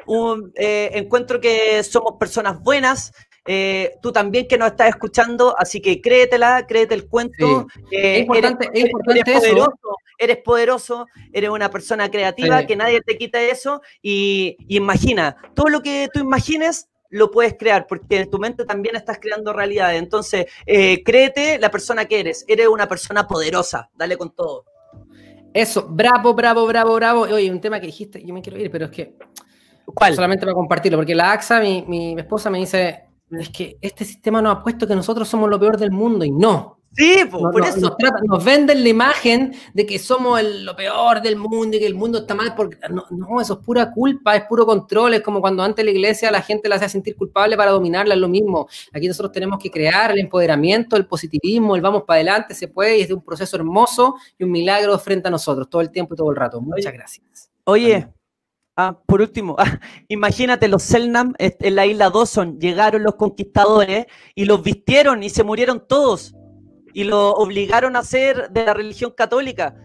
eh, encuentro que somos personas buenas, eh, tú también que nos estás escuchando, así que créetela, créete el cuento. es importante, eres, poderoso, eres poderoso, eres una persona creativa, que nadie te quita eso y, imagina, todo lo que tú imagines lo puedes crear, porque en tu mente también estás creando realidades. Entonces, eh, créete la persona que eres, eres una persona poderosa, dale con todo. Eso, bravo, bravo, bravo, bravo. Oye, un tema que dijiste, yo me quiero ir, pero es que... ¿Cuál? Solamente para compartirlo, porque la AXA, mi, mi esposa me dice, es que este sistema nos ha puesto que nosotros somos lo peor del mundo y no. Sí, por eso. Nos, venden la imagen de que somos lo peor del mundo y que el mundo está mal. Porque, no, eso es pura culpa, es puro control. Es como cuando antes la iglesia la gente la hacía sentir culpable para dominarla, es lo mismo. Aquí nosotros tenemos que crear el empoderamiento, el positivismo, el vamos para adelante, se puede y es de un proceso hermoso y un milagro frente a nosotros todo el tiempo y todo el rato. Muchas gracias. Oye, Ah, por último, ah, imagínate, los Selnam en la isla Dawson llegaron los conquistadores y los vistieron y se murieron todos y los obligaron a ser de la religión católica.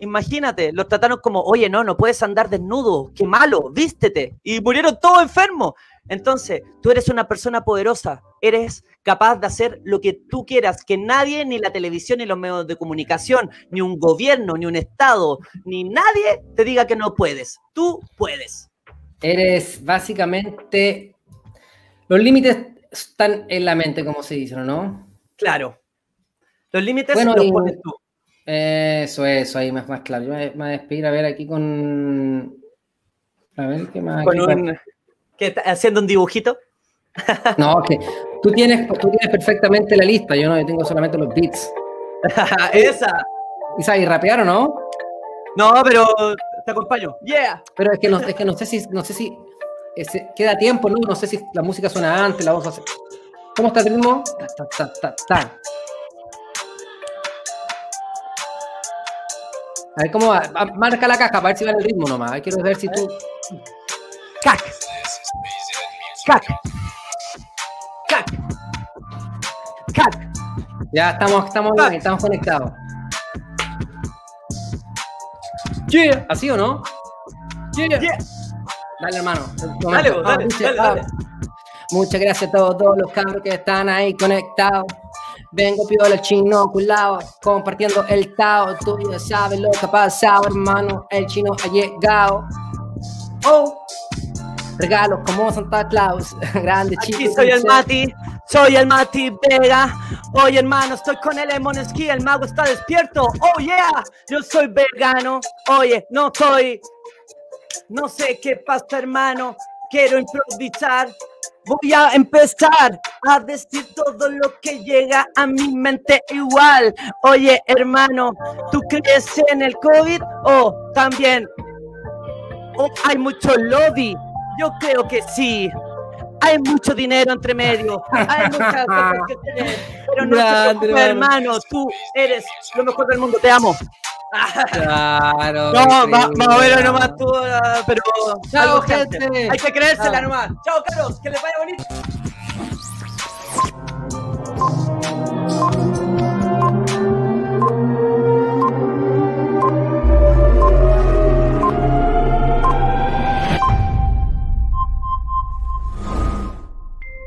Imagínate, los trataron como, oye, no, no puedes andar desnudo, qué malo, vístete. Y murieron todos enfermos. Entonces, tú eres una persona poderosa, eres capaz de hacer lo que tú quieras, que nadie, ni la televisión, ni los medios de comunicación, ni un gobierno, ni un Estado, ni nadie te diga que no puedes. Tú puedes. Eres básicamente... Los límites están en la mente, como se dice, ¿no? Claro. Los límites los pones tú. Eso, eso, ahí más, más claro. Yo me, voy a despedir a ver aquí con... A ver qué más... ¿Qué, ¿Haciendo un dibujito? No, que tú tienes, tú tienes perfectamente la lista, yo no, yo tengo solamente los bits. Esa. ¿Y sabes rapear o no? No, pero te acompaño. Yeah. Pero es que no, es que no sé si, no sé si ese- queda tiempo, ¿no? No sé si la música suena antes, la vamos a hacer. ¿Cómo está el ritmo? Ta, ta, ta, ta. A ver cómo va. Va- Marca la caja para ver si va el ritmo nomás. Quiero ver si tú. Cac. Cac. Cac. Cac. Ya estamos, estamos Ah. online, estamos conectados. Yeah. ¿Así o no? Yeah. Yeah. Dale, hermano. Dale, vos, Ah, dale, muchas- dale, dale. Muchas gracias a todos, todos los cabros que están ahí conectados. Vengo piola chino culado, compartiendo el Tao. Tú ya sabes lo que ha pasado, hermano. El chino ha llegado. Oh, regalos como Santa Claus. Grande, Aquí chico. soy el. Mati, soy el Mati Vega. Oye, hermano, estoy con el Lemon Ski, el mago está despierto. Oh, yeah, yo soy vegano. Oye, no soy. No sé qué pasa, hermano. Quiero improvisar. Voy a empezar a decir todo lo que llega a mi mente igual. Oye, hermano, ¿tú crees en el COVID o también o hay mucho lobby? Yo creo que sí. Hay mucho dinero entre medio. Hay muchas cosas que tener. Pero no te Grande, preocupes, hermano. Tú eres lo mejor del mundo. Te amo. Claro. No, más, o menos nomás tú, ah, pero. Chao, gente. gente. Hay que creérsela nomás. Chao, Carlos. Que les vaya bonito.